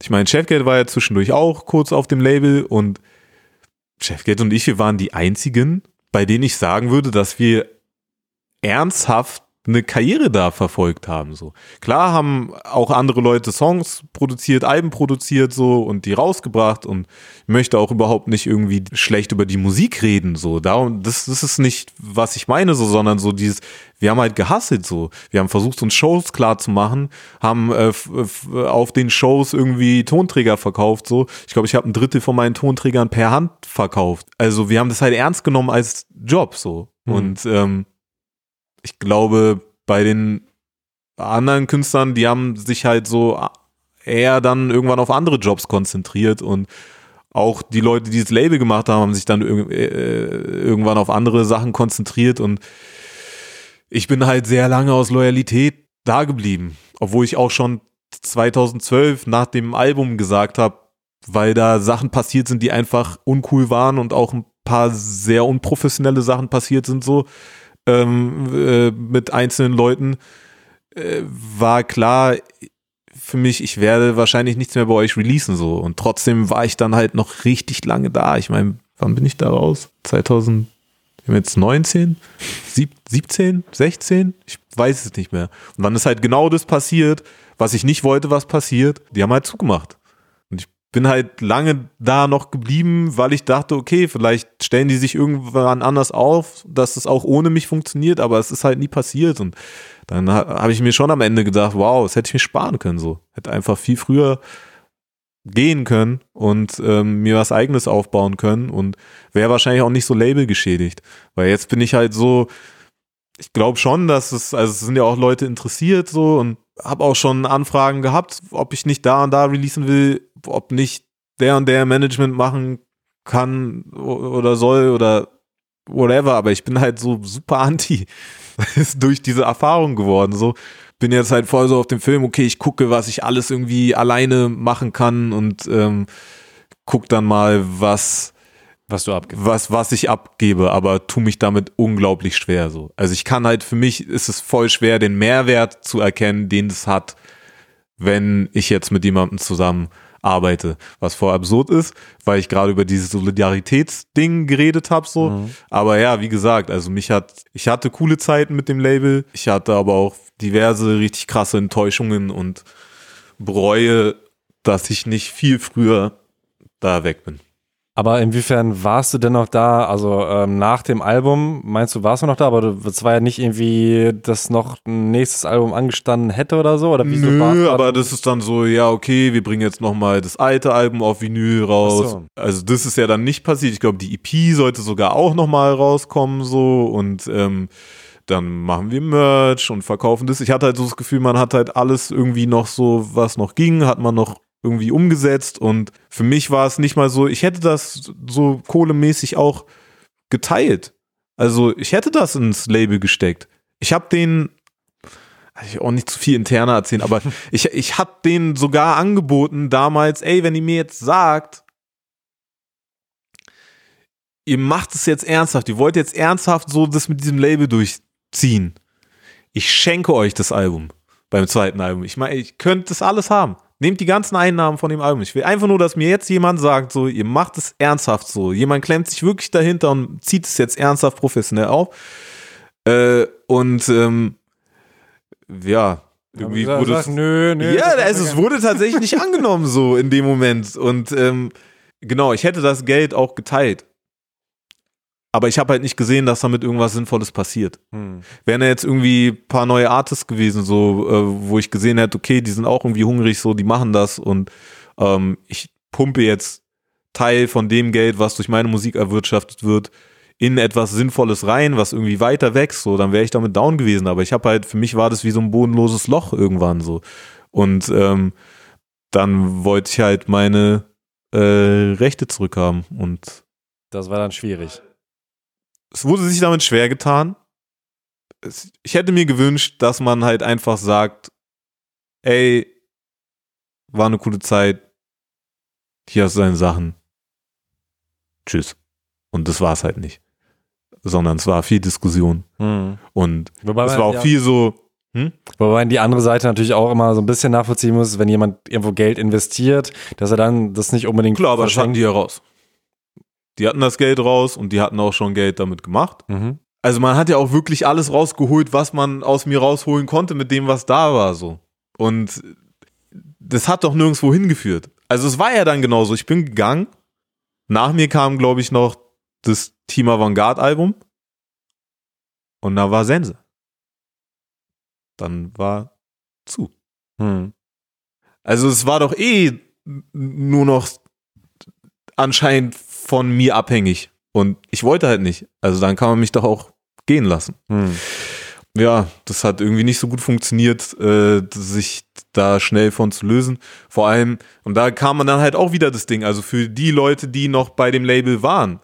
ich meine, Chefgate war ja zwischendurch auch kurz auf dem Label und Chefgate und ich, wir waren die einzigen, bei denen ich sagen würde, dass wir ernsthaft eine Karriere da verfolgt haben. So klar haben auch andere Leute Songs produziert, Alben produziert so und die rausgebracht und ich möchte auch überhaupt nicht irgendwie schlecht über die Musik reden so. Darum das, das ist nicht was ich meine so, sondern so dieses wir haben halt gehasselt so. Wir haben versucht uns Shows klar zu machen, haben äh, auf den Shows irgendwie Tonträger verkauft so. Ich glaube, ich habe ein Drittel von meinen Tonträgern per Hand verkauft. Also wir haben das halt ernst genommen als Job so mhm. und ähm, ich glaube, bei den anderen Künstlern, die haben sich halt so eher dann irgendwann auf andere Jobs konzentriert und auch die Leute, die das Label gemacht haben, haben sich dann äh, irgendwann auf andere Sachen konzentriert und ich bin halt sehr lange aus Loyalität da geblieben, obwohl ich auch schon 2012 nach dem Album gesagt habe, weil da Sachen passiert sind, die einfach uncool waren und auch ein paar sehr unprofessionelle Sachen passiert sind so ähm, äh, mit einzelnen Leuten, äh, war klar für mich, ich werde wahrscheinlich nichts mehr bei euch releasen so. Und trotzdem war ich dann halt noch richtig lange da. Ich meine, wann bin ich da raus? 2000, jetzt 19, 17, 16? Ich weiß es nicht mehr. Und dann ist halt genau das passiert, was ich nicht wollte, was passiert. Die haben halt zugemacht bin halt lange da noch geblieben, weil ich dachte, okay, vielleicht stellen die sich irgendwann anders auf, dass es auch ohne mich funktioniert, aber es ist halt nie passiert. Und dann habe ich mir schon am Ende gedacht, wow, das hätte ich mir sparen können so. Hätte einfach viel früher gehen können und ähm, mir was eigenes aufbauen können und wäre wahrscheinlich auch nicht so Label geschädigt. Weil jetzt bin ich halt so, ich glaube schon, dass es, also es sind ja auch Leute interessiert so und habe auch schon Anfragen gehabt, ob ich nicht da und da releasen will, ob nicht der und der Management machen kann oder soll oder whatever, aber ich bin halt so super anti. *laughs* Ist durch diese Erfahrung geworden. So bin jetzt halt voll so auf dem Film, okay, ich gucke, was ich alles irgendwie alleine machen kann und ähm, guck dann mal, was was du abgibst. Was, was ich abgebe, aber tu mich damit unglaublich schwer so. Also ich kann halt, für mich ist es voll schwer, den Mehrwert zu erkennen, den es hat, wenn ich jetzt mit jemandem zusammen arbeite, was voll absurd ist, weil ich gerade über dieses Solidaritätsding geredet habe so. Mhm. Aber ja, wie gesagt, also mich hat, ich hatte coole Zeiten mit dem Label, ich hatte aber auch diverse richtig krasse Enttäuschungen und bereue, dass ich nicht viel früher da weg bin. Aber inwiefern warst du denn noch da? Also ähm, nach dem Album, meinst du, warst du noch da? Aber es war ja nicht irgendwie, dass noch ein nächstes Album angestanden hätte oder so? Oder wieso Nö, aber das ist dann so, ja, okay, wir bringen jetzt nochmal das alte Album auf Vinyl raus. So. Also das ist ja dann nicht passiert. Ich glaube, die EP sollte sogar auch nochmal rauskommen so und ähm, dann machen wir Merch und verkaufen das. Ich hatte halt so das Gefühl, man hat halt alles irgendwie noch so, was noch ging, hat man noch irgendwie umgesetzt und für mich war es nicht mal so, ich hätte das so kohlemäßig auch geteilt. Also ich hätte das ins Label gesteckt. Ich habe den, also ich auch nicht zu viel interner erzählen, aber *laughs* ich, ich habe denen sogar angeboten damals, ey, wenn ihr mir jetzt sagt, ihr macht es jetzt ernsthaft, ihr wollt jetzt ernsthaft so das mit diesem Label durchziehen. Ich schenke euch das Album beim zweiten Album. Ich meine, ich könnte das alles haben. Nehmt die ganzen Einnahmen von dem Album. Ich will einfach nur, dass mir jetzt jemand sagt, so, ihr macht es ernsthaft so. Jemand klemmt sich wirklich dahinter und zieht es jetzt ernsthaft professionell auf. Äh, und ähm, ja, irgendwie ja, wurde es, nö, nö, ja, also es wurde tatsächlich *laughs* nicht angenommen so in dem Moment. Und ähm, genau, ich hätte das Geld auch geteilt. Aber ich habe halt nicht gesehen, dass damit irgendwas Sinnvolles passiert. Hm. Wären ja jetzt irgendwie ein paar neue Artists gewesen, so, äh, wo ich gesehen hätte, okay, die sind auch irgendwie hungrig, so, die machen das und ähm, ich pumpe jetzt Teil von dem Geld, was durch meine Musik erwirtschaftet wird, in etwas Sinnvolles rein, was irgendwie weiter wächst, so, dann wäre ich damit down gewesen. Aber ich habe halt, für mich war das wie so ein bodenloses Loch irgendwann so. Und ähm, dann wollte ich halt meine äh, Rechte zurückhaben und das war dann schwierig es wurde sich damit schwer getan. Es, ich hätte mir gewünscht, dass man halt einfach sagt, ey, war eine coole Zeit, hier hast du deine Sachen, tschüss. Und das war es halt nicht. Sondern es war viel Diskussion. Mhm. Und Wobei es war auch ja. viel so, hm? Wobei man die andere Seite natürlich auch immer so ein bisschen nachvollziehen muss, wenn jemand irgendwo Geld investiert, dass er dann das nicht unbedingt. Klar, aber das hatten die ja raus. Die hatten das Geld raus und die hatten auch schon Geld damit gemacht. Mhm. Also man hat ja auch wirklich alles rausgeholt, was man aus mir rausholen konnte mit dem, was da war, so. Und das hat doch nirgendwo hingeführt. Also es war ja dann genauso. Ich bin gegangen. Nach mir kam, glaube ich, noch das Team Avantgarde Album. Und da war Sense. Dann war zu. Hm. Also es war doch eh nur noch anscheinend von mir abhängig. Und ich wollte halt nicht. Also dann kann man mich doch auch gehen lassen. Hm. Ja, das hat irgendwie nicht so gut funktioniert, äh, sich da schnell von zu lösen. Vor allem, und da kam man dann halt auch wieder das Ding. Also für die Leute, die noch bei dem Label waren,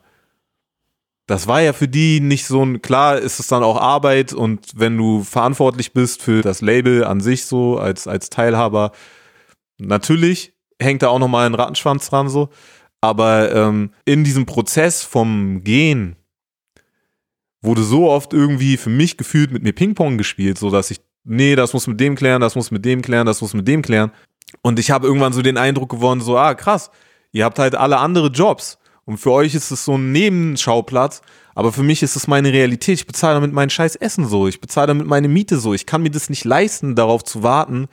das war ja für die nicht so ein, klar ist es dann auch Arbeit und wenn du verantwortlich bist für das Label an sich so, als, als Teilhaber, natürlich hängt da auch nochmal ein Rattenschwanz dran so. Aber ähm, in diesem Prozess vom Gehen wurde so oft irgendwie für mich gefühlt mit mir Ping-Pong gespielt, so dass ich, nee, das muss mit dem klären, das muss mit dem klären, das muss mit dem klären. Und ich habe irgendwann so den Eindruck gewonnen, so, ah, krass, ihr habt halt alle andere Jobs. Und für euch ist es so ein Nebenschauplatz, aber für mich ist es meine Realität. Ich bezahle damit mein scheiß Essen so. Ich bezahle damit meine Miete so. Ich kann mir das nicht leisten, darauf zu warten,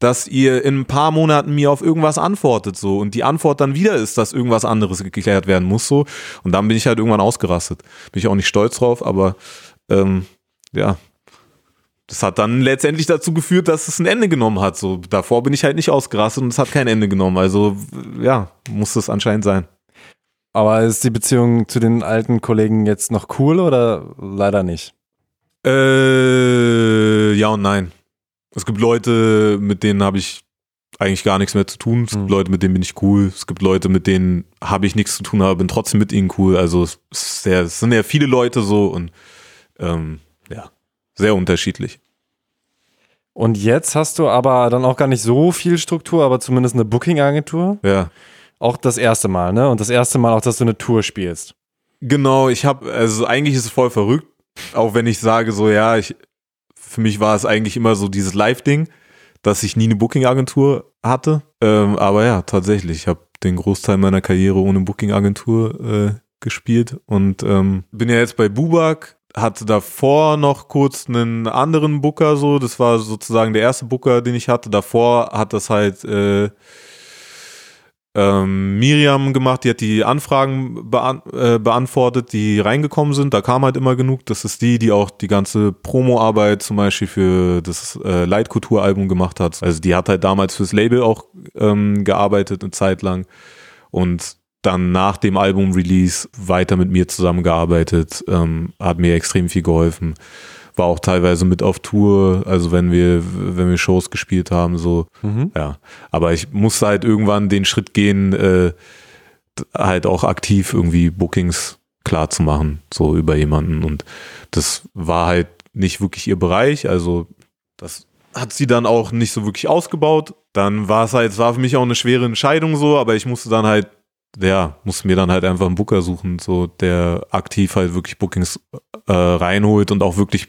dass ihr in ein paar Monaten mir auf irgendwas antwortet so und die Antwort dann wieder ist, dass irgendwas anderes geklärt werden muss so und dann bin ich halt irgendwann ausgerastet. Bin ich auch nicht stolz drauf, aber ähm, ja, das hat dann letztendlich dazu geführt, dass es ein Ende genommen hat. So davor bin ich halt nicht ausgerastet und es hat kein Ende genommen. Also ja, muss es anscheinend sein. Aber ist die Beziehung zu den alten Kollegen jetzt noch cool oder leider nicht? Äh, ja und nein. Es gibt Leute, mit denen habe ich eigentlich gar nichts mehr zu tun. Es gibt mhm. Leute, mit denen bin ich cool. Es gibt Leute, mit denen habe ich nichts zu tun, aber bin trotzdem mit ihnen cool. Also es, sehr, es sind ja viele Leute so und ähm, ja, sehr unterschiedlich. Und jetzt hast du aber dann auch gar nicht so viel Struktur, aber zumindest eine Booking-Agentur. Ja. Auch das erste Mal, ne? Und das erste Mal auch, dass du eine Tour spielst. Genau, ich habe, also eigentlich ist es voll verrückt, auch wenn ich sage so, ja, ich für mich war es eigentlich immer so dieses Live-Ding, dass ich nie eine Booking-Agentur hatte. Ähm, aber ja, tatsächlich, ich habe den Großteil meiner Karriere ohne Booking-Agentur äh, gespielt und ähm, bin ja jetzt bei Bubak, hatte davor noch kurz einen anderen Booker so, das war sozusagen der erste Booker, den ich hatte. Davor hat das halt äh, ähm, Miriam gemacht, die hat die Anfragen beant äh, beantwortet, die reingekommen sind. Da kam halt immer genug. Das ist die, die auch die ganze Promo-Arbeit zum Beispiel für das äh, Leitkultur-Album gemacht hat. Also die hat halt damals fürs Label auch ähm, gearbeitet eine Zeit lang und dann nach dem Album-Release weiter mit mir zusammengearbeitet, ähm, hat mir extrem viel geholfen war auch teilweise mit auf Tour, also wenn wir, wenn wir Shows gespielt haben, so, mhm. ja. Aber ich musste halt irgendwann den Schritt gehen, äh, halt auch aktiv irgendwie Bookings klar zu machen, so über jemanden. Und das war halt nicht wirklich ihr Bereich, also das hat sie dann auch nicht so wirklich ausgebaut. Dann war es halt, es war für mich auch eine schwere Entscheidung so, aber ich musste dann halt ja, musste mir dann halt einfach einen Booker suchen, so der aktiv halt wirklich Bookings äh, reinholt und auch wirklich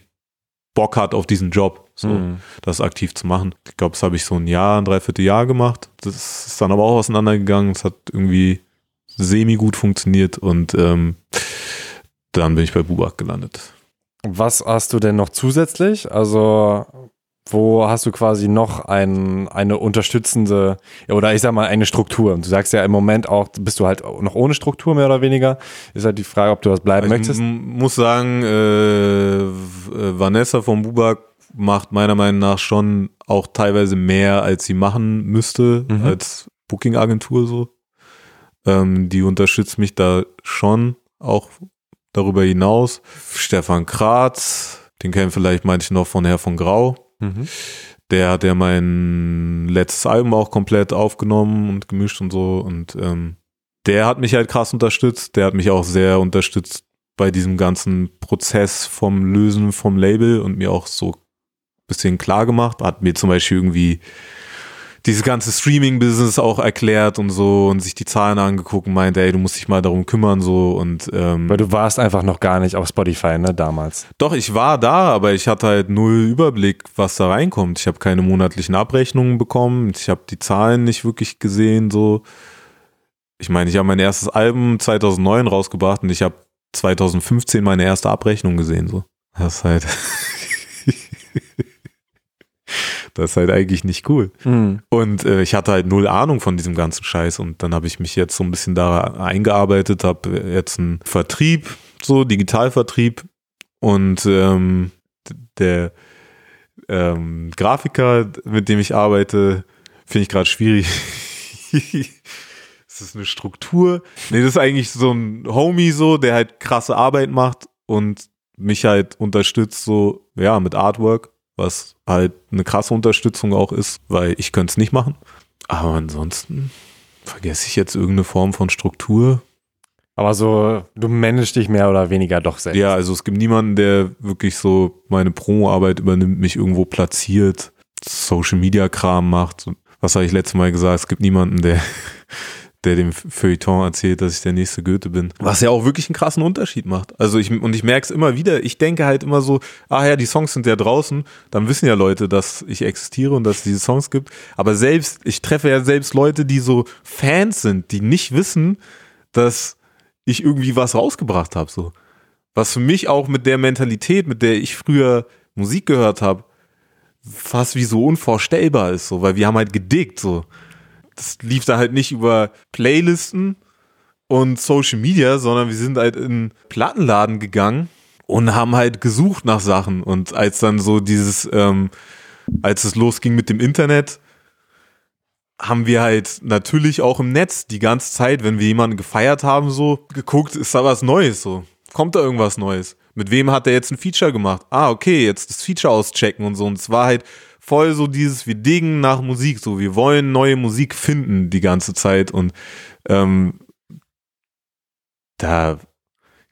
Bock hat auf diesen Job, so mhm. das aktiv zu machen. Ich glaube, das habe ich so ein Jahr, ein Dreivierteljahr gemacht. Das ist dann aber auch auseinandergegangen. Es hat irgendwie semi gut funktioniert und ähm, dann bin ich bei Bubak gelandet. Was hast du denn noch zusätzlich? Also wo hast du quasi noch ein, eine unterstützende, oder ich sag mal, eine Struktur? Du sagst ja im Moment auch, bist du halt noch ohne Struktur mehr oder weniger. Ist halt die Frage, ob du das bleiben also möchtest. Ich muss sagen, äh, Vanessa von Bubak macht meiner Meinung nach schon auch teilweise mehr, als sie machen müsste, mhm. als Booking-Agentur so. Ähm, die unterstützt mich da schon, auch darüber hinaus. Stefan Kratz, den kennen vielleicht manche noch von Herr von Grau Mhm. Der hat ja mein letztes Album auch komplett aufgenommen und gemischt und so. Und ähm, der hat mich halt krass unterstützt. Der hat mich auch sehr unterstützt bei diesem ganzen Prozess vom Lösen vom Label und mir auch so ein bisschen klar gemacht. Hat mir zum Beispiel irgendwie dieses ganze Streaming-Business auch erklärt und so und sich die Zahlen angeguckt und meinte, ey, du musst dich mal darum kümmern so und ähm, Weil du warst einfach noch gar nicht auf Spotify, ne, damals. Doch, ich war da, aber ich hatte halt null Überblick, was da reinkommt. Ich habe keine monatlichen Abrechnungen bekommen, ich habe die Zahlen nicht wirklich gesehen, so. Ich meine, ich habe mein erstes Album 2009 rausgebracht und ich habe 2015 meine erste Abrechnung gesehen, so. Das ist halt *laughs* *laughs* Das ist halt eigentlich nicht cool. Mhm. Und äh, ich hatte halt null Ahnung von diesem ganzen Scheiß und dann habe ich mich jetzt so ein bisschen da eingearbeitet, habe jetzt einen Vertrieb, so Digitalvertrieb und ähm, der ähm, Grafiker, mit dem ich arbeite, finde ich gerade schwierig. *laughs* ist das eine Struktur? Nee, das ist eigentlich so ein Homie so, der halt krasse Arbeit macht und mich halt unterstützt so, ja, mit Artwork was halt eine krasse Unterstützung auch ist, weil ich könnte es nicht machen. Aber ansonsten vergesse ich jetzt irgendeine Form von Struktur. Aber so, du managst dich mehr oder weniger doch selbst. Ja, also es gibt niemanden, der wirklich so meine Promo-Arbeit übernimmt, mich irgendwo platziert, Social-Media-Kram macht. Was habe ich letztes Mal gesagt? Es gibt niemanden, der der dem Feuilleton erzählt, dass ich der nächste Goethe bin. Was ja auch wirklich einen krassen Unterschied macht. Also ich, und ich merke es immer wieder, ich denke halt immer so, ah ja, die Songs sind ja draußen, dann wissen ja Leute, dass ich existiere und dass es diese Songs gibt. Aber selbst, ich treffe ja selbst Leute, die so Fans sind, die nicht wissen, dass ich irgendwie was rausgebracht habe. So. Was für mich auch mit der Mentalität, mit der ich früher Musik gehört habe, fast wie so unvorstellbar ist, so, weil wir haben halt gedickt, so das lief da halt nicht über Playlisten und Social Media, sondern wir sind halt in Plattenladen gegangen und haben halt gesucht nach Sachen. Und als dann so dieses, ähm, als es losging mit dem Internet, haben wir halt natürlich auch im Netz die ganze Zeit, wenn wir jemanden gefeiert haben, so geguckt, ist da was Neues so? Kommt da irgendwas Neues? Mit wem hat er jetzt ein Feature gemacht? Ah, okay, jetzt das Feature auschecken und so. Und es war halt voll so dieses, wir dingen nach Musik, so wir wollen neue Musik finden die ganze Zeit und ähm, da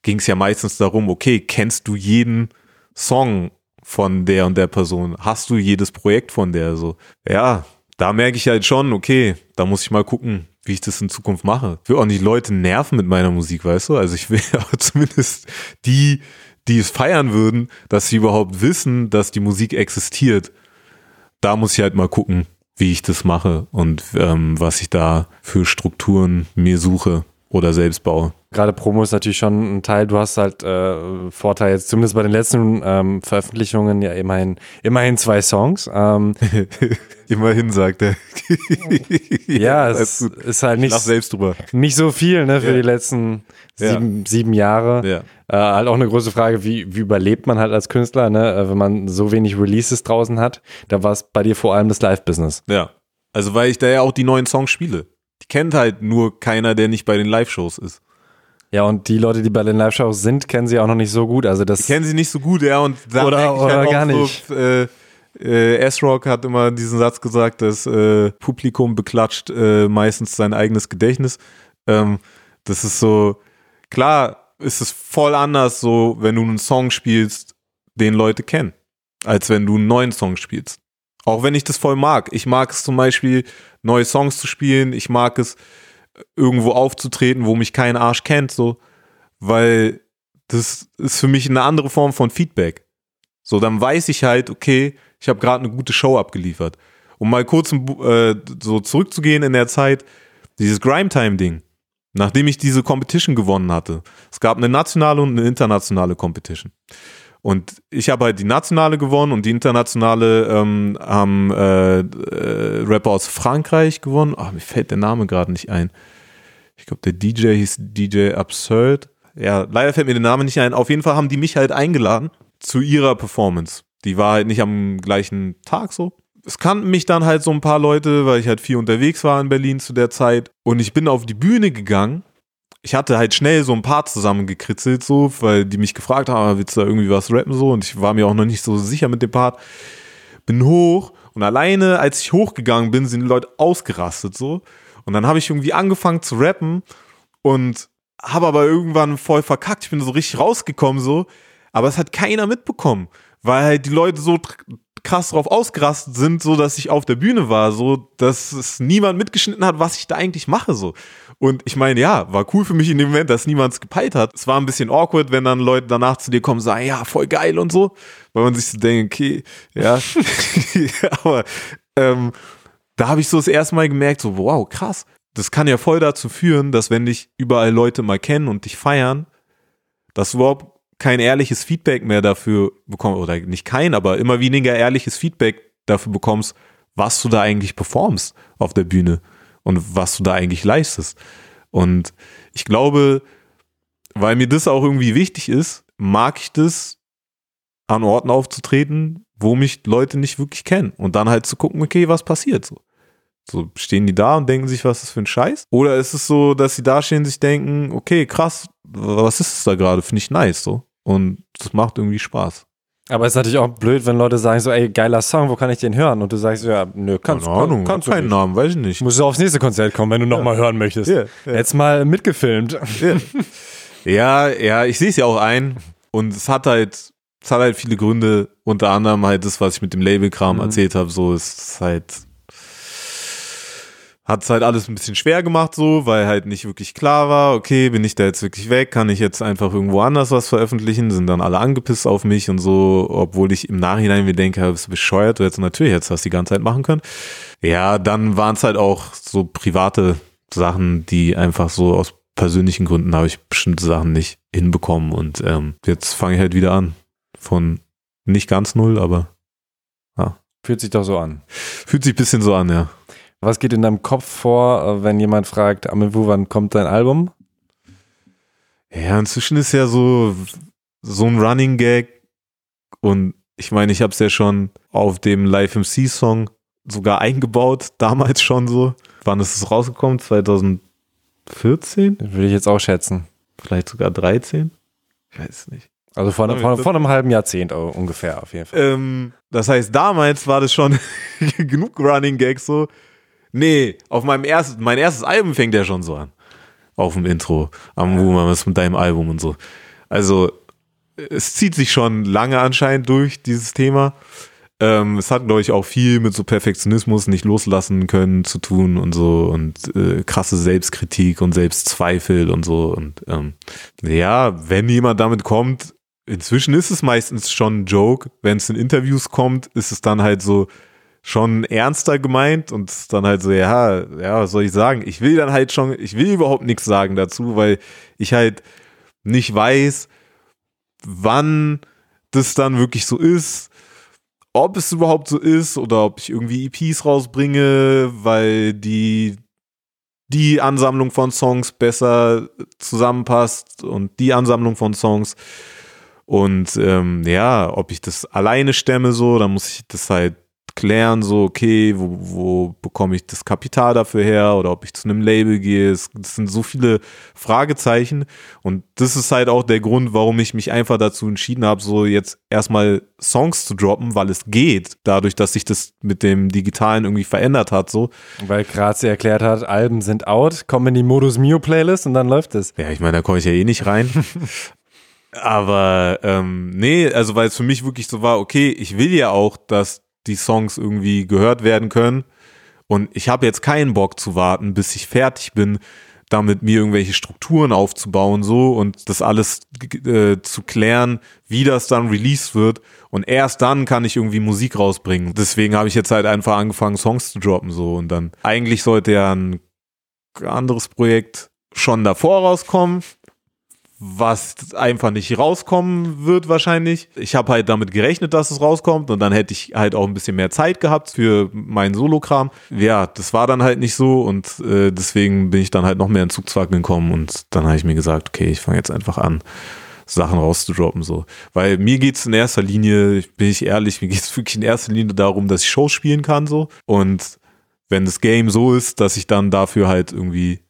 ging es ja meistens darum, okay, kennst du jeden Song von der und der Person? Hast du jedes Projekt von der? So, ja, da merke ich halt schon, okay, da muss ich mal gucken, wie ich das in Zukunft mache. Ich will auch nicht Leute nerven mit meiner Musik, weißt du? Also ich will *laughs* auch zumindest die, die es feiern würden, dass sie überhaupt wissen, dass die Musik existiert da muss ich halt mal gucken, wie ich das mache und ähm, was ich da für Strukturen mir suche oder selbst baue. Gerade Promo ist natürlich schon ein Teil. Du hast halt äh, Vorteil jetzt zumindest bei den letzten ähm, Veröffentlichungen ja immerhin immerhin zwei Songs. Ähm, *laughs* Immerhin, sagt er. *laughs* ja, es ist halt nicht, selbst drüber. nicht so viel ne, für Ja. die letzten Ja. sieben, sieben Jahre. Ja. Äh, halt auch eine große Frage, wie, wie überlebt man halt als Künstler, ne, äh, wenn man so wenig Releases draußen hat. Da war es bei dir vor allem das Live-Business. Ja. Also, weil ich da ja auch die neuen Songs spiele. Die kennt halt nur keiner, der nicht bei den Live-Shows ist. Ja, und die Leute, die bei den Live-Shows sind, kennen sie auch noch nicht so gut. Also das Ich kenne sie nicht so gut, ja, und da Oder- ich oder halt auch gar so, nicht. Äh, äh, S-Rock hat immer diesen Satz gesagt, das äh, Publikum beklatscht äh, meistens sein eigenes Gedächtnis. Ähm, das ist so, klar ist es voll anders, so wenn du einen Song spielst, den Leute kennen, als wenn du einen neuen Song spielst. Auch wenn ich das voll mag. Ich mag es zum Beispiel, neue Songs zu spielen. Ich mag es, irgendwo aufzutreten, wo mich kein Arsch kennt, so, weil das ist für mich eine andere Form von Feedback. So, dann weiß ich halt, okay, ich habe gerade eine gute Show abgeliefert. Um mal kurz äh, so zurückzugehen in der Zeit, dieses Grime-Time-Ding, nachdem ich diese Competition gewonnen hatte. Es gab eine nationale und eine internationale Competition. Und ich habe halt die nationale gewonnen und die internationale ähm, haben äh, äh, Rapper aus Frankreich gewonnen. Ah, mir fällt der Name gerade nicht ein. Ich glaube, der DJ hieß DJ Absurd. Ja, leider fällt mir der Name nicht ein. Auf jeden Fall haben die mich halt eingeladen zu ihrer Performance. Die war halt nicht am gleichen Tag so. Es kannten mich dann halt so ein paar Leute, weil ich halt viel unterwegs war in Berlin zu der Zeit. Und ich bin auf die Bühne gegangen. Ich hatte halt schnell so ein paar zusammengekritzelt, so, weil die mich gefragt haben, willst du da irgendwie was rappen so? Und ich war mir auch noch nicht so sicher mit dem Part. Bin hoch und alleine, als ich hochgegangen bin, sind die Leute ausgerastet so. Und dann habe ich irgendwie angefangen zu rappen und habe aber irgendwann voll verkackt. Ich bin so richtig rausgekommen so, aber es hat keiner mitbekommen, weil halt die Leute so krass drauf ausgerastet sind, so dass ich auf der Bühne war, so dass es niemand mitgeschnitten hat, was ich da eigentlich mache so. Und ich meine, ja, war cool für mich in dem Moment, dass niemand gepeilt hat. Es war ein bisschen awkward, wenn dann Leute danach zu dir kommen und sagen, ja, voll geil und so, weil man sich so denkt, okay, *laughs* ja, aber ähm, da habe ich so das erste Mal gemerkt, so, wow, krass. Das kann ja voll dazu führen, dass wenn dich überall Leute mal kennen und dich feiern, dass du überhaupt kein ehrliches Feedback mehr dafür bekommst, oder nicht kein, aber immer weniger ehrliches Feedback dafür bekommst, was du da eigentlich performst auf der Bühne und was du da eigentlich leistest. Und ich glaube, weil mir das auch irgendwie wichtig ist, mag ich das, an Orten aufzutreten, wo mich Leute nicht wirklich kennen und dann halt zu gucken, okay, was passiert so. So stehen die da und denken sich, was ist das für ein Scheiß? Oder ist es so, dass sie da stehen und sich denken, okay, krass, was ist es da gerade? Finde ich nice so. Und das macht irgendwie Spaß. Aber es ist natürlich auch blöd, wenn Leute sagen so, ey, geiler Song, wo kann ich den hören? Und du sagst so, ja, nö, kannst, Keine Ahnung, kannst du keinen nicht. Namen, weiß ich nicht. Musst du aufs nächste Konzert kommen, wenn du nochmal hören möchtest. Ja, ja. Jetzt mal mitgefilmt. Ja, ja, ich sehe es ja auch ein. Und es hat halt, es hat halt viele Gründe, unter anderem halt das, was ich mit dem Labelkram Mhm. erzählt habe, so es ist halt, hat es halt alles ein bisschen schwer gemacht, so, weil halt nicht wirklich klar war, okay, bin ich da jetzt wirklich weg, kann ich jetzt einfach irgendwo anders was veröffentlichen, sind dann alle angepisst auf mich und so, obwohl ich im Nachhinein mir denke, bist du bescheuert, du hättest natürlich jetzt das die ganze Zeit machen können. Ja, dann waren es halt auch so private Sachen, die einfach so aus persönlichen Gründen habe ich bestimmte Sachen nicht hinbekommen und ähm, jetzt fange ich halt wieder an. Von nicht ganz null, aber Fühlt sich doch so an. fühlt sich ein bisschen so an, ja. Was geht in deinem Kopf vor, äh, wenn jemand fragt, Amivu, wann kommt dein Album? Ja, inzwischen ist ja so, so ein Running Gag und ich meine, ich habe es ja schon auf dem Live MC Song sogar eingebaut, *laughs* damals schon so. Wann ist es rausgekommen? 2014? Würde ich jetzt auch schätzen. Vielleicht sogar 13? Ich weiß es nicht. Also vor, vor, vor einem halben Jahrzehnt oh, ungefähr auf jeden Fall. Ähm, das heißt, damals war das schon *laughs* genug Running Gags so. Nee, auf meinem ersten, mein erstes Album fängt ja schon so an. Auf dem Intro. Am Woman, mit deinem Album und so. Also, es zieht sich schon lange anscheinend durch, dieses Thema. Ähm, es hat, glaube ich, auch viel mit so Perfektionismus nicht loslassen können zu tun und so und äh, krasse Selbstkritik und Selbstzweifel und so. Und ähm, ja, wenn jemand damit kommt, inzwischen ist es meistens schon ein Joke. Wenn es in Interviews kommt, ist es dann halt so schon ernster gemeint und dann halt so, ja, ja, was soll ich sagen? Ich will dann halt schon, ich will überhaupt nichts sagen dazu, weil ich halt nicht weiß, wann das dann wirklich so ist, ob es überhaupt so ist oder ob ich irgendwie EPs rausbringe, weil die die Ansammlung von Songs besser zusammenpasst und die Ansammlung von Songs. Und ähm, ja, ob ich das alleine stemme, so, dann muss ich das halt klären, so, okay, wo, wo bekomme ich das Kapital dafür her oder ob ich zu einem Label gehe. Es, das sind so viele Fragezeichen und das ist halt auch der Grund, warum ich mich einfach dazu entschieden habe, so jetzt erstmal Songs zu droppen, weil es geht, dadurch, dass sich das mit dem Digitalen irgendwie verändert hat, so. Weil Grazi erklärt hat, Alben sind out, kommen in die Modus Mio Playlist und dann läuft es. Ja, ich meine, da komme ich ja eh nicht rein. *laughs* Aber ähm, nee, also weil es für mich wirklich so war, okay, ich will ja auch, dass die Songs irgendwie gehört werden können. Und ich habe jetzt keinen Bock zu warten, bis ich fertig bin, damit mir irgendwelche Strukturen aufzubauen, so und das alles äh, zu klären, wie das dann released wird. Und erst dann kann ich irgendwie Musik rausbringen. Deswegen habe ich jetzt halt einfach angefangen, Songs zu droppen, so. Und dann eigentlich sollte ja ein anderes Projekt schon davor rauskommen was einfach nicht rauskommen wird wahrscheinlich. Ich habe halt damit gerechnet, dass es rauskommt und dann hätte ich halt auch ein bisschen mehr Zeit gehabt für meinen Solokram. Ja, das war dann halt nicht so und äh, deswegen bin ich dann halt noch mehr in Zugzwang gekommen und dann habe ich mir gesagt, okay, ich fange jetzt einfach an. Sachen rauszudroppen, so. Weil mir geht's in erster Linie, bin ich ehrlich, mir geht's wirklich in erster Linie darum, dass ich Shows spielen kann, so. Und wenn das Game so ist, dass ich dann dafür halt irgendwie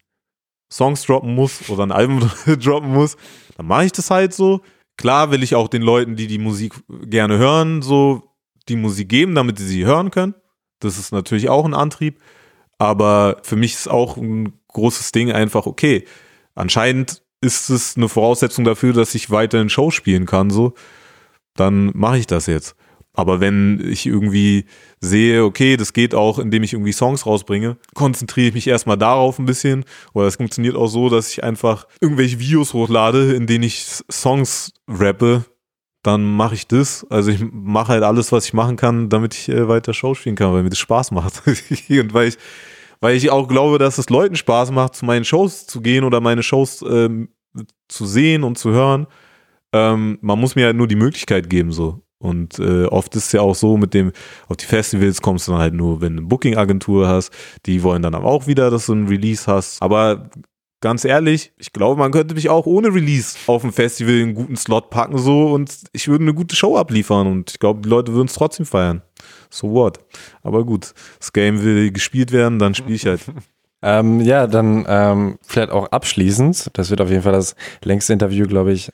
Songs droppen muss oder ein Album *laughs* droppen muss, dann mache ich das halt so. Klar will ich auch den Leuten, die die Musik gerne hören, so die Musik geben, damit sie sie hören können. Das ist natürlich auch ein Antrieb. Aber für mich ist auch ein großes Ding einfach, okay, anscheinend ist es eine Voraussetzung dafür, dass ich weiterhin Show spielen kann, so. Dann mache ich das jetzt. Aber wenn ich irgendwie sehe, okay, das geht auch, indem ich irgendwie Songs rausbringe, konzentriere ich mich erstmal darauf ein bisschen. Oder es funktioniert auch so, dass ich einfach irgendwelche Videos hochlade, in denen ich Songs rappe. Dann mache ich das. Also ich mache halt alles, was ich machen kann, damit ich äh, weiter Show spielen kann, weil mir das Spaß macht. *laughs* Und weil ich, weil ich auch glaube, dass es Leuten Spaß macht, zu meinen Shows zu gehen oder meine Shows ähm, zu sehen und zu hören. Ähm, man muss mir halt nur die Möglichkeit geben, so. Und äh, oft ist es ja auch so, mit dem, auf die Festivals kommst du dann halt nur, wenn du eine Booking-Agentur hast. Die wollen dann aber auch wieder, dass du ein Release hast. Aber ganz ehrlich, ich glaube, man könnte mich auch ohne Release auf ein Festival einen guten Slot packen so und ich würde eine gute Show abliefern und ich glaube, die Leute würden es trotzdem feiern. So what? Aber gut, das Game will gespielt werden, dann spiele ich halt. *laughs* ähm, ja, dann ähm, vielleicht auch abschließend, das wird auf jeden Fall das längste Interview, glaube ich,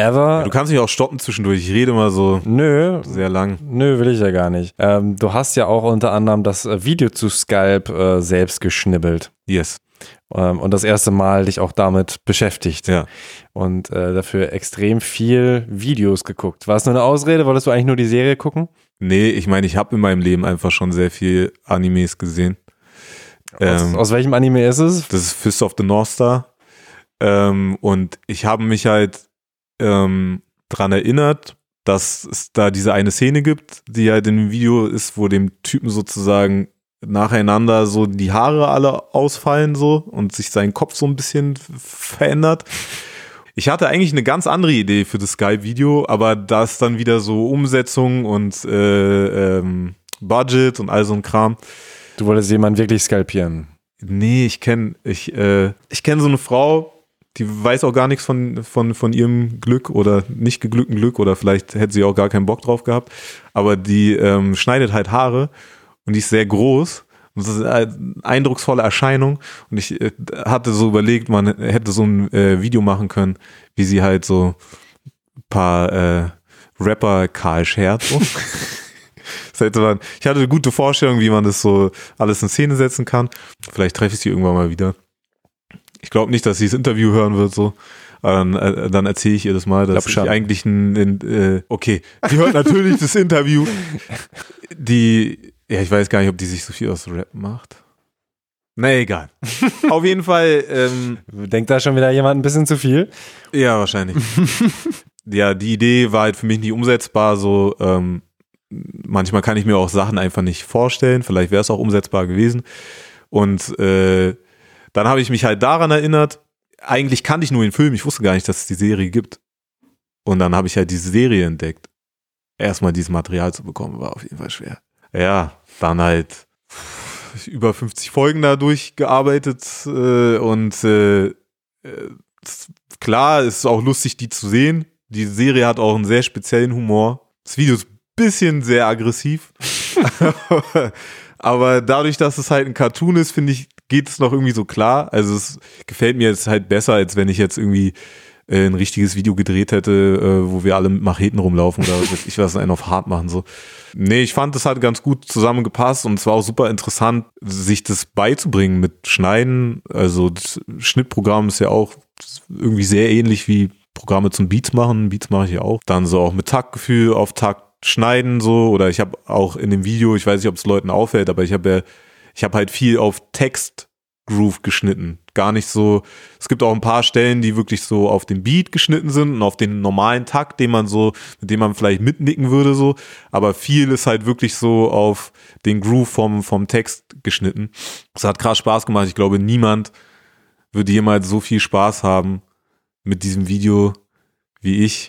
ever. Ja, du kannst mich auch stoppen zwischendurch. Ich rede mal so nö, sehr lang. Nö, will ich ja gar nicht. Ähm, du hast ja auch unter anderem das äh, Video zu Skype äh, selbst geschnibbelt. Yes. Ähm, und das erste Mal dich auch damit beschäftigt. Ja. Und äh, dafür extrem viel Videos geguckt. War es nur eine Ausrede? Wolltest du eigentlich nur die Serie gucken? Nee, ich meine, ich habe in meinem Leben einfach schon sehr viel Animes gesehen. Aus, ähm, aus welchem Anime ist es? Das ist Fist of the North Star. Ähm, und ich habe mich halt ähm, dran erinnert, dass es da diese eine Szene gibt, die halt in dem Video ist, wo dem Typen sozusagen nacheinander so die Haare alle ausfallen so und sich sein Kopf so ein bisschen verändert. Ich hatte eigentlich eine ganz andere Idee für das Skype-Video, aber da ist dann wieder so Umsetzung und äh, ähm, Budget und all so ein Kram. Du wolltest jemanden wirklich skalpieren? Nee, ich kenne ich, äh, ich kenn so eine Frau, die weiß auch gar nichts von, von, von ihrem Glück oder nicht geglückten Glück oder vielleicht hätte sie auch gar keinen Bock drauf gehabt. Aber die ähm, schneidet halt Haare und die ist sehr groß. Und das ist eine eindrucksvolle Erscheinung. Und ich äh, hatte so überlegt, man hätte so ein äh, Video machen können, wie sie halt so ein paar äh, Rapper kahl schert. So. *laughs* ich hatte eine gute Vorstellung, wie man das so alles in Szene setzen kann. Vielleicht treffe ich sie irgendwann mal wieder. Ich glaube nicht, dass sie das Interview hören wird, so. dann, äh, dann erzähle ich ihr das mal, dass ich, ich eigentlich ein, ein äh, okay, die hört natürlich das Interview. Die, ja, ich weiß gar nicht, ob die sich so viel aus Rap macht. Na egal. *laughs* Auf jeden Fall. Ähm, Denkt da schon wieder jemand ein bisschen zu viel? Ja, wahrscheinlich. *laughs* ja, die Idee war halt für mich nicht umsetzbar, so, ähm, manchmal kann ich mir auch Sachen einfach nicht vorstellen. Vielleicht wäre es auch umsetzbar gewesen. Und äh, dann habe ich mich halt daran erinnert, eigentlich kannte ich nur den Film, ich wusste gar nicht, dass es die Serie gibt. Und dann habe ich halt diese Serie entdeckt. Erstmal dieses Material zu bekommen, war auf jeden Fall schwer. Ja, dann halt über 50 Folgen da durchgearbeitet äh, und äh, äh, klar, ist auch lustig, die zu sehen. Die Serie hat auch einen sehr speziellen Humor. Das Video ist ein bisschen sehr aggressiv. *laughs* Aber dadurch, dass es halt ein Cartoon ist, finde ich, geht es noch irgendwie so klar. Also es gefällt mir jetzt halt besser, als wenn ich jetzt irgendwie äh, ein richtiges Video gedreht hätte, äh, wo wir alle mit Macheten rumlaufen oder was ich was *laughs* einen auf hart machen so. Nee, ich fand, das hat ganz gut zusammengepasst und es war auch super interessant, sich das beizubringen mit Schneiden. Also das Schnittprogramm ist ja auch irgendwie sehr ähnlich wie Programme zum Beats machen. Beats mache ich ja auch. Dann so auch mit Taktgefühl auf Takt schneiden so oder ich habe auch in dem Video, ich weiß nicht, ob es Leuten auffällt, aber ich habe ja ich habe halt viel auf Text Groove geschnitten. Gar nicht so. Es gibt auch ein paar Stellen, die wirklich so auf den Beat geschnitten sind und auf den normalen Takt, den man so, mit dem man vielleicht mitnicken würde, so. Aber viel ist halt wirklich so auf den Groove vom, vom Text geschnitten. Es hat krass Spaß gemacht. Ich glaube, niemand würde jemals so viel Spaß haben mit diesem Video wie ich.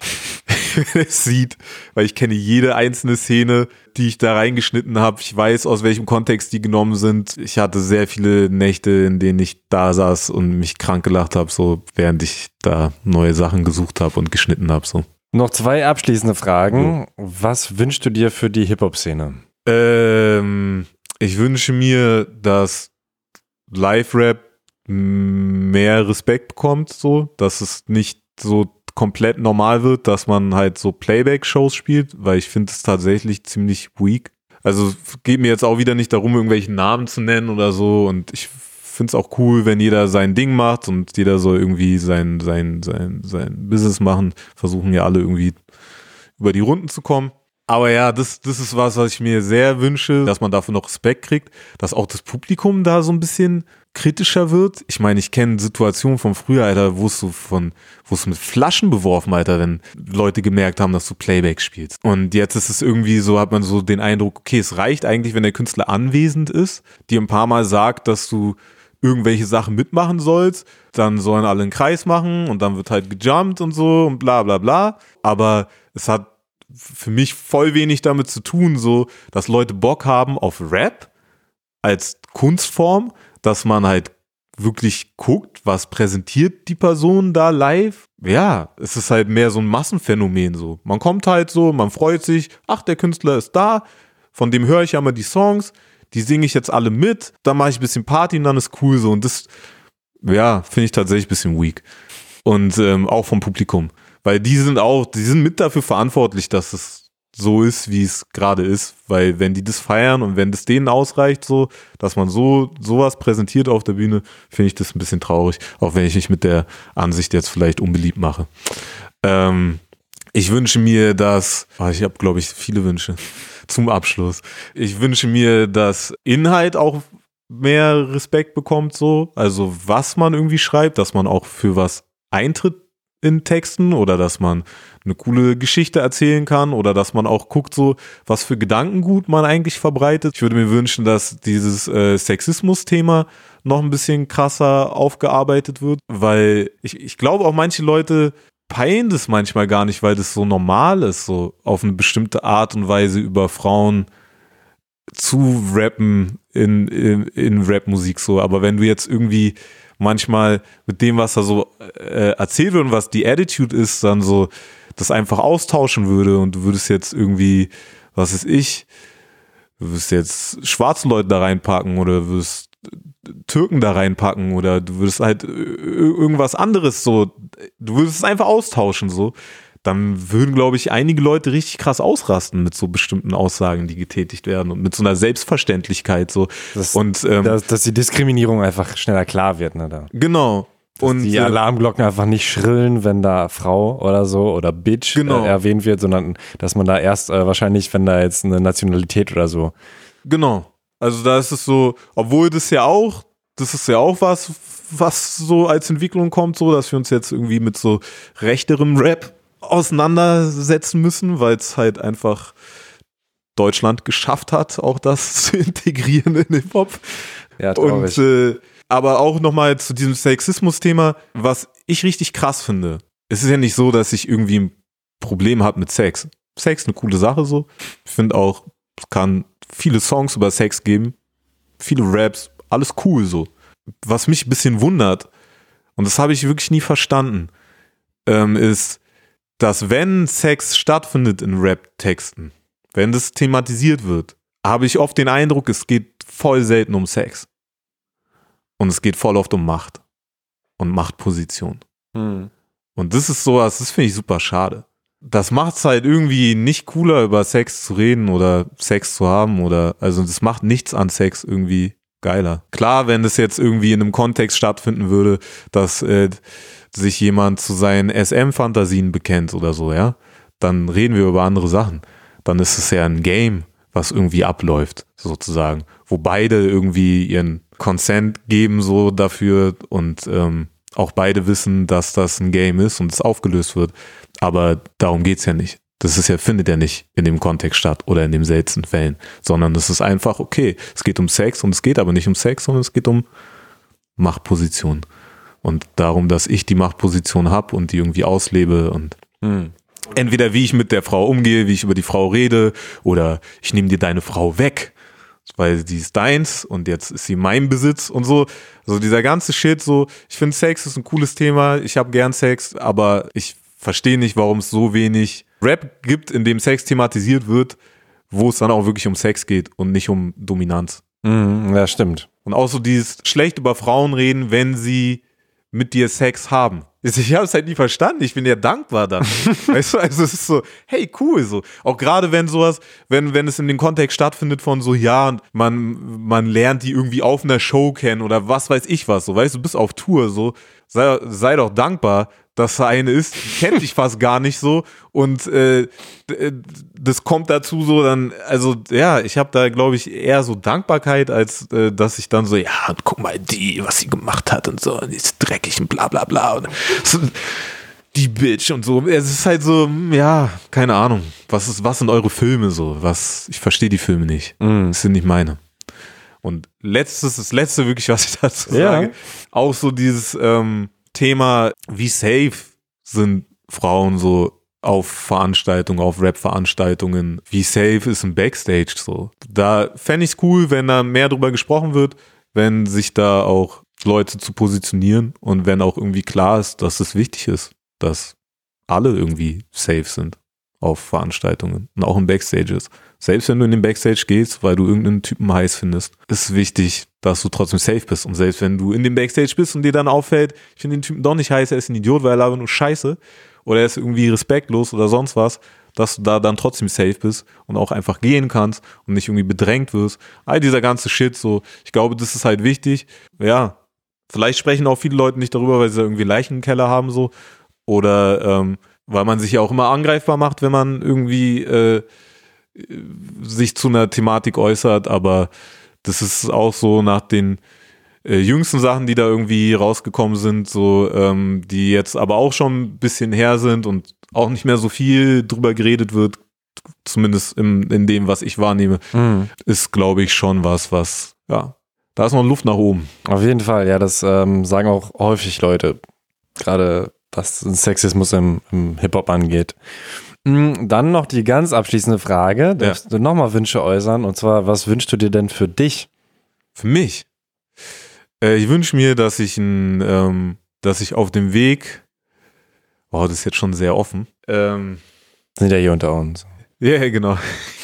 *laughs* es sieht, weil ich kenne jede einzelne Szene, die ich da reingeschnitten habe. Ich weiß, aus welchem Kontext die genommen sind. Ich hatte sehr viele Nächte, in denen ich da saß und mich krank gelacht habe, so während ich da neue Sachen gesucht habe und geschnitten habe. So. Noch zwei abschließende Fragen. Was wünschst du dir für die Hip-Hop-Szene? Ähm, ich wünsche mir, dass Live-Rap mehr Respekt bekommt, so, dass es nicht so komplett normal wird, dass man halt so Playback-Shows spielt, weil ich finde es tatsächlich ziemlich weak. Also geht mir jetzt auch wieder nicht darum, irgendwelche Namen zu nennen oder so und ich finde es auch cool, wenn jeder sein Ding macht und jeder soll irgendwie sein, sein, sein, sein Business machen. Versuchen ja alle irgendwie über die Runden zu kommen. Aber ja, das, das ist was, was ich mir sehr wünsche, dass man dafür noch Respekt kriegt, dass auch das Publikum da so ein bisschen kritischer wird. Ich meine, ich kenne Situationen von früher, Alter, wo es so von, wo es mit Flaschen beworfen, Alter, wenn Leute gemerkt haben, dass du Playback spielst. Und jetzt ist es irgendwie so, hat man so den Eindruck, okay, es reicht eigentlich, wenn der Künstler anwesend ist, dir ein paar Mal sagt, dass du irgendwelche Sachen mitmachen sollst, dann sollen alle einen Kreis machen und dann wird halt gejumpt und so und bla bla bla. Aber es hat für mich voll wenig damit zu tun, so, dass Leute Bock haben auf Rap als Kunstform, dass man halt wirklich guckt, was präsentiert die Person da live. Ja, es ist halt mehr so ein Massenphänomen so. Man kommt halt so, man freut sich, ach, der Künstler ist da, von dem höre ich ja mal die Songs, die singe ich jetzt alle mit, dann mache ich ein bisschen Party und dann ist cool so. Und das, ja, finde ich tatsächlich ein bisschen weak. Und ähm, auch vom Publikum. Weil die sind auch, die sind mit dafür verantwortlich, dass es so ist, wie es gerade ist, weil wenn die das feiern und wenn das denen ausreicht, so, dass man so sowas präsentiert auf der Bühne, finde ich das ein bisschen traurig, auch wenn ich mich mit der Ansicht jetzt vielleicht unbeliebt mache. Ähm, ich wünsche mir, dass, oh, ich habe, glaube ich, viele Wünsche zum Abschluss. Ich wünsche mir, dass Inhalt auch mehr Respekt bekommt, so, also was man irgendwie schreibt, dass man auch für was eintritt in Texten oder dass man eine coole Geschichte erzählen kann oder dass man auch guckt, so was für Gedankengut man eigentlich verbreitet. Ich würde mir wünschen, dass dieses äh, Sexismus-Thema noch ein bisschen krasser aufgearbeitet wird, weil ich, ich glaube auch manche Leute peilen das manchmal gar nicht, weil das so normal ist, so auf eine bestimmte Art und Weise über Frauen zu rappen in, in, in Rap-Musik so. Aber wenn du jetzt irgendwie manchmal mit dem, was da so äh, erzählt wird und was die Attitude ist, dann so das einfach austauschen würde und du würdest jetzt irgendwie, was ist ich, du würdest jetzt schwarze Leute da reinpacken oder würdest Türken da reinpacken oder du würdest halt irgendwas anderes so, du würdest es einfach austauschen so, dann würden, glaube ich, einige Leute richtig krass ausrasten mit so bestimmten Aussagen, die getätigt werden und mit so einer Selbstverständlichkeit so. Das, und ähm, dass, dass die Diskriminierung einfach schneller klar wird, ne? Da. genau. Und die äh, Alarmglocken einfach nicht schrillen, wenn da Frau oder so oder Bitch Genau. äh, erwähnt wird, sondern dass man da erst äh, wahrscheinlich, wenn da jetzt eine Nationalität oder so. Genau. Also da ist es so, obwohl das ja auch, das ist ja auch was, was so als Entwicklung kommt, so, dass wir uns jetzt irgendwie mit so rechterem Rap auseinandersetzen müssen, weil es halt einfach Deutschland geschafft hat, auch das *laughs* zu integrieren in Hip-Hop. Ja, Und äh, aber auch nochmal zu diesem Sexismus-Thema, was ich richtig krass finde. Es ist ja nicht so, dass ich irgendwie ein Problem habe mit Sex. Sex eine coole Sache so. Ich finde auch, es kann viele Songs über Sex geben, viele Raps, alles cool so. Was mich ein bisschen wundert, und das habe ich wirklich nie verstanden, ähm, ist, dass wenn Sex stattfindet in Rap-Texten, wenn das thematisiert wird, habe ich oft den Eindruck, es geht voll selten um Sex. Und es geht voll oft um Macht und Machtposition. Hm. Und das ist sowas, das finde ich super schade. Das macht es halt irgendwie nicht cooler, über Sex zu reden oder Sex zu haben oder, also das macht nichts an Sex irgendwie geiler. Klar, wenn das jetzt irgendwie in einem Kontext stattfinden würde, dass äh, sich jemand zu seinen SM-Fantasien bekennt oder so, ja, dann reden wir über andere Sachen. Dann ist es ja ein Game, was irgendwie abläuft, sozusagen, wo beide irgendwie ihren Consent geben so dafür und ähm, auch beide wissen, dass das ein Game ist und es aufgelöst wird. Aber darum geht's ja nicht. Das ist ja, findet ja nicht in dem Kontext statt oder in den seltensten Fällen, sondern es ist einfach, okay, es geht um Sex und es geht aber nicht um Sex, sondern es geht um Machtposition. Und darum, dass ich die Machtposition habe und die irgendwie auslebe und Hm. entweder wie ich mit der Frau umgehe, wie ich über die Frau rede oder ich nehme dir deine Frau weg, weil sie ist deins und jetzt ist sie mein Besitz und so. So dieser ganze Shit so, ich finde Sex ist ein cooles Thema, ich habe gern Sex, aber ich verstehe nicht, warum es so wenig Rap gibt, in dem Sex thematisiert wird, wo es dann auch wirklich um Sex geht und nicht um Dominanz. Mhm, ja, stimmt. Und auch so dieses schlecht über Frauen reden, wenn sie mit dir Sex haben. Ich habe es halt nie verstanden. Ich bin ja dankbar dann. *laughs* weißt du, also es ist so, hey, cool, so. Auch gerade wenn sowas, wenn, wenn es in dem Kontext stattfindet von so, ja, und man, man lernt die irgendwie auf einer Show kennen oder was weiß ich was, so, weißt du, du bist auf Tour, so. Sei, sei doch dankbar, dass da eine ist, die kennt dich fast gar nicht so und äh, äh, das kommt dazu so dann, also ja, ich habe da glaube ich eher so Dankbarkeit, als äh, dass ich dann so, ja, und guck mal die, was sie gemacht hat und so, und die ist dreckig und bla bla bla und so, die Bitch und so. Es ist halt so, hm, ja, keine Ahnung. Was ist, was sind eure Filme so? Was, ich verstehe die Filme nicht. Mhm. Das sind nicht meine. Und letztes, das letzte wirklich, was ich *laughs* dazu Ja. sage, auch so dieses ähm, Thema, wie safe sind Frauen so auf Veranstaltungen, auf Rap-Veranstaltungen, wie safe ist ein Backstage so. Da fände ich es cool, wenn da mehr drüber gesprochen wird, wenn sich da auch Leute zu positionieren und wenn auch irgendwie klar ist, dass es wichtig ist, dass alle irgendwie safe sind auf Veranstaltungen und auch in Backstages. Selbst wenn du in den Backstage gehst, weil du irgendeinen Typen heiß findest, ist wichtig, dass du trotzdem safe bist. Und selbst wenn du in dem Backstage bist und dir dann auffällt, ich finde den Typen doch nicht heiß, er ist ein Idiot, weil er labert nur Scheiße oder er ist irgendwie respektlos oder sonst was, dass du da dann trotzdem safe bist und auch einfach gehen kannst und nicht irgendwie bedrängt wirst. All dieser ganze Shit, so, ich glaube, das ist halt wichtig. Ja, vielleicht sprechen auch viele Leute nicht darüber, weil sie irgendwie Leichen im Keller haben, so. Oder ähm, weil man sich ja auch immer angreifbar macht, wenn man irgendwie äh, sich zu einer Thematik äußert, aber das ist auch so nach den äh, jüngsten Sachen, die da irgendwie rausgekommen sind, so ähm, die jetzt aber auch schon ein bisschen her sind und auch nicht mehr so viel drüber geredet wird, zumindest im, in dem, was ich wahrnehme, Mhm. ist, glaube ich, schon was, was, ja, da ist noch Luft nach oben. Auf jeden Fall, ja, das ähm, sagen auch häufig Leute, gerade was Sexismus im, im Hip-Hop angeht. Mm, Dann noch die ganz abschließende Frage, darfst du nochmal Wünsche äußern, und zwar, was wünschst du dir denn für dich? Für mich. Äh, ich wünsche mir, dass ich ein, ähm, dass ich auf dem Weg, wow, das ist jetzt schon sehr offen. Ähm, Sind ja hier unter uns. ja, ja, genau.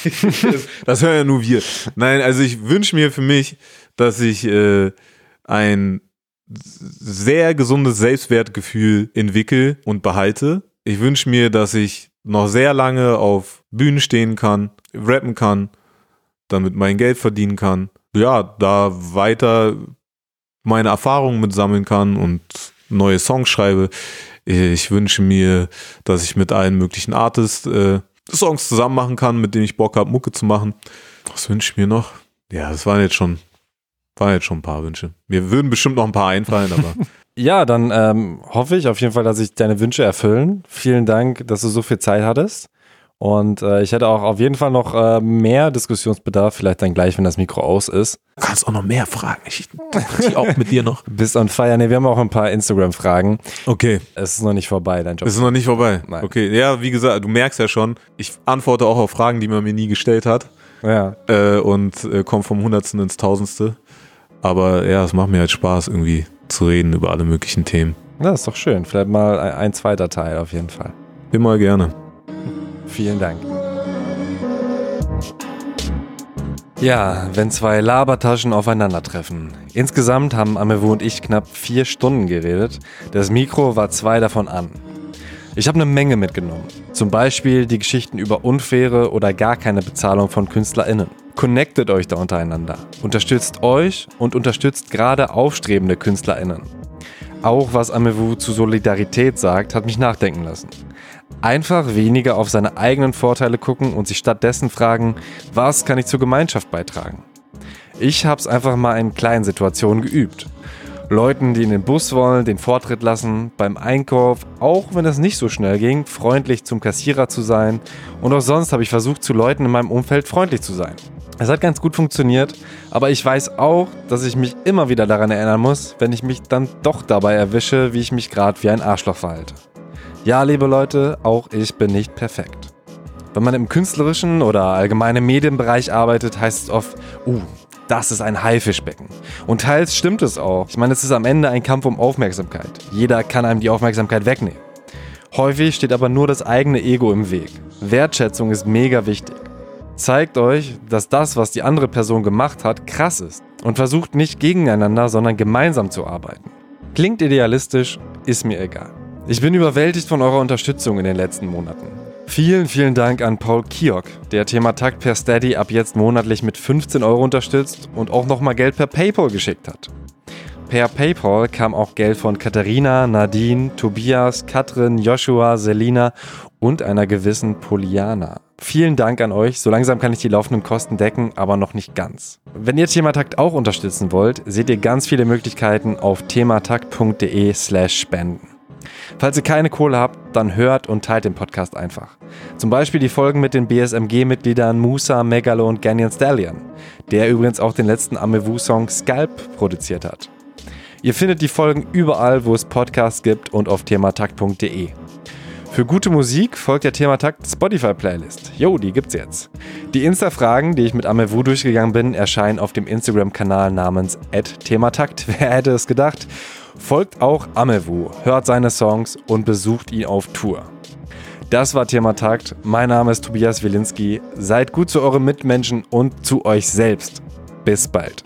das, das hören ja nur wir. Nein, also ich wünsche mir für mich, dass ich äh, ein sehr gesundes Selbstwertgefühl entwickle und behalte. Ich wünsche mir, dass ich noch sehr lange auf Bühnen stehen kann, rappen kann, damit mein Geld verdienen kann. Ja, da weiter meine Erfahrungen mit sammeln kann und neue Songs schreibe. Ich wünsche mir, dass ich mit allen möglichen Artists äh, Songs zusammen machen kann, mit denen ich Bock habe, Mucke zu machen. Was wünsche ich mir noch? Ja, das waren jetzt schon, waren jetzt schon ein paar Wünsche. Mir würden bestimmt noch ein paar einfallen, aber *laughs* Ja, dann ähm, hoffe ich auf jeden Fall, dass sich deine Wünsche erfüllen. Vielen Dank, dass du so viel Zeit hattest. Und äh, ich hätte auch auf jeden Fall noch äh, mehr Diskussionsbedarf, vielleicht dann gleich, wenn das Mikro aus ist. Du kannst auch noch mehr fragen. Ich, ich auch mit dir noch. *laughs* Bist on fire. Nee, wir haben auch ein paar Instagram-Fragen. Okay. Es ist noch nicht vorbei, dein Job. Es ist noch nicht vorbei. Nein. Okay, ja, wie gesagt, du merkst ja schon, ich antworte auch auf Fragen, die man mir nie gestellt hat. Ja. Äh, und äh, komme vom Hundertsten ins Tausendste. Aber ja, es macht mir halt Spaß, irgendwie zu reden über alle möglichen Themen. ja, ist doch schön. Vielleicht mal ein, ein zweiter Teil auf jeden Fall. Immer gerne. *laughs* Vielen Dank. Ja, wenn zwei Labertaschen aufeinandertreffen. Insgesamt haben Amewu und ich knapp vier Stunden geredet. Das Mikro war zwei davon an. Ich habe eine Menge mitgenommen. Zum Beispiel die Geschichten über unfaire oder gar keine Bezahlung von KünstlerInnen. Connectet euch da untereinander. Unterstützt euch und unterstützt gerade aufstrebende KünstlerInnen. Auch was Amewu zu Solidarität sagt, hat mich nachdenken lassen. Einfach weniger auf seine eigenen Vorteile gucken und sich stattdessen fragen, was kann ich zur Gemeinschaft beitragen? Ich habe es einfach mal in kleinen Situationen geübt. Leuten, die in den Bus wollen, den Vortritt lassen, beim Einkauf, auch wenn es nicht so schnell ging, freundlich zum Kassierer zu sein. Und auch sonst habe ich versucht, zu Leuten in meinem Umfeld freundlich zu sein. Es hat ganz gut funktioniert, aber ich weiß auch, dass ich mich immer wieder daran erinnern muss, wenn ich mich dann doch dabei erwische, wie ich mich gerade wie ein Arschloch verhalte. Ja, liebe Leute, auch ich bin nicht perfekt. Wenn man im künstlerischen oder allgemeinen Medienbereich arbeitet, heißt es oft, uh, das ist ein Haifischbecken. Und teils stimmt es auch. Ich meine, es ist am Ende ein Kampf um Aufmerksamkeit. Jeder kann einem die Aufmerksamkeit wegnehmen. Häufig steht aber nur das eigene Ego im Weg. Wertschätzung ist mega wichtig. Zeigt euch, dass das, was die andere Person gemacht hat, krass ist. Und versucht nicht gegeneinander, sondern gemeinsam zu arbeiten. Klingt idealistisch, ist mir egal. Ich bin überwältigt von eurer Unterstützung in den letzten Monaten. Vielen, vielen Dank an Paul Kiok, der Thema Takt per Steady ab jetzt monatlich mit 15 Euro unterstützt und auch nochmal Geld per PayPal geschickt hat. Per PayPal kam auch Geld von Katharina, Nadine, Tobias, Katrin, Joshua, Selina und einer gewissen Poliana. Vielen Dank an euch. So langsam kann ich die laufenden Kosten decken, aber noch nicht ganz. Wenn ihr Thematakt auch unterstützen wollt, seht ihr ganz viele Möglichkeiten auf thematakt.de slash spenden. Falls ihr keine Kohle habt, dann hört und teilt den Podcast einfach. Zum Beispiel die Folgen mit den BSMG-Mitgliedern Musa, Megalo und Ganyan Stallion, der übrigens auch den letzten Amewu-Song Scalp produziert hat. Ihr findet die Folgen überall, wo es Podcasts gibt und auf thematakt.de. Für gute Musik folgt der Thematakt Spotify-Playlist. Jo, die gibt's jetzt. Die Insta-Fragen, die ich mit Amewu durchgegangen bin, erscheinen auf dem Instagram-Kanal namens @thematakt. *laughs* Wer hätte es gedacht? Folgt auch Amewu, hört seine Songs und besucht ihn auf Tour. Das war Thematakt. Mein Name ist Tobias Wilinski. Seid gut zu euren Mitmenschen und zu euch selbst. Bis bald.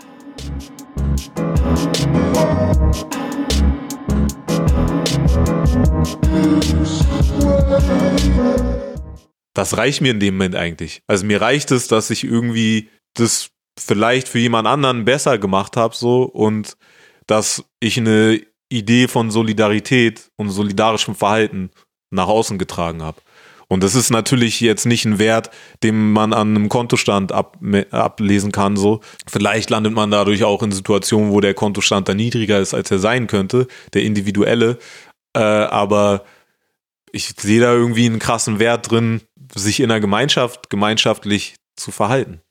Das reicht mir in dem Moment eigentlich. Also mir reicht es, dass ich irgendwie das vielleicht für jemand anderen besser gemacht habe, so und dass ich eine Idee von Solidarität und solidarischem Verhalten nach außen getragen habe. Und das ist natürlich jetzt nicht ein Wert, den man an einem Kontostand ab, ablesen kann. So. Vielleicht landet man dadurch auch in Situationen, wo der Kontostand da niedriger ist, als er sein könnte, der individuelle. Äh, aber ich sehe da irgendwie einen krassen Wert drin, sich in der Gemeinschaft gemeinschaftlich zu verhalten.